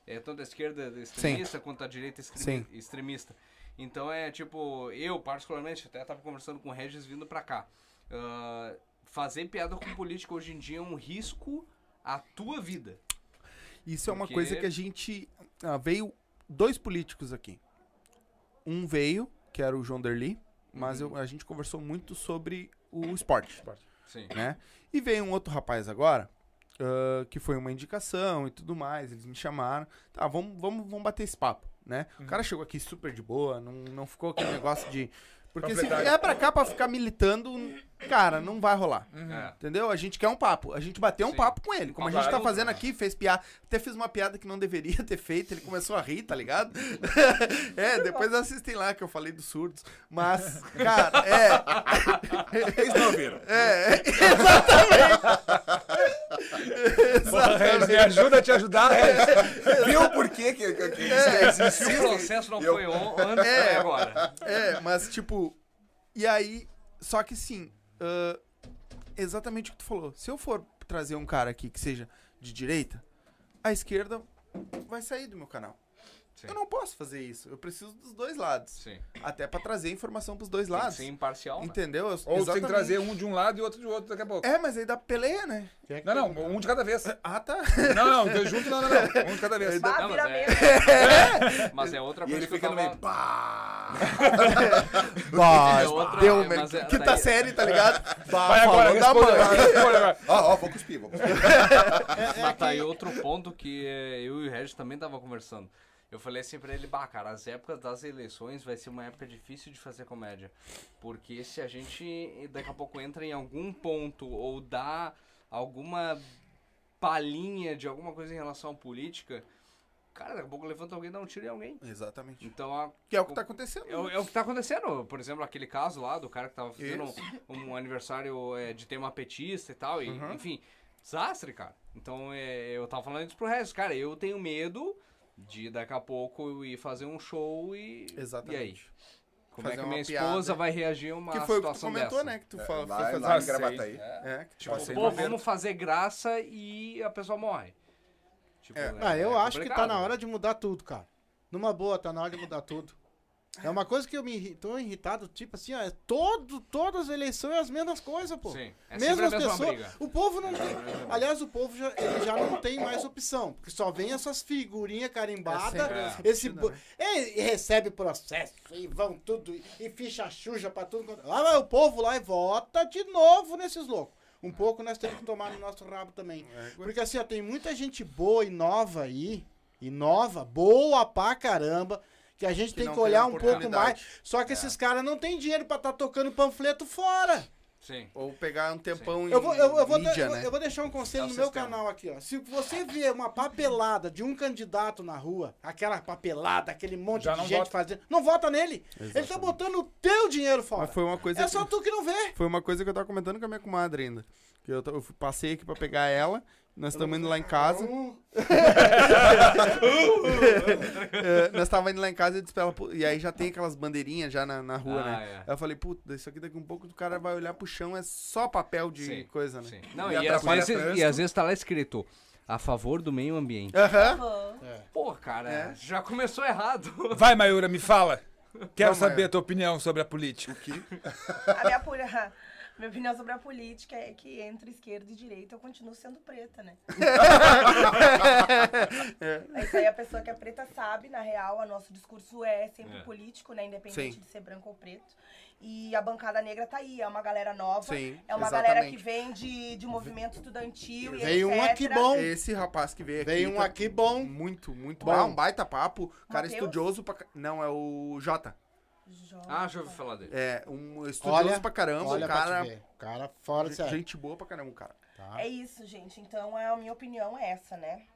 É, tanto a esquerda extremista quanto a direita extremi- Sim. extremista. Então é tipo, eu particularmente até tava conversando com o Regis vindo pra cá. Ah, fazer piada com política hoje em dia é um risco à tua vida. Isso é uma Porque- coisa que a gente. ah, veio dois políticos aqui. Um veio, que era o João Derli, mas Uhum. eu- a gente conversou muito sobre o esporte, Sim. né? E veio um outro rapaz agora, ah, que foi uma indicação e tudo mais, eles me chamaram. Tá, vamos, vamos, vamos bater esse papo, né? O cara chegou aqui super de boa, não, não ficou aquele negócio de. Porque se vier pra cá pra ficar militando, cara, não vai rolar. É. Entendeu? A gente quer um papo. A gente bateu um Sim. papo com ele. Como a gente tá fazendo aqui, fez piada. Até fiz uma piada que não deveria ter feito. Ele começou a rir, tá ligado? é, depois assistem lá que eu falei dos surdos. Mas, cara, é. Eles não viram. É, Me ajuda a te ajudar, Regis. Viu por quê que, que, que É. isso Se o existe? processo não Eu- foi on, antes, É. é agora. é, mas tipo. E aí. Só que sim. ah, exatamente o que tu falou. Se eu for trazer um cara aqui que seja de direita, a esquerda vai sair do meu canal. Sim. Eu não posso fazer isso. Eu preciso dos dois lados. Sim. Até pra trazer informação pros dois Tem que lados. ser imparcial, né? Entendeu? Eu- Ou você tem que trazer um de um lado e outro de outro daqui a pouco. É, mas aí dá peleia, né? É que Não, não, perguntou? um de cada vez. Ah, tá. Não, não, junto não, não, não. Um de cada vez. Bah, Não, mas é- mesmo. Mas é outra E coisa ele que eu fica no meio. Pá! Bah, É outra- deu, é, mas é- quinta daí- série, tá ligado? Bah, Vai agora, falou da responde, mãe. vai, responde agora. Ó, ó, vou cuspir, vou cuspir. Mas tá aí outro ponto que eh, eu e o Regis também tava conversando. Eu falei assim pra ele, bah, cara, as épocas das eleições vai ser uma época difícil de fazer comédia. Porque se a gente daqui a pouco entra em algum ponto ou dá alguma palhinha de alguma coisa em relação à política, cara, daqui a pouco levanta alguém e dá um tiro em alguém. Exatamente. Então a, Que é o que tá acontecendo. é, o- é o que tá acontecendo. Por exemplo, aquele caso lá do cara que tava fazendo um, um aniversário é, de tema petista e tal. E, Uhum. Enfim, desastre, cara. Então é, eu tava falando isso pro resto. Cara, eu tenho medo de daqui a pouco eu ir fazer um show e. Exatamente. E aí? Como é fazer que uma minha piada. esposa vai reagir a uma Que foi o que tu situação comentou, dessa? né? Que tu É, Lá, foi fazer. lá em Ah, sei. Gravataí. É, que Tipo assim, Pô, vamos fazer graça e a pessoa morre. Tipo, É. Ah, eu é acho que tá na hora de mudar tudo, cara. Numa boa, tá na hora de mudar tudo. É uma coisa que eu me irri- tô irritado, tipo assim, ó, é todo, todas as eleições é as mesmas coisas, pô. Sim, é Mesmo sempre a as mesma pessoas. briga. O povo não tem. Aliás, o povo já, ele já não tem mais opção. Porque só vem essas figurinhas carimbadas. É É. esse bo- né? e, e recebe processo e vão tudo. E, ficha xuxa pra tudo. Lá vai o povo lá e vota de novo nesses loucos. Um pouco nós temos que tomar no nosso rabo também. É, Porque assim, ó, tem muita gente boa e nova aí. E nova, boa pra caramba. Que a gente Que tem que olhar tem um pouco mais. Só que esses caras não têm dinheiro pra estar tocando panfleto fora. Sim. Ou pegar um tempão em Eu vou, eu, eu vou, mídia, eu, né? eu vou deixar um conselho É o no meu canal aqui, ó. Se você vê uma papelada de um candidato na rua, aquela papelada, aquele monte Já de gente vota. fazendo, não vota nele. Ele tá botando o teu dinheiro fora. Mas foi uma coisa É que- só tu que não vê. Foi uma coisa que eu tava comentando com a minha comadre ainda. Que eu, eu passei aqui pra pegar ela. Nós estamos indo lá em casa. É, nós tava indo lá em casa e disse pra ela, e aí já tem aquelas bandeirinhas já na, na rua, Ah, né? é. Aí eu falei, puta, isso aqui daqui um pouco o cara vai olhar pro chão, é só papel de Sim, coisa, né? Sim. Não, E e, às vezes, e às vezes tá lá escrito a favor do meio ambiente. Aham. Pô, cara, É. já começou errado. Vai, Mayura, me fala. Quero Vamos, saber Mayura. a tua opinião sobre a política. A minha, poli- minha opinião sobre a política é que entre esquerda e direita eu continuo sendo preta, né? Isso aí a pessoa que é preta sabe, na real, o nosso discurso é sempre É. político, né? Independente Sim. de ser branco ou preto. E a bancada negra tá aí, é uma galera nova. Sim, é uma galera que exatamente. vem de, de movimento estudantil e Veio um aqui bom. Esse rapaz que veio aqui. Veio um tá aqui bom. Muito, muito Bom. bom. um baita papo. Cara Mateus? estudioso pra. Não, é o Jota. Jovem. Ah, já ouvi falar dele. É um estudioso Olha, pra caramba. olha um pra te cara. ver. Cara fora de série. Gente boa pra caramba, um cara. Tá? É isso, gente. Então, é a minha opinião é essa, né?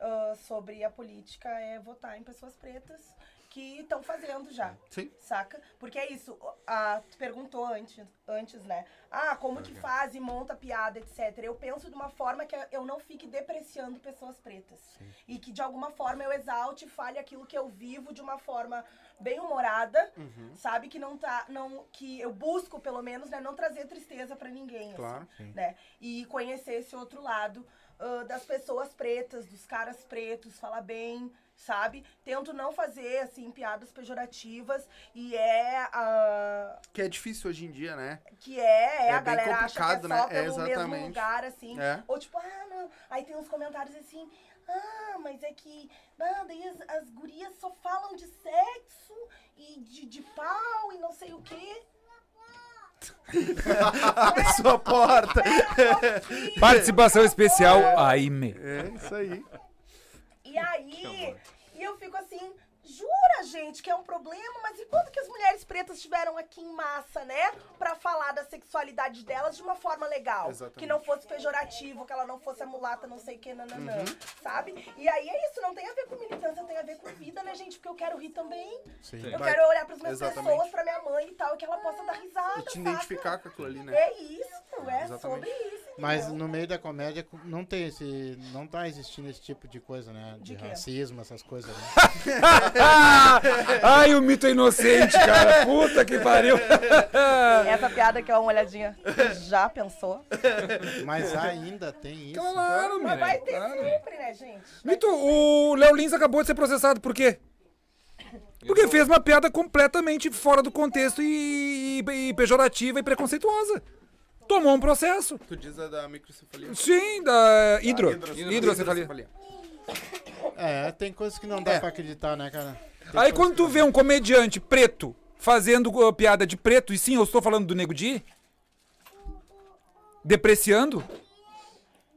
Ah, sobre a política é votar em pessoas pretas que estão fazendo já. Sim. Saca? Porque é isso. A, tu perguntou antes, antes, né? Ah, como que faz e monta piada, etc. Eu penso de uma forma que eu não fique depreciando pessoas pretas. E que de alguma forma eu exalte e fale aquilo que eu vivo de uma forma bem humorada, Uhum. sabe? Que não tá. Não, que eu busco, pelo menos, né, não trazer tristeza pra ninguém. assim Claro. né? E conhecer esse outro lado ah, das pessoas pretas, dos caras pretos, falar bem, sabe? Tento não fazer, assim, piadas pejorativas e é a... Que é difícil hoje em dia, né? Que é, é, É a galera acha que é só né? É, pelo mesmo exatamente. lugar, assim. É. Ou tipo, ah, não. Aí tem uns comentários assim, ah, mas é que, ah, daí as, as gurias só falam de sexo e de, de pau e não sei o quê. Abre sua porta. Participação especial, Aime. É isso aí. E aí, e eu fico assim, jura, gente, que é um problema, mas e quando que as mulheres pretas estiveram aqui em massa, né? Pra falar da sexualidade delas de uma forma legal. Exatamente. Que não fosse pejorativo, que ela não fosse a mulata, não sei o que, nananã. Uhum. Sabe? E aí é isso, não tem a ver com militância, tem a ver com vida, né, gente? Porque eu quero rir também. Sim. Eu Vai. quero olhar pras minhas Exatamente. pessoas, pra minha mãe e tal, e que ela possa dar risada. E te saca? identificar com aquilo ali, né? É isso, é Exatamente. sobre isso. Mas no meio da comédia não tem esse. Não tá existindo esse tipo de coisa, né? De, De racismo, essas coisas, né? Ai, o mito é inocente, cara. Puta que pariu. Essa piada que é uma olhadinha. Já pensou? Mas ainda tem isso. Claro, Mas vai ter Claro. sempre, né, gente? Mito, o Léo Lins acabou de ser processado por quê? Porque fez uma piada completamente fora do contexto e, e- e pejorativa e preconceituosa. Tomou um processo. Tu diz a da microcefalia. Sim, da hidro. hidro- hidrocefalia. É, tem coisas que não dá É. pra acreditar, né, cara? Tem Aí quando tu que- vê um comediante preto fazendo uh, piada de preto, e sim, eu estou falando do Nego Di, depreciando,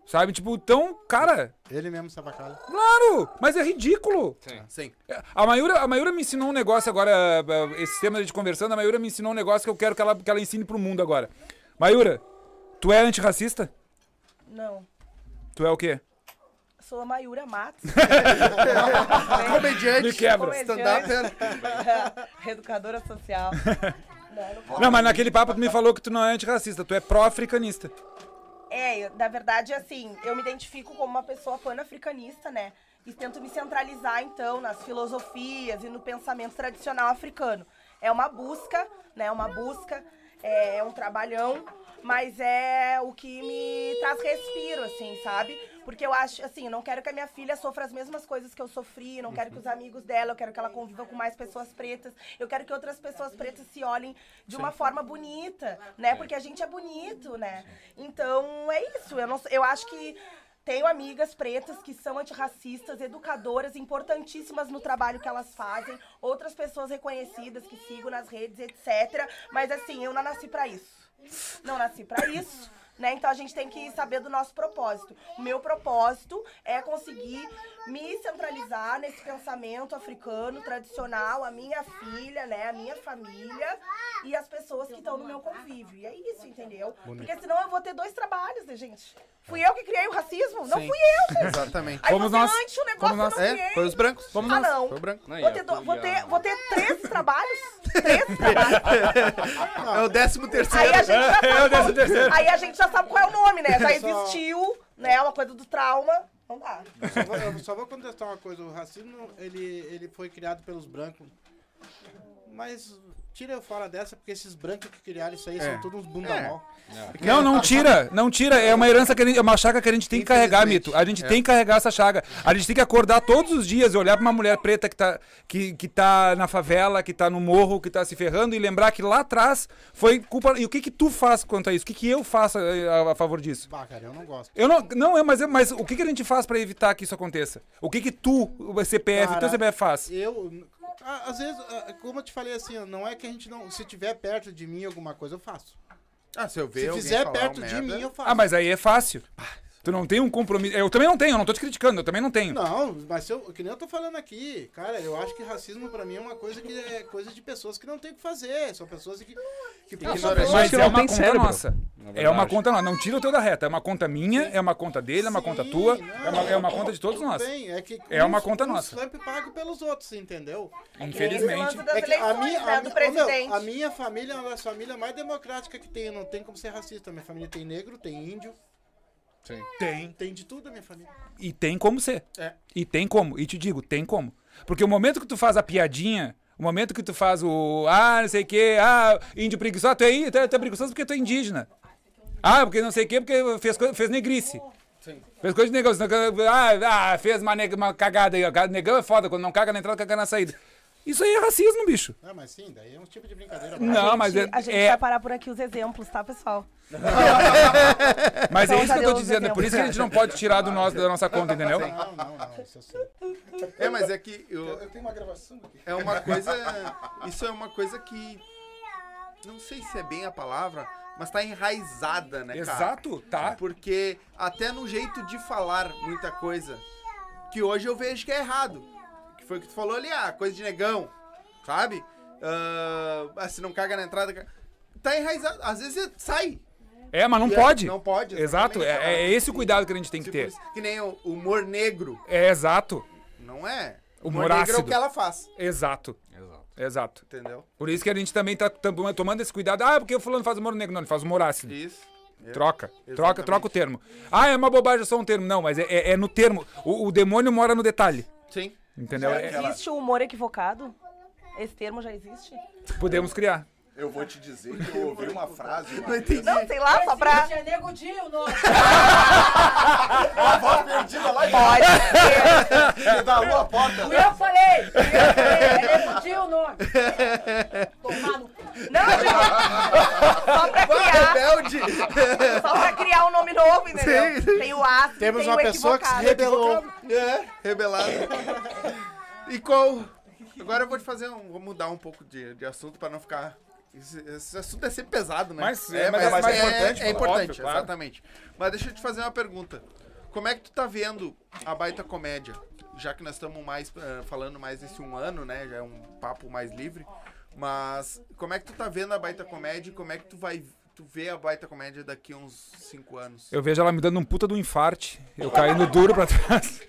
sabe? Tipo, então, cara, Ele mesmo se abacalha. claro, mas é ridículo. Sim. A Mayura, a Mayura me ensinou um negócio agora, eh, esse tema de conversando, a Mayura me ensinou um negócio que eu quero que ela, que ela ensine pro mundo agora. Mayura, tu é antirracista? Não. Tu é o quê? Sou a Mayura Matos. Comediante. Me quebra. Stand-up. Educadora social. Não, não Não, mas naquele papo tu me falou que tu não é antirracista, tu é pró-africanista. É, na verdade, assim, eu me identifico como uma pessoa pan-africanista, né? E tento me centralizar, então, nas filosofias e no pensamento tradicional africano. é uma busca, né? Uma busca, é um trabalhão, mas é o que me traz respiro, assim, sabe? Porque eu acho, assim, não quero que a minha filha sofra as mesmas coisas que eu sofri, não quero que os amigos dela, eu quero que ela conviva com mais pessoas pretas, eu quero que outras pessoas pretas se olhem de uma forma bonita, né? Porque a gente é bonito, né? Então, é isso. Eu, não, eu acho que tenho amigas pretas que são antirracistas, educadoras, importantíssimas no trabalho que elas fazem, outras pessoas reconhecidas que sigo nas redes, etc. Mas assim, eu não nasci pra isso. Não nasci pra isso. Né? Então a gente tem que saber do nosso propósito. O meu propósito é conseguir me centralizar nesse pensamento africano tradicional, a minha filha, né, a minha família e as pessoas que estão no meu convívio. E é isso, entendeu? Porque senão eu vou ter dois trabalhos, né, gente? Fui eu que criei o racismo? Não Sim. fui eu, gente. Exatamente. Aí Fomos você nós. antes o negócio Fomos nós. não É, criei. foi os brancos. Fomos Ah, não. Foi o branco. Não, Vou ter, do- vou, ter, vou ter 13 trabalhos? 13 trabalhos. É o décimo terceiro. Aí a gente já É o décimo terceiro. aí a gente já sabe qual é o nome, né? Já existiu, né? Uma coisa do trauma. Não dá. Só vou, eu só vou contestar uma coisa. O racismo, ele, ele foi criado pelos brancos. Mas tira eu fora dessa, porque esses brancos que criaram isso aí É. são todos uns bunda É. mal. Não, não tira, não tira. É uma herança que a gente, é uma chaga que a gente tem que carregar, Mito. A gente é. tem que carregar essa chaga. A gente tem que acordar todos os dias e olhar pra uma mulher preta que tá, que, que tá na favela, que tá no morro, que tá se ferrando e lembrar que lá atrás foi culpa. E o que que tu faz quanto a isso? O que que eu faço eh, a, a favor disso? Bah, cara, eu não gosto. Eu não, não é, mas, é- mas o que, que a gente faz pra evitar que isso aconteça? O que que tu, o CPF, o teu Cara, CPF faz? Eu, a- às vezes, como eu te falei assim, não é que a gente não. Se tiver perto de mim alguma coisa, eu faço. Ah, se eu ver Se fizer perto de merda- mim, eu faço. Ah, mas aí é fácil. Tu não tem um compromisso. Eu também não tenho, eu não tô te criticando, eu também não tenho. Não, mas eu, que nem eu tô falando aqui, cara, eu acho que racismo pra mim é uma coisa que é coisa de pessoas que não tem o que fazer. São pessoas que. que Não, são pessoas Mas que é não uma tem conta cérebro, nossa. É uma conta nossa. Não tira o teu da reta. É uma conta minha, é uma conta dele, é uma Sim, conta tua, não, é uma, é uma conta de todos nós. bem, é, que É uma conta nossa. sempre pago pelos outros, entendeu? Infelizmente. Lance das É que a minha, né, a, do mi- ô, presidente. meu, a minha família é uma das famílias mais democráticas que tem. Não tem como ser racista. Minha família tem negro, tem índio, Tem. tem de tudo a minha família. E tem como ser. É. E tem como. E te digo, tem como. Porque o momento que tu faz a piadinha, o momento que tu faz o. Ah, não sei o quê, ah, índio preguiçoso, tu é, tu é, tu é preguiçoso porque tu é indígena. Ah, porque não sei o quê, porque fez, fez negrice. Fez coisa de negão. Ah, ah, fez uma, neg- uma cagada aí. ó. Negão é foda, quando não caga na entrada, caga na saída. Isso aí é racismo, bicho. Ah, mas sim, daí é um tipo de brincadeira. Não, mas é, a gente é- vai parar por aqui os exemplos, tá, pessoal? mas é isso que eu tô dizendo. É por isso que a gente não pode tirar do nosso, da nossa conta, entendeu? Não, não, não, isso eu sei. É, mas é que eu, Eu tenho uma gravação aqui. é uma coisa. Isso é uma coisa que. Não sei se é bem a palavra, mas tá enraizada, né, cara? Exato, tá? Porque até no jeito de falar muita coisa, que hoje eu vejo que é errado. Que foi o que tu falou ali, ah, coisa de negão, sabe? Ah, se não caga na entrada. Tá enraizado. Às vezes sai. É, mas não E é- pode. Não pode. Exato, é, é esse o cuidado que a gente tem que Tipo ter. Que nem o humor negro. É exato, Não é. Humor negro é o que ela faz. exato, Exato. exato. Entendeu? Por isso que a gente também tá tomando esse cuidado. Ah, porque o fulano faz humor negro. Não, ele faz humor ácido. Isso. É. Troca, troca, Exatamente. troca o termo. Ah, é uma bobagem só um termo. Não, mas é, é- é no termo. O, o demônio mora no detalhe. Sim. Entendeu? Já É- existe o humor equivocado? Esse termo já existe? podemos criar. Eu vou te dizer que eu ouvi uma frase uma Não vez, entendi. Não, sei lá, só pra... É nego Dio, não. uma voz perdida lá Pode ser. embaixo da lua porta. Eu falei. Eu falei. É nego o nome. Tomar no cu. Não, gente, só pra criar, Rebelde! só pra criar um nome novo, entendeu? Sim. Tem o ácido, Temos tem uma o pessoa que se rebelou. É, rebelado. E qual. Agora eu vou te fazer um. Vou mudar um pouco de, de assunto pra não ficar. Esse, esse assunto é sempre pesado, né? Mas- é, mas é mais importante, É, pô, importante, óbvio, claro. exatamente. Mas deixa eu te fazer uma pergunta. Como é que tu tá vendo a baita comédia? Já que nós estamos mais eh, falando mais desse um ano, né? Já é um papo mais livre. Mas como é que tu tá vendo a baita comédia e como é que tu vai. Tu vê a baita comédia daqui a uns cinco anos? Eu vejo ela me dando um puta do infarte. Eu caindo duro pra trás.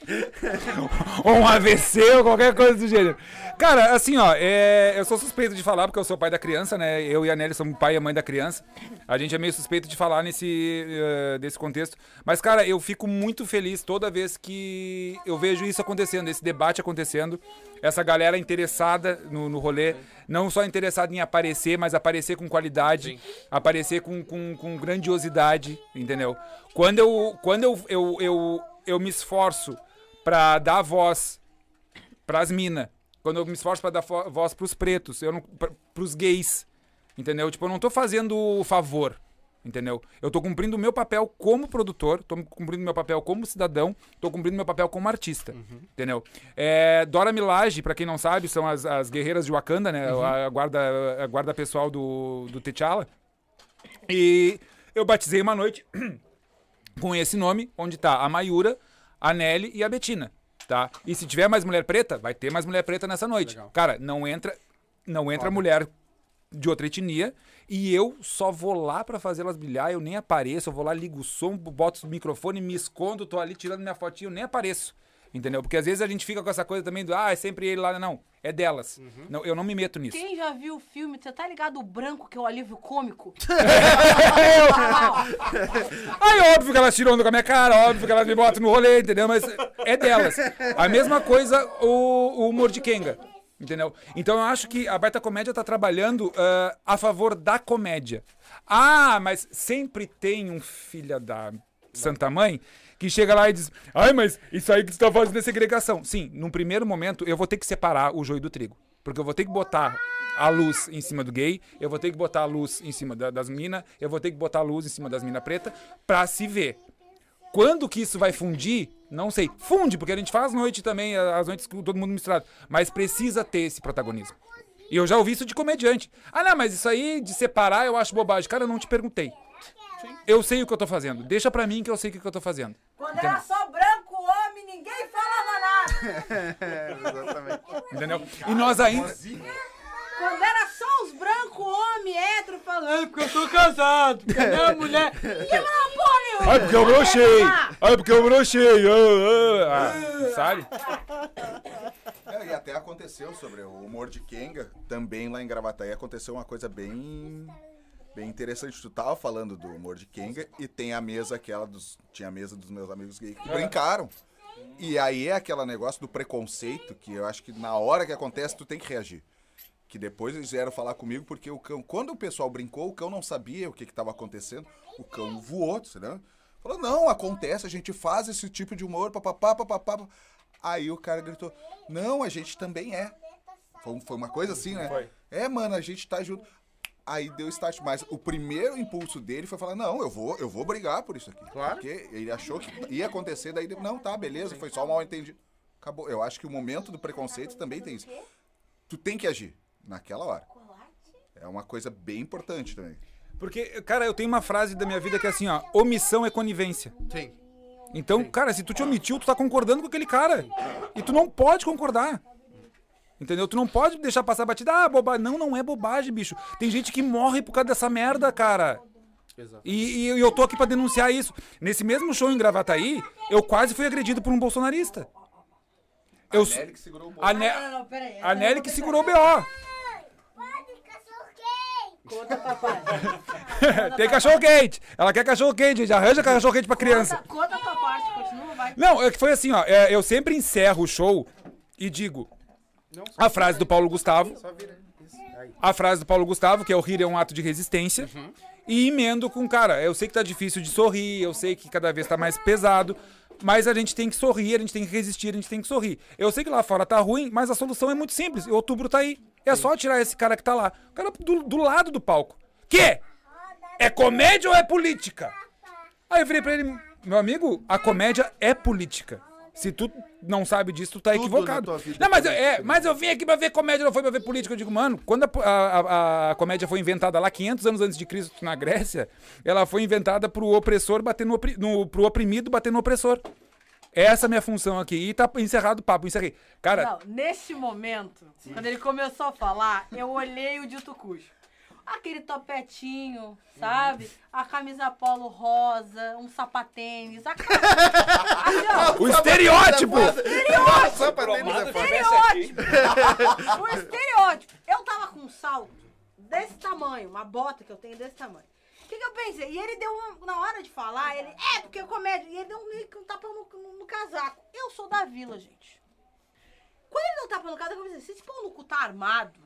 ou um AVC ou qualquer coisa do gênero. Cara, assim, ó, é, eu sou suspeito de falar porque eu sou pai da criança, né? Eu e a Nelly somos pai e mãe da criança. A gente é meio suspeito de falar nesse eh, desse contexto. Mas, cara, eu fico muito feliz toda vez que eu vejo isso acontecendo, esse debate acontecendo. Essa galera interessada no, no rolê, não só interessada em aparecer, mas aparecer com qualidade, aparecer com, com, com grandiosidade, entendeu? Quando eu, quando eu, eu, eu, eu me esforço pra dar voz pras minas, quando eu me esforço pra dar voz pros pretos, eu não, pra, pros gays, entendeu? Tipo, eu não tô fazendo favor, entendeu? Eu tô cumprindo o meu papel como produtor, tô cumprindo o meu papel como cidadão, tô cumprindo o meu papel como artista, entendeu? É, Dora Milaje, pra quem não sabe, são as, as guerreiras de Wakanda, né? A, guarda, a guarda pessoal do, do T'Challa. E eu batizei uma noite com esse nome, onde tá a Mayura, a Nelly e a Betina, tá? E se tiver mais mulher preta, vai ter mais mulher preta nessa noite. Cara, não entra, não entra mulher de outra etnia e eu só vou lá pra fazer elas brilhar, eu nem apareço, eu vou lá, ligo o som, boto o microfone, me escondo, tô ali tirando minha fotinha, eu nem apareço. Entendeu? Porque às vezes a gente fica com essa coisa também do, ah, é sempre ele lá. Não, é delas. Não, eu não me meto nisso. Quem já viu o filme, você tá ligado o branco que é o alívio cômico? Aí óbvio que elas tiram onda com a minha cara, óbvio que elas me botam no rolê, entendeu? Mas é delas. A mesma coisa o, o humor de Kenga, entendeu? Então eu acho que a Baita Comédia tá trabalhando ah, a favor da comédia. Ah, mas sempre tem um filho da Santa Mãe que chega lá e diz: Ai, mas isso aí que você tá fazendo é segregação. Sim, num primeiro momento eu vou ter que separar o joio do trigo. Porque eu vou ter que botar a luz em cima do gay, eu vou ter que botar a luz em cima da- das minas, eu vou ter que botar a luz em cima das minas preta pra se ver. Quando que isso vai fundir? Não sei. Funde, porque a gente faz noite também, as noites com todo mundo misturado. Mas precisa ter esse protagonismo. E eu já ouvi isso de comediante. Ah, não, mas isso aí de separar eu acho bobagem. Cara, eu não te perguntei. Eu sei o que eu tô fazendo. Deixa pra mim que eu sei o que eu tô fazendo. Quando era só branco, homem, ninguém falava nada. Exatamente. Entendeu? E nós ainda. Quando era brancos, homem, hétero, falando, "Ah, porque eu tô casado, porque a minha mulher. Ninguém falava porra nenhuma. Ai, porque eu brochei! Ai, porque eu brochei! Ah, ah, ah. Sabe? É, e até aconteceu sobre o humor de Kenga, também lá em Gravataí, aconteceu uma coisa bem bem interessante. Tu tava falando do humor de Kenga e tem a mesa aquela dos. Tinha a mesa dos meus amigos gays que brincaram. E aí é aquele negócio do preconceito que eu acho que na hora que acontece tu tem que reagir. Que depois eles vieram falar comigo porque o cão, quando o pessoal brincou, o cão não sabia o que estava acontecendo. O cão voou, né? Falou, não, acontece, a gente faz esse tipo de humor, papapá, papapá. Aí o cara gritou, não, a gente também é. Foi, foi uma coisa assim, né? Foi. É, mano, a gente tá junto. Aí deu start, mas o primeiro impulso dele foi falar, não, eu vou, eu vou brigar por isso aqui. Claro. Porque ele achou que ia acontecer, daí, não, tá, beleza, foi só um mal entendido. Acabou. Eu acho que o momento do preconceito também tem isso. Tu tem que agir naquela hora. É uma coisa bem importante também. Porque, cara, eu tenho uma frase da minha vida que é assim, ó: omissão é conivência. Sim. Então, cara, se tu te omitiu, tu tá concordando com aquele cara. E tu não pode concordar. Entendeu? Tu não pode deixar passar batida. Ah, bobagem. Não, não é bobagem, bicho. Tem gente que morre por causa dessa merda, cara. E, e eu tô aqui pra denunciar isso. Nesse mesmo show em Gravataí, eu quase fui agredido por um bolsonarista. Eu, A Nelly que segurou o bolso. a, Ne- Não, não, peraí. a Nelly que segurou o BO. Conta, papai. Tem cachorro quente. Ela quer cachorro quente, gente. Arranja cachorro quente pra criança. Conta, conta a tua parte, continua, vai. Não, é que foi assim, ó. é, eu sempre encerro o show e digo a frase do Paulo Gustavo. Só vira. Aí. A frase do Paulo Gustavo, que é o rir é um ato de resistência. E emendo com, cara, eu sei que tá difícil de sorrir, eu sei que cada vez tá mais pesado. Mas a gente tem que sorrir, a gente tem que resistir, a gente tem que sorrir. Eu sei que lá fora tá ruim, mas a solução é muito simples. Outubro tá aí. É só tirar esse cara que tá lá. O cara do, do lado do palco. Que? É comédia ou é política? Aí eu virei pra ele, meu amigo, a comédia é política. Se tu não sabe disso, tu tá Tudo equivocado. Não, mas, eu- é é, mas eu vim aqui pra ver comédia, não foi pra ver política. Eu digo, mano, quando a, a- a- comédia foi inventada lá 500 anos antes de Cristo na Grécia, ela foi inventada pro opressor bater no, no pro oprimido bater no opressor. Essa é a minha função aqui. E tá encerrado o papo, encerrei. Cara, Não, nesse momento, quando ele começou a falar, eu olhei o dito cujo. Aquele topetinho, sabe? A camisa polo rosa, um sapatênis, a ó, o estereótipo! Foda. estereótipo. o estereótipo. Eu tava com um salto desse tamanho, uma bota que eu tenho desse tamanho. O que, que eu pensei? E ele deu uma, na hora de falar, ele, é, porque é comédia. E ele deu um, meio que um tapa no, no- no casaco. Eu sou da vila, gente. Quando ele não tá no cara, eu pensei, se esse pau no cu tá armado,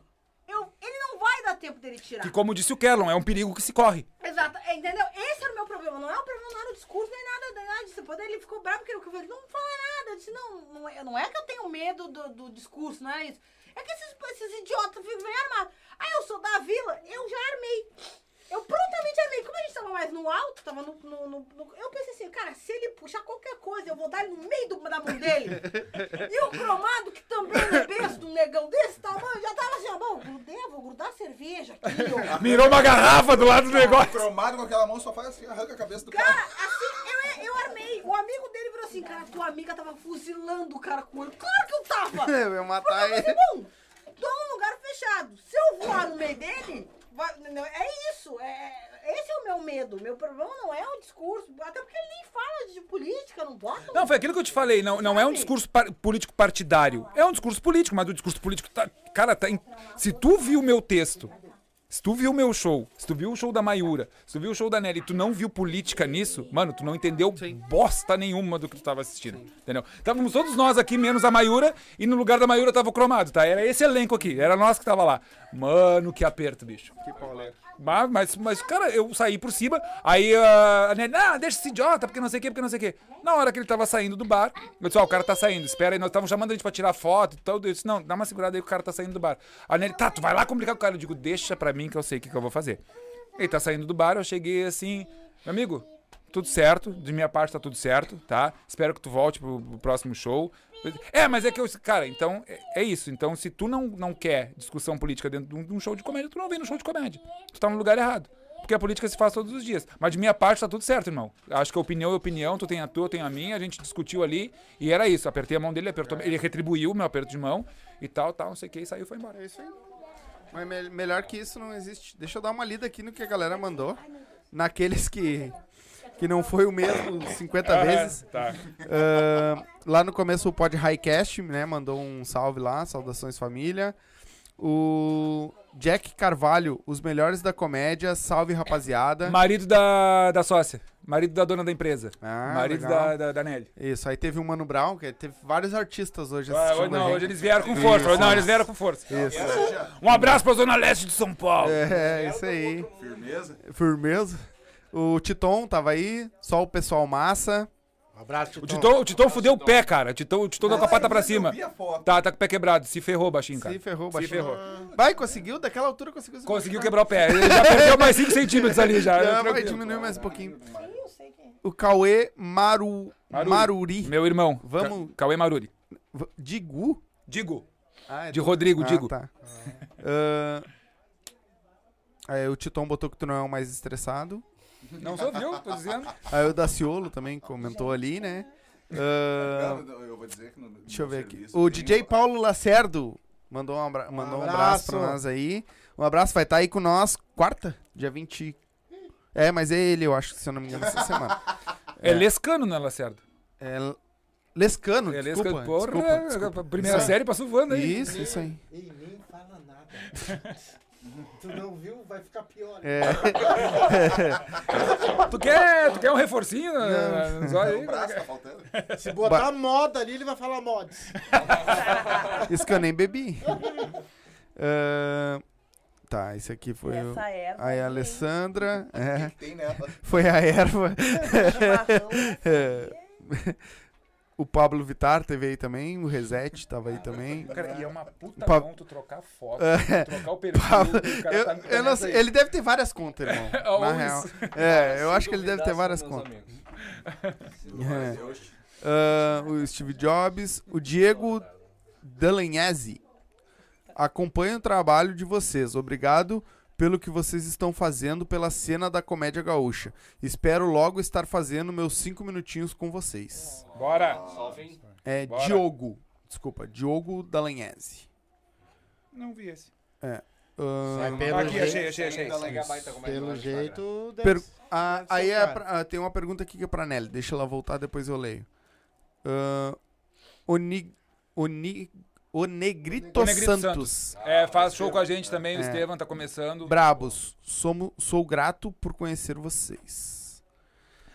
eu, ele não vai dar tempo dele tirar. Que como disse o Kellon, é um perigo que se corre. Exato, é, entendeu? Esse era o meu problema. Não é o problema, não era o discurso, nem nada, nem nada disso. Depois ele ficou bravo porque eu falei, não fala nada. Eu disse, não, não é, não é que eu tenho medo do, do discurso, não é isso. É que esses, esses idiotas bem armados. Aí eu sou da vila, eu já armei. Eu prontamente armei. Como a gente tava mais no alto, tava no, no- no- no- Eu pensei assim, cara, se ele puxar qualquer coisa, eu vou dar ele no meio do- da mão dele. e o cromado, que também é besta, um negão desse tamanho, já tava assim, ó, bom, grudei, vou grudar a cerveja aqui, ó. Mirou uma garrafa do lado do negócio. Cromado com aquela mão só faz assim, arranca a cabeça do Cara, cara. assim, eu, eu armei. O amigo dele virou assim, cara, tua amiga tava fuzilando o cara com o olho. Claro que eu tava! Eu ia matar Mas, ele. bom, tô num lugar fechado. Se eu voar no meio dele, é isso. É, esse é o meu medo. Meu problema não é o discurso. Até porque ele nem fala de política, não bota. Não, foi aquilo que eu te falei. Não, não é um discurso par- político partidário. É um discurso político, mas o discurso político tá. Cara, tá. em- Se tu viu o meu texto, se tu viu o meu show, se tu viu o show da Maiura, se tu viu o show da Nelly e tu não viu política nisso, mano, tu não entendeu bosta nenhuma do que tu tava assistindo. Entendeu? Estávamos todos nós aqui, menos a Maiura, e no lugar da Maiura tava o cromado, tá? Era esse elenco aqui, era nós que tava lá. Mano, que aperto, bicho. Que mas, mas, mas, cara, eu saí por cima, aí ah, a Nelly, ah, deixa esse idiota, porque não sei o que, porque não sei o que. Na hora que ele tava saindo do bar, eu disse, ó, o cara tá saindo, espera aí, nós estávamos chamando a gente pra tirar foto e tal. Eu disse, não, dá uma segurada aí que o cara tá saindo do bar. A Nelly, tá, tu vai lá complicar com o cara. Eu digo, deixa pra mim que eu sei o que, que eu vou fazer. Ele tá saindo do bar, eu cheguei assim, meu amigo, tudo certo, de minha parte tá tudo certo, tá? Espero que tu volte pro, pro próximo show. É, mas é que eu. Cara, então é, é isso. Então, se tu não, não quer discussão política dentro de um, de um show de comédia, tu não vem no show de comédia. Tu tá no lugar errado. Porque a política se faz todos os dias. Mas de minha parte tá tudo certo, irmão. Acho que a opinião é opinião, tu tem a tua, eu tenho a minha, a gente discutiu ali e era isso. Apertei a mão dele, ele apertou, ele retribuiu o meu aperto de mão e tal, tal, não sei o que, e saiu e foi embora. É isso aí. Mas me- melhor que isso não existe. Deixa eu dar uma lida aqui no que a galera mandou. Naqueles que, que não foi o mesmo 50 vezes. Tá. Ah, lá no começo o Pod Highcast, né? Mandou um salve lá, saudações família. O Jack Carvalho, os melhores da comédia, salve rapaziada. Marido da, da sócia. Marido da dona da empresa. Ah, Marido legal. da, da, da Nelly. Isso, aí teve o Mano Brown, que teve vários artistas hoje Ah, hoje, não, a gente. hoje eles vieram com força. Hoje, não, eles vieram com força. Isso. Um abraço pra Zona Leste de São Paulo. É, isso aí. Firmeza. Firmeza. O Titon tava aí, só o pessoal massa. Um abraço, O Titão. Titão, o Titão fudeu o pé, cara. O Titão, o Titão tá com a pata pra cima. Tá, tá com o pé quebrado. Se ferrou, baixinho, cara. Se ferrou, Se baixinho. ferrou. Vai, conseguiu? Daquela altura conseguiu se Conseguiu quebrar o pé. Ele já perdeu mais 5 centímetros ali já. Já vai diminuir mais um pouquinho. O Cauê Maru... Maruri. Maruri. Meu irmão. Vamos- Ca- Cauê Maruri. Digu? Digo. Ah, é De do- Rodrigo, Ah, digo. tá. Ah, aí o Titon botou que tu não é o mais estressado. Não sou, viu? Tô dizendo. Aí o Daciolo também comentou ali, né? Ah, não, eu vou dizer que no, no deixa eu ver aqui. O DJ Paulo Lacerdo mandou um, abra- mandou um abraço pra abraço. nós aí. Um abraço, vai estar aí com nós quarta, dia 20. É, mas é ele, eu acho, se eu não me engano, essa semana. É Lescano, né, Lacerda? É Lescano, É desculpa, Lescano. Porra, desculpa, desculpa. primeira série passou voando aí. Isso, isso aí. Ei, nem fala nada. tu não viu? Vai ficar pior. É, Tu quer, tu quer um reforcinho na- nos olhos aí? braço tá faltando. Se botar moda ali, ele vai falar mods. isso que eu nem bebi. Ah, tá, esse aqui foi o... Essa erva. Aí a? Alessandra, é, Tem nela. foi a erva. É. O Pablo Vittar teve aí também, o Reset tava aí também. Cara, e é uma puta Pa- mão tu trocar foto, É. trocar o perfil, Pablo, o cara Eu, tá- eu não sei, ele deve ter várias contas, irmão. Na real. É, eu acho que ele deve ter várias contas. É. Ah, o Steve Jobs, o Diego Delagnese. Acompanho o trabalho de vocês. Obrigado pelo que vocês estão fazendo pela cena da comédia gaúcha. Espero logo estar fazendo meus cinco minutinhos com vocês. Bora! É Bora. Diogo. Desculpa, Diogo Delagnese. Não vi esse. Ah, pelo Aqui, jeito- achei, achei, achei. Comédia Pelo jeito. deve Per- Ah, aí é pra- ah, tem uma pergunta aqui que é pra Nelly. Deixa ela voltar, depois eu leio. Ah, Oni, Oni, o Negrito, O Negrito Santos. É, faz show com a gente também, o É. Estevam tá começando. Brabos, somo, sou grato por conhecer vocês.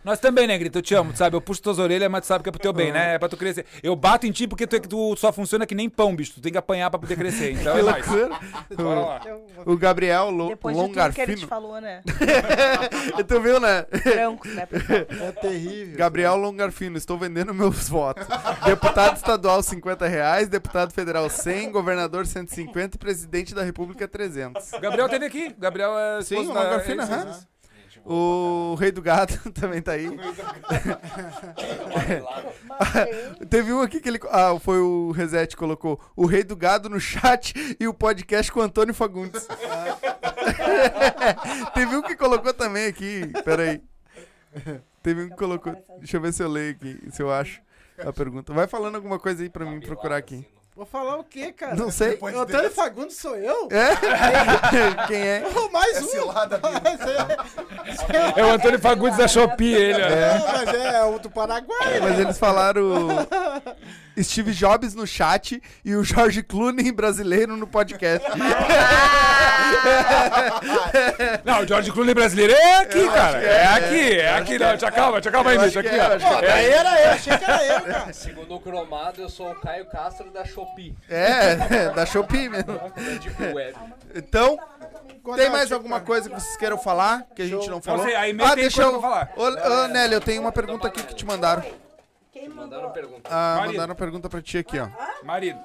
Nós também, né, Grito? Eu te amo, tu sabe? Eu puxo tuas orelhas, mas tu sabe que é pro teu bem, né? É pra tu crescer. Eu bato em ti porque tu, é que tu só funciona que nem pão, bicho. Tu tem que apanhar pra poder crescer. Então é nóis. loucura. Bora lá. O Gabriel Lo Depois de tudo que ele te falou, né? tu viu, né? Brancos, né? É terrível. Gabriel Longarfino, estou vendendo meus votos. Deputado estadual 50 reais, deputado federal 100, governador 150 e presidente da república 300. O Gabriel teve aqui. Gabriel é Sim, o Longarfino, é. O rei do gado também tá aí. Teve um aqui que ele. Ah, foi o Reset que colocou o rei do gado no chat e o podcast com o Antônio Fagundes. Teve um que colocou também aqui. Peraí. Teve um que colocou. Deixa eu ver se eu leio aqui, se eu acho a pergunta. Vai falando alguma coisa aí pra mim procurar aqui. Vou falar o quê, cara? Não sei. O Antônio Fagundes sou eu? É? Quem é? Oh, mais um. Cilada, É o Antônio Fagundes da Shopee, ele. ó. Não, mas é o do Paraguai. Mas eles falaram Steve Jobs no chat e o George Clooney brasileiro no podcast. Não, o George Clooney brasileiro é aqui, cara. É aqui, é aqui. Não, te acalma, te acalma aí, bicho. Aqui, é, ó. Pô, daí era eu, achei que era eu, cara. Segundo o Cromado, eu sou o Caio Castro da Shopee. É, da Shopee mesmo. Web. Então, Quando tem mais alguma coisa que vocês queiram falar que a gente não falou? sei, aí ah, deixa eu pra falar. Ô, ô, Nelly, eu tenho uma pergunta aqui que te mandaram. Mandaram pergunta. Ah, Marido. mandaram uma pergunta pra ti aqui, ó. Marido.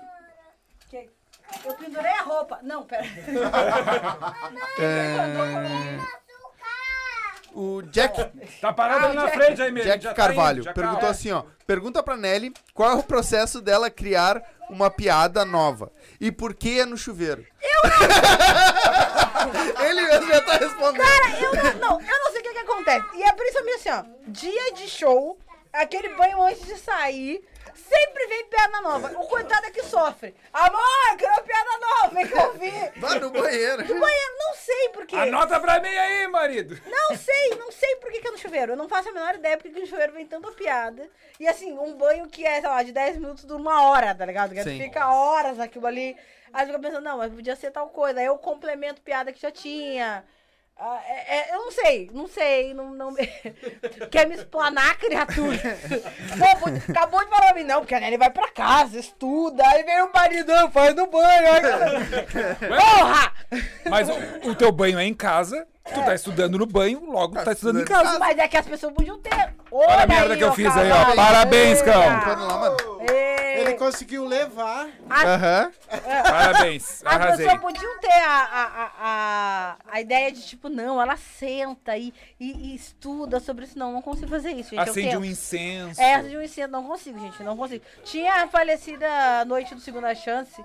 Eu pendurei a roupa. Não, pera. É... O Jack, Tá parado ali na frente aí mesmo. Jack já tá Carvalho perguntou assim, ó. Pergunta pra Nelly qual é o processo dela criar uma piada nova e por que é no chuveiro. Ele mesmo já tá respondendo. Cara, eu não, não, eu não sei o que, que acontece. E é principalmente assim, ó. Dia de show, aquele banho antes de sair, sempre vem piada nova. O coitado é que sofre. Amor, quero uma piada nova, vem que eu vi. Vai no banheiro. No banheiro, não sei por quê. Anota pra mim aí, marido. Não sei, não sei por que, que é no chuveiro. Eu não faço a menor ideia porque que no chuveiro vem tanta piada. E assim, um banho que é, sei lá, de 10 minutos dura uma hora, tá ligado? Que Sim. fica horas aquilo ali. Aí fica pensando, não, mas podia ser tal coisa. Aí eu complemento piada que já tinha. Ah, é- é- eu não sei, não sei, não, não... quer me explanar, criatura? Pô, pô, acabou de falar pra mim, não, porque a Nelly vai pra casa, estuda, aí vem o maridão, faz no banho, aí... Porra! Mas o, o teu banho é em casa, tu tá estudando no banho, logo tu tá estudando em estudando em casa. Mas é que as pessoas podiam ter. Olha a merda que eu fiz aí, ó. Parabéns, cão. Vamos lá, mano. Ele conseguiu levar. Aham. Parabéns, As arrasei. pessoas podiam ter a, a, a, a, a ideia de, tipo, não, ela senta e, e, e estuda sobre isso. Não, não consigo fazer isso, gente. eu Acende tento. um incenso. É, acende um incêndio. Não consigo, gente. Não consigo. Tinha a falecida Noite do Segunda Chance,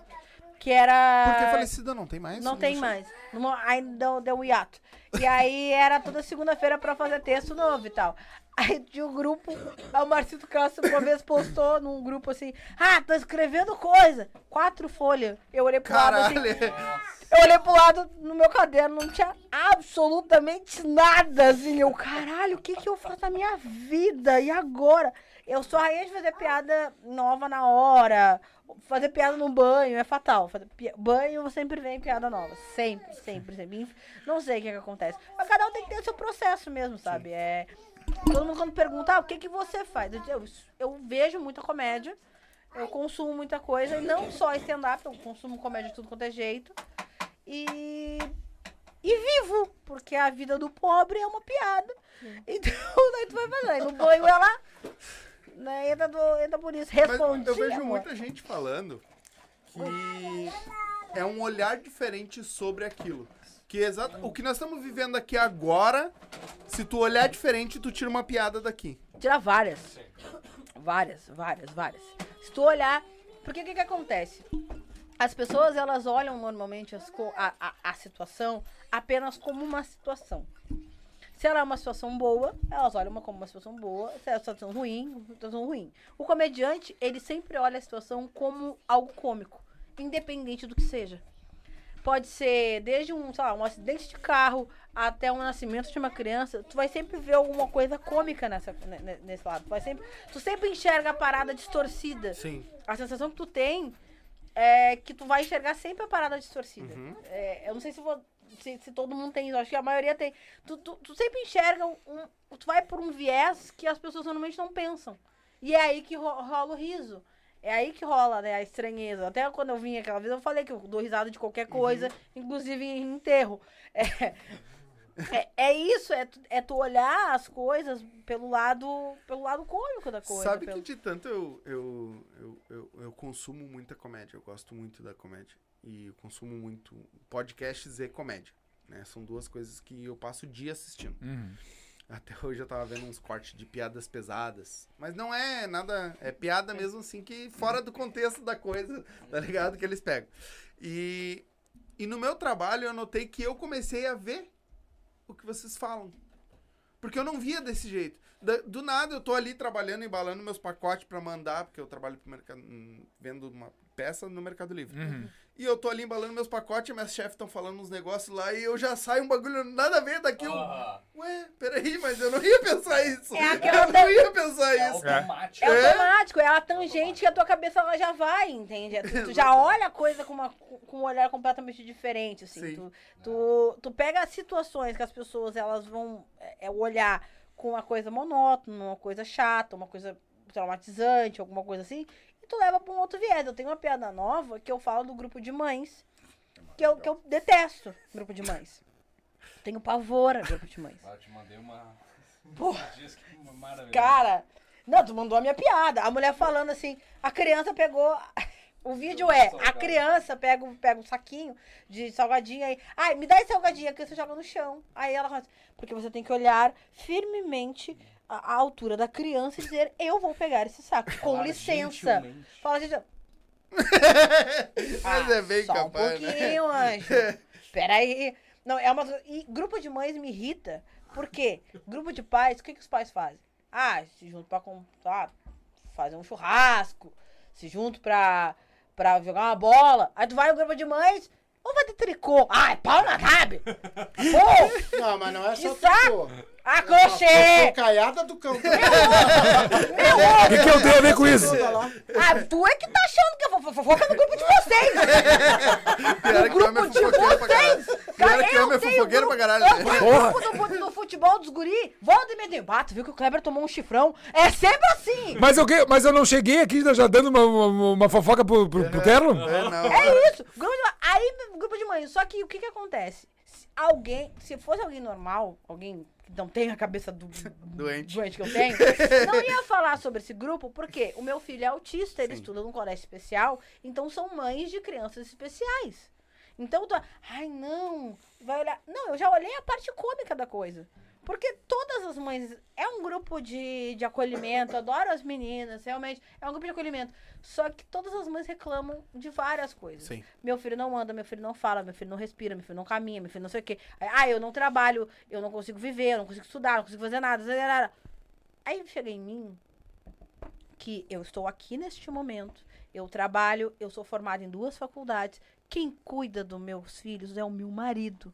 que era... Porque falecida não tem mais? Não tem mais. Numa- Ainda deu, deu um hiato. E aí era toda segunda-feira pra fazer texto novo e tal. Aí tinha um grupo, o Marcito Castro uma vez postou num grupo assim, ah, tô escrevendo coisa. Quatro folhas. Eu olhei pro lado assim. Caralho. Eu olhei pro lado no meu caderno, não tinha absolutamente nada, assim. Eu, caralho, o que que eu faço na minha vida? E agora? Eu sou a rainha de fazer piada nova na hora. Fazer piada no banho é fatal. Fazer banho sempre vem piada nova. Sempre, sempre, sempre. Não sei o que que acontece. Mas cada um tem que ter o seu processo mesmo, sabe? É... Todo mundo quando pergunta, ah, o que que você faz? Eu, eu, eu vejo muita comédia. Eu consumo muita coisa, e não só stand-up, eu consumo comédia de tudo quanto é jeito. E, e vivo, porque a vida do pobre é uma piada. Então, daí tu vai fazer. No banho ela né, entra, do, entra por isso. Mas Respondi. eu vejo muita gente falando que é um olhar diferente sobre aquilo. Que exato, o que nós estamos vivendo aqui agora, se tu olhar diferente, tu tira uma piada daqui. Tirar várias. Várias, várias, várias. Se tu olhar. Porque o que, que acontece? As pessoas elas olham normalmente as a, a, a situação apenas como uma situação. Se ela é uma situação boa, elas olham como uma situação boa. Se é uma situação ruim, uma situação ruim. O comediante, ele sempre olha a situação como algo cômico, independente do que seja. Pode ser desde um, sei lá, um acidente de carro até o nascimento de uma criança. Tu vai sempre ver alguma coisa cômica nessa, ne- ne- nesse lado. Tu, vai sempre, tu sempre enxerga a parada distorcida. Sim. A sensação que tu tem é que tu vai enxergar sempre a parada distorcida. É, eu não sei se vou se, se todo mundo tem isso. Acho que a maioria tem. Tu, tu, tu sempre enxerga um, um- Tu vai por um viés que as pessoas normalmente não pensam. E é aí que ro- rola o riso. É aí que rola, né, a estranheza. Até quando eu vim aquela vez, eu falei que eu dou risada de qualquer coisa, inclusive em enterro. É, é, é isso, é tu, é tu olhar as coisas pelo lado, pelo lado cômico da coisa. Sabe pelo- que de tanto eu, eu, eu, eu, eu consumo muita comédia, eu gosto muito da comédia. E eu consumo muito podcasts e comédia. Né? São duas coisas que eu passo o dia assistindo. Uhum. Até hoje eu tava vendo uns cortes de piadas pesadas. Mas não é nada. É piada mesmo assim que fora do contexto da coisa, tá ligado? Que eles pegam. E, e no meu trabalho eu notei que eu comecei a ver o que vocês falam. Porque eu não via desse jeito. Do nada eu tô ali trabalhando, embalando meus pacotes pra mandar, porque eu trabalho pro mercado, hum, vendo uma peça no Mercado Livre. Uhum. E eu tô ali embalando meus pacotes, e minhas chefes estão falando uns negócios lá e eu já saio um bagulho nada a ver daqui. Eu, Ué, peraí, mas eu não ia pensar isso. É aquela eu não ia pensar É isso. automático. É É? automático, é a tangente que a tua cabeça ela já vai, entende? É Tu, tu já olha a coisa com, uma, com um olhar completamente diferente, assim. Sim. Tu, tu, tu pega as situações que as pessoas elas vão é, é, olhar com uma coisa monótona, uma coisa chata, uma coisa traumatizante, alguma coisa assim, e tu leva pra um outro viés. Eu tenho uma piada nova que eu falo do grupo de mães, que eu, que eu detesto grupo de mães. Tenho pavor a grupo de mães. Ah, eu te mandei uma. Porra. Maravilha. Cara, não, tu mandou a minha piada. A mulher falando assim, a criança pegou. O vídeo é, a criança pega, um- pega um saquinho de salgadinho aí. Ai, me dá esse salgadinho, a criança joga no chão. Aí ela fala assim, porque você tem que olhar firmemente a, a altura da criança e dizer, eu vou pegar esse saco. Com licença. gentilmente. Fala, gente. Mas é bem só capaz, um né? pouquinho, anjo. Peraí. Não, é uma... E grupo de mães me irrita. Por quê? Grupo de pais, o que, que os pais fazem? Ah, se juntam pra comprar, fazer um churrasco, se juntam pra, pra jogar uma bola. Aí tu vai no grupo de mães, ou vai ter tricô. Ai, pau na cabe. Pô, Não, mas não é só tricô. A A crochê. caiada do cão. O que, que eu tenho a ver com isso? Ah, tu é que tá achando que eu vou fofocar no grupo de vocês. Pior que o homem é grupo de fofoqueiro pra caralho. vocês. Pior Cara, que o homem é eu tenho fofoqueiro pra grupo- caralho. Eu né? no grupo do, do futebol dos guri, volta e. Ah, tu viu que o Kleber tomou um chifrão? É sempre assim. Mas eu, que- mas eu não cheguei aqui já dando uma, uma, uma fofoca pro, pro, pro Terno? É, não. É isso. Grupo de, aí, grupo de mãe. Só que o que que acontece? Se alguém, se fosse alguém normal, alguém que não tem a cabeça do Doente. doente que eu tenho, não ia falar sobre esse grupo, porque o meu filho é autista, ele estuda num colégio especial, então são mães de crianças especiais. Então, tu, ai não, vai olhar. Não, eu já olhei a parte cômica da coisa. Porque todas as mães. É um grupo de, de acolhimento, adoro as meninas, realmente. É um grupo de acolhimento. Só que todas as mães reclamam de várias coisas. Sim. Meu filho não anda, meu filho não fala, meu filho não respira, meu filho não caminha, meu filho não sei o quê. Ah, eu não trabalho, eu não consigo viver, eu não consigo estudar, não consigo fazer nada. fazer nada. Aí chega em mim que eu estou aqui neste momento, eu trabalho, eu sou formada em duas faculdades. Quem cuida dos meus filhos é o meu marido.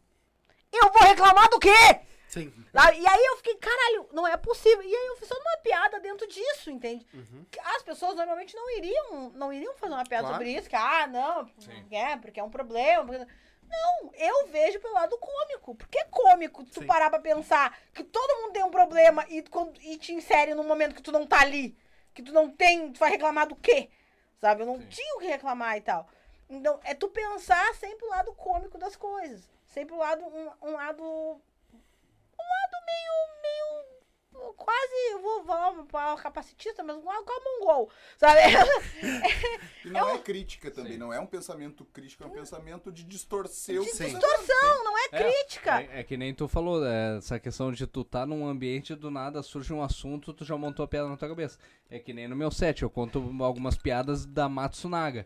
Eu vou reclamar do quê? Sim. E aí eu fiquei, caralho, não é possível. E aí eu fiz só uma piada dentro disso, entende? Que As pessoas normalmente não iriam, não iriam fazer uma piada Claro. sobre isso, que, ah, não, é, porque é um problema. porque- Não, eu vejo pelo lado cômico. Porque é cômico tu Sim. parar pra pensar que todo mundo tem um problema e, quando- e te insere num momento que tu não tá ali. Que tu não tem, tu vai reclamar do quê? Sabe? Eu não tinha o que reclamar e tal. Então, é tu pensar sempre o lado cômico das coisas. Sempre o lado, um, um lado um lado meio, meio quase, eu vou falar capacitista, mas um lado como um gol, sabe? E não é crítica também, não é um pensamento crítico, é um pensamento de distorcer o tá Distorção, não é crítica. É, é que nem tu falou, é, essa questão de tu tá num ambiente do nada, surge um assunto, tu já montou a piada na tua cabeça. É que nem no meu set, eu conto algumas piadas da Matsunaga.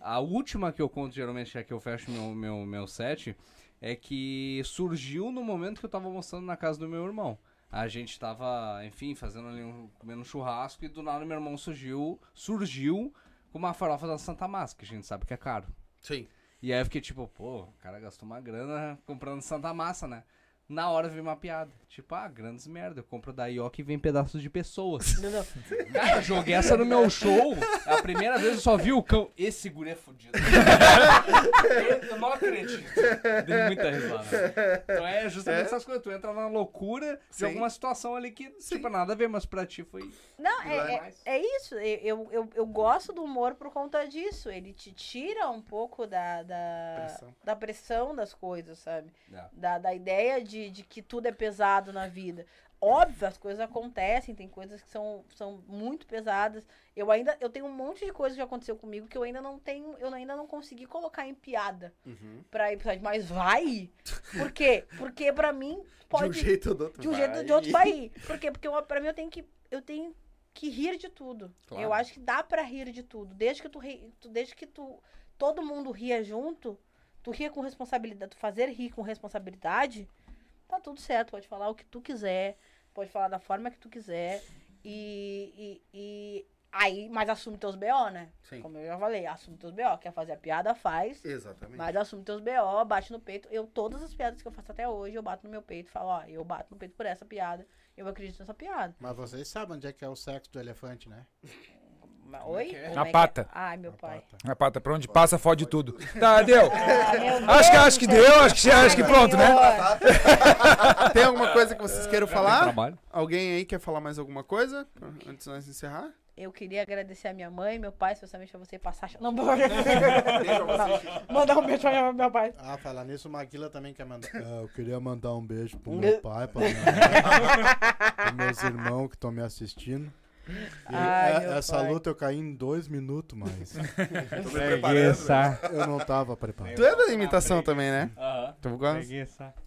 A última que eu conto, geralmente, é que eu fecho meu, meu, meu set, é que surgiu no momento que eu tava almoçando na casa do meu irmão. A gente tava, enfim, fazendo ali um, comendo um churrasco e do nada meu irmão surgiu, surgiu com uma farofa da Santa Massa, que a gente sabe que é caro. Sim. E aí eu fiquei tipo, pô, o cara gastou uma grana comprando Santa Massa, né? Na hora veio uma piada. Tipo, ah, grandes merda. Eu compro da Ioki e vem pedaços de pessoas. Cara, eu joguei essa no meu show. É A primeira vez eu só vi o cão. Esse guri é fudido. eu não acredito. Dei muita risada. Então é justamente essas coisas. Tu entra na loucura de Sim. alguma situação ali que, tipo, nada a ver, mas pra ti foi. Não, é, é, é isso. Eu, eu, eu gosto do humor por conta disso. Ele te tira um pouco da, da, Pressão. da pressão das coisas, sabe? É. Da, da ideia de, de que tudo é pesado na vida. Óbvio, as coisas acontecem, tem coisas que são, são muito pesadas. Eu ainda eu tenho um monte de coisa que aconteceu comigo que eu ainda não tenho, eu ainda não consegui colocar em piada Uhum. pra ir mas vai. Por quê? Porque pra mim pode De um jeito ou do outro. de um vai. jeito de outro vai ir. Por quê? Porque eu, pra mim eu tenho que. Eu tenho que rir de tudo. Claro. Eu acho que dá pra rir de tudo. Desde que tu, ri, tu- desde que tu. Todo mundo ria junto, tu ria com responsabilidade, tu fazer rir com responsabilidade, tá tudo certo. Pode falar o que tu quiser, pode falar da forma que tu quiser. E. e, e aí, mas assume teus BO, né? Sim. Como eu já falei, assume teus BO. Quer fazer a piada, faz. Exatamente. Mas assume teus BO, bate no peito. Eu, todas as piadas que eu faço até hoje, eu bato no meu peito e falo, ó, eu bato no peito por essa piada. Eu acredito nessa piada. Mas vocês sabem onde é que é o sexo do elefante, né? Mas, Oi? que é? Na é pata. é? Ai, meu pai. A pata, pra onde passa, fode tudo. Tá, deu. Ah, Acho que, acho que deu, acho que, acho que pronto, né? Tem alguma coisa que vocês queiram falar? Trabalho. Alguém aí quer falar mais alguma coisa? Antes de nós encerrar? Eu queria agradecer a minha mãe, meu pai, especialmente pra você passar. Não, Beijo a vocês. mandar um beijo pra minha- meu pai. Ah, falar nisso, o Maguila também quer mandar. Ah, eu queria mandar um beijo pro meu pai, pra minha mãe, pros meus irmãos que estão me assistindo. Ai, é- essa pai. luta eu caí em dois minutos, mas Tô me preparando. eu não tava preparado. Tu é da imitação também, né? Aham. Tu gosta? Preguiça.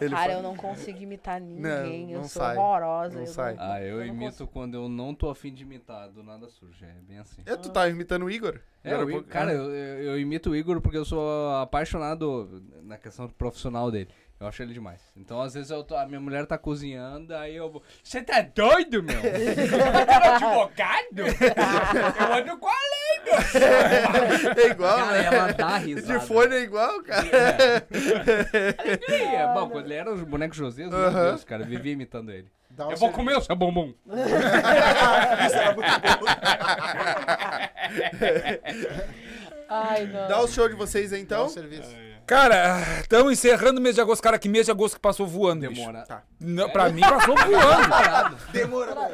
Ele Cara, fala- eu não consigo imitar ninguém. Não, eu não sou sai. horrorosa. Não eu sai. Ah, eu, não imito consigo. quando eu não tô afim de imitar, do nada surge, é bem assim. É, tu tá imitando o Igor? É, pouco- cara, Ah. eu, eu- eu imito o Igor porque eu sou apaixonado na questão profissional dele. Eu acho ele demais. Então, às vezes, eu tô- a minha mulher tá cozinhando, aí eu vou. Você tá doido, meu? Você tá advogado? eu ando com a lei, meu. É igual, Cara, né? ela dá risada. De fone é igual, cara. É, bom, quando ele era os bonecos José, meu Aham. Deus, cara, eu vivia imitando ele. Dá um Eu vou servi- comer o seu bombom. Ai, não. Dá o show de vocês aí, dá então. um serviço. Cara, estamos encerrando o mês de agosto. Cara, que mês de agosto que passou voando, bicho. Demora. Tá. Não, pra mim passou voando. Demorou.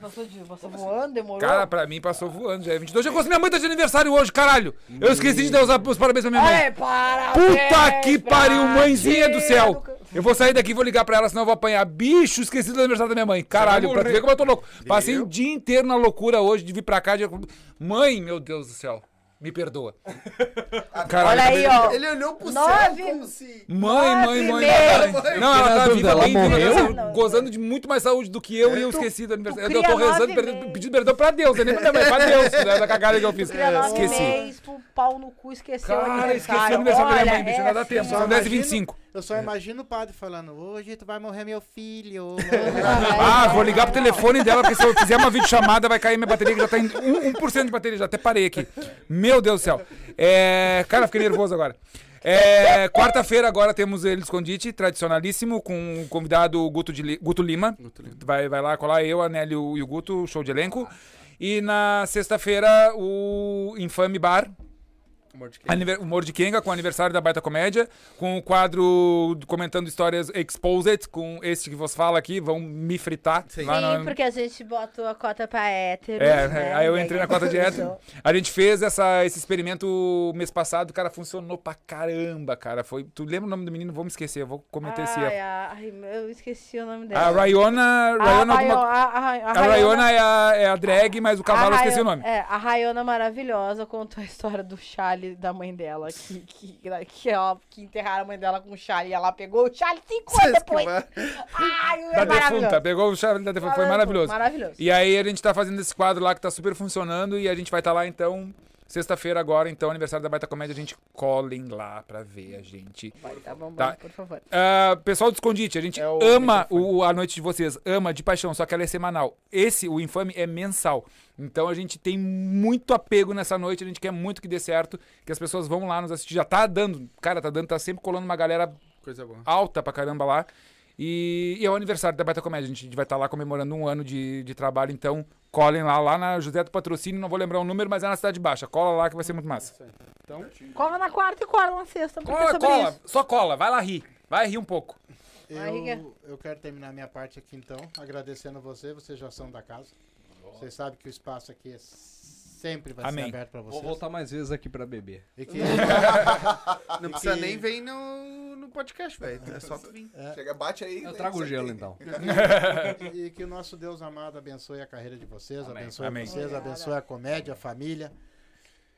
Passou, de, passou voando, demorou. Cara, pra mim passou voando. Já é 22 de agosto. Minha mãe tá de aniversário hoje, caralho. Eu esqueci de dar os, os parabéns pra minha mãe. Ai, parabéns Puta que pariu, mãezinha do céu. Eu vou sair daqui e vou ligar pra ela, senão eu vou apanhar. Bicho, esqueci do aniversário da minha mãe. Caralho, pra tu ver como eu tô louco. Passei o dia inteiro na loucura hoje de vir pra cá. De... Mãe, meu Deus do céu. Me perdoa. Caralho, Olha aí, ó. Ele olhou pro nove, céu como se... Mãe, mãe, mãe. mãe. mãe. Não, tá ela tá viva, ela bem morreu? viva. Gozando de muito mais saúde do que eu e eu tu, esqueci do aniversário. Eu tô rezando, perdendo, pedindo perdão pra Deus. Eu nem pra minha pra Deus, né, da cagada que eu fiz. Cria nove esqueci. Mês, pau no cu, esqueceu Cara, o aniversário. esqueci o aniversário Olha, da minha mãe, bicho. nada dá tempo, é, são 10h25. Eu só imagino o padre falando, hoje tu vai morrer meu filho. Ah, vou ligar pro telefone dela, porque se eu fizer uma videochamada vai cair minha bateria, que já tá em 1%, 1% de bateria, já até parei aqui. Meu Deus do céu. É, cara, fiquei nervoso agora. É, Quarta-feira agora temos ele escondite, tradicionalíssimo, com o convidado Guto, de Li- Guto Lima. Vai, vai lá colar eu, a Nelly e o Guto, show de elenco. E na sexta-feira o Infame Bar, Aniver- Humor de Kenga, com o aniversário da Baita Comédia, com o quadro comentando histórias Exposed, com este que vos fala aqui, vão me fritar. lá Sim, na- porque a gente botou a cota pra hétero. É, né? aí eu entrei na cota de hétero. A gente fez essa, esse experimento mês passado, cara, funcionou pra caramba, cara. Foi, tu lembra o nome do menino? Vamos esquecer, eu vou cometer esse erro. ai, eu esqueci o nome A dela. Rayona, A Rayona Rayo- alguma- a- a- a a Rayona- Rayona é a, é a drag, mas o cavalo eu a esqueci o nome. É, a Rayona maravilhosa contou a história do Charlie da mãe dela, que, que, que, ela, que enterraram a mãe dela com o Charlie e ela pegou o Charlie cinco anos depois. Ai, é Da maravilhoso. defunta, pegou o chave da defunta, foi maravilhoso. Maravilhoso. E aí a gente tá fazendo esse quadro lá que tá super funcionando e a gente vai estar lá então, sexta-feira agora, então, aniversário da Baita Comédia, a gente colhem lá pra ver a gente. Vai, tá bom, Tá. por favor. Ah, pessoal do Escondite, a gente É o ama o, a noite de vocês, ama de paixão, só que ela é semanal. Esse, o Infame, é mensal. Então a gente tem muito apego nessa noite, a gente quer muito que dê certo, que as pessoas vão lá nos assistir. Já tá dando, cara, tá dando, tá sempre colando uma galera Coisa boa. alta pra caramba lá. E, e é o aniversário da Baita Comédia. A gente vai estar lá comemorando um ano de, de trabalho, então colhem lá, lá na José do Patrocínio, não vou lembrar o número, mas é na Cidade Baixa. Cola lá que vai ser muito massa. Cola na quarta e cola na sexta. Porque é Cola, cola, isso. só cola, vai lá rir. Vai rir um pouco. Eu, eu quero terminar minha parte aqui então, agradecendo você, vocês já são da casa. Vocês sabem que o espaço aqui é sempre vai Amém. ser aberto para Vou vocês. voltar mais vezes aqui pra beber. E que, Não precisa que- nem vir no, no podcast, velho. É só tu vir. Chega, bate aí. Eu trago o gelo então. e que o nosso Deus amado abençoe a carreira de vocês, Amém. abençoe Amém. vocês, abençoe a comédia, a família.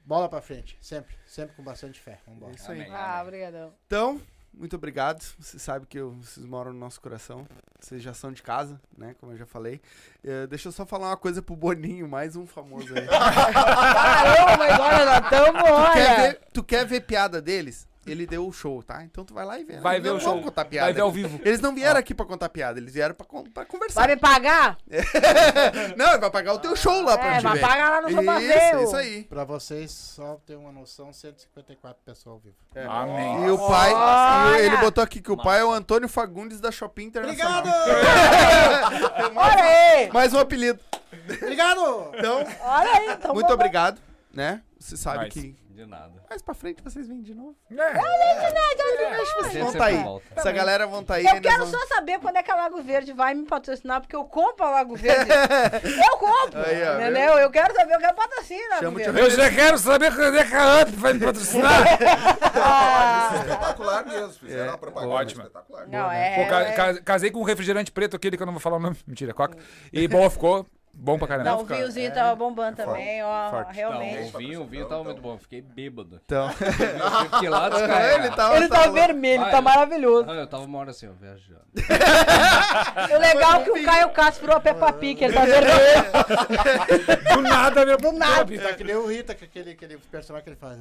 Bola pra frente, sempre, sempre com bastante fé. Vambora. Isso aí. Ah, obrigadão. Então, muito obrigado. Você sabe que eu- vocês moram no nosso coração. Vocês já são de casa, né? Como eu já falei. Eh, deixa eu só falar uma coisa pro Boninho, mais um famoso aí. Caramba, mas olha, nós tamo, quer olha. ver, tu quer ver piada deles? Ele deu o show, tá? Então tu vai lá e vê. Vai Eles ver o show. contar piada. Vai ver ao vivo. Eles não vieram aqui pra contar piada, eles vieram pra, con- pra conversar. Vai me pagar? Não, ele vai pagar o teu show lá pra É, gente vai ver. pagar lá no Isso, Somavel. isso aí. Pra vocês só ter uma noção, 154 pessoas ao vivo. Amém. E o pai, e ele botou aqui que o pai é o Antônio Fagundes da Shopping Internacional. Olha aí. Mais um apelido. Obrigado! Então, Olha aí. Então muito vamos- obrigado, né? Você sabe Nice. que De nada. mais pra frente vocês vêm de novo. A Vão tá aí. volta. Essa galera vão tá aí. Eu quero vamos- só saber quando é que a Lago Verde vai me patrocinar, porque eu compro a Lago Verde. eu compro, Aí, ó, entendeu? Eu quero saber, eu quero o Verde. Eu já quero saber quando é que a UP vai me patrocinar. Ah, Espetacular mesmo. Fizeram uma propaganda ótima. espetacular. não, é... Ca- é- casei com um refrigerante preto, aquele que eu não vou falar o nome. Mentira, coca. E bom, ficou bom pra caramba. Não, o vinhozinho tava bombando também, ó, forte. Não, realmente. o vinho, o vinho tava muito bom. eu Fiquei bêbado. Então, Eu fiquei lá ele tava, Ele tá vermelho, Vai. tá maravilhoso. Ah, eu tava uma hora assim, ó, viajando. O legal é que o Caio Castro virou a Peppa Pig, ele tá vermelho. Do nada, meu. Do nada. Tá que nem o Rita, que aquele, aquele personagem que ele faz.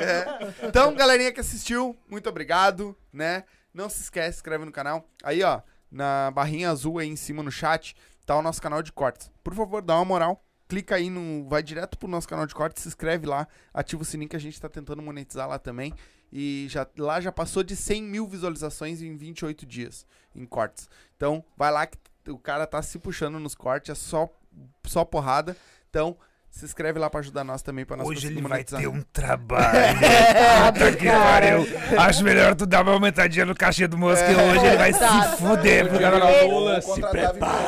É. Então, galerinha que assistiu, muito obrigado, né? Não se esquece, se inscreve no canal. Aí, ó, na barrinha azul aí em cima no chat, tá o nosso canal de cortes. Por favor, dá uma moral. Clica aí no. Vai direto pro nosso canal de cortes, se inscreve lá, ativa o sininho que a gente tá tentando monetizar lá também. E já, lá já passou de 100 mil visualizações em 28 dias em cortes. Então, vai lá que o cara tá se puxando nos cortes, é só, só porrada. Então, se inscreve lá pra ajudar nós também, pra nós Hoje conseguir ele vai ter um trabalho. Puta que pariu. Acho melhor tu dar uma aumentadinha no cachê do moço, que hoje ele vai se fuder. Porque não, não. Vou contratar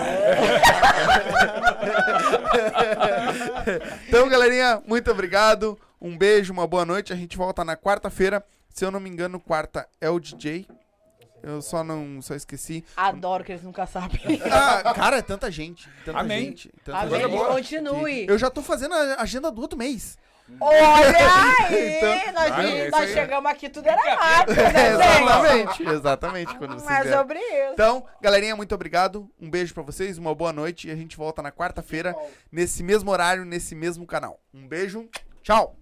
Então, galerinha, muito obrigado. Um beijo, uma boa noite. A gente volta na quarta-feira. Se eu não me engano, quarta é o DJ. Eu só não só esqueci. Adoro que eles nunca sabem. Ah, cara, é tanta gente. Tanta Amém. gente. Tanta Amém, gente. continue. Eu já tô fazendo a agenda do outro mês. Olha aí! Então- nós Ah, é isso nós aí. chegamos aqui, tudo era rápido, né, exatamente, exatamente. Quando vocês Mas sobre isso. Então, galerinha, muito obrigado. Um beijo pra vocês, uma boa noite. E a gente volta na quarta-feira, nesse mesmo horário, nesse mesmo canal. Um beijo, tchau!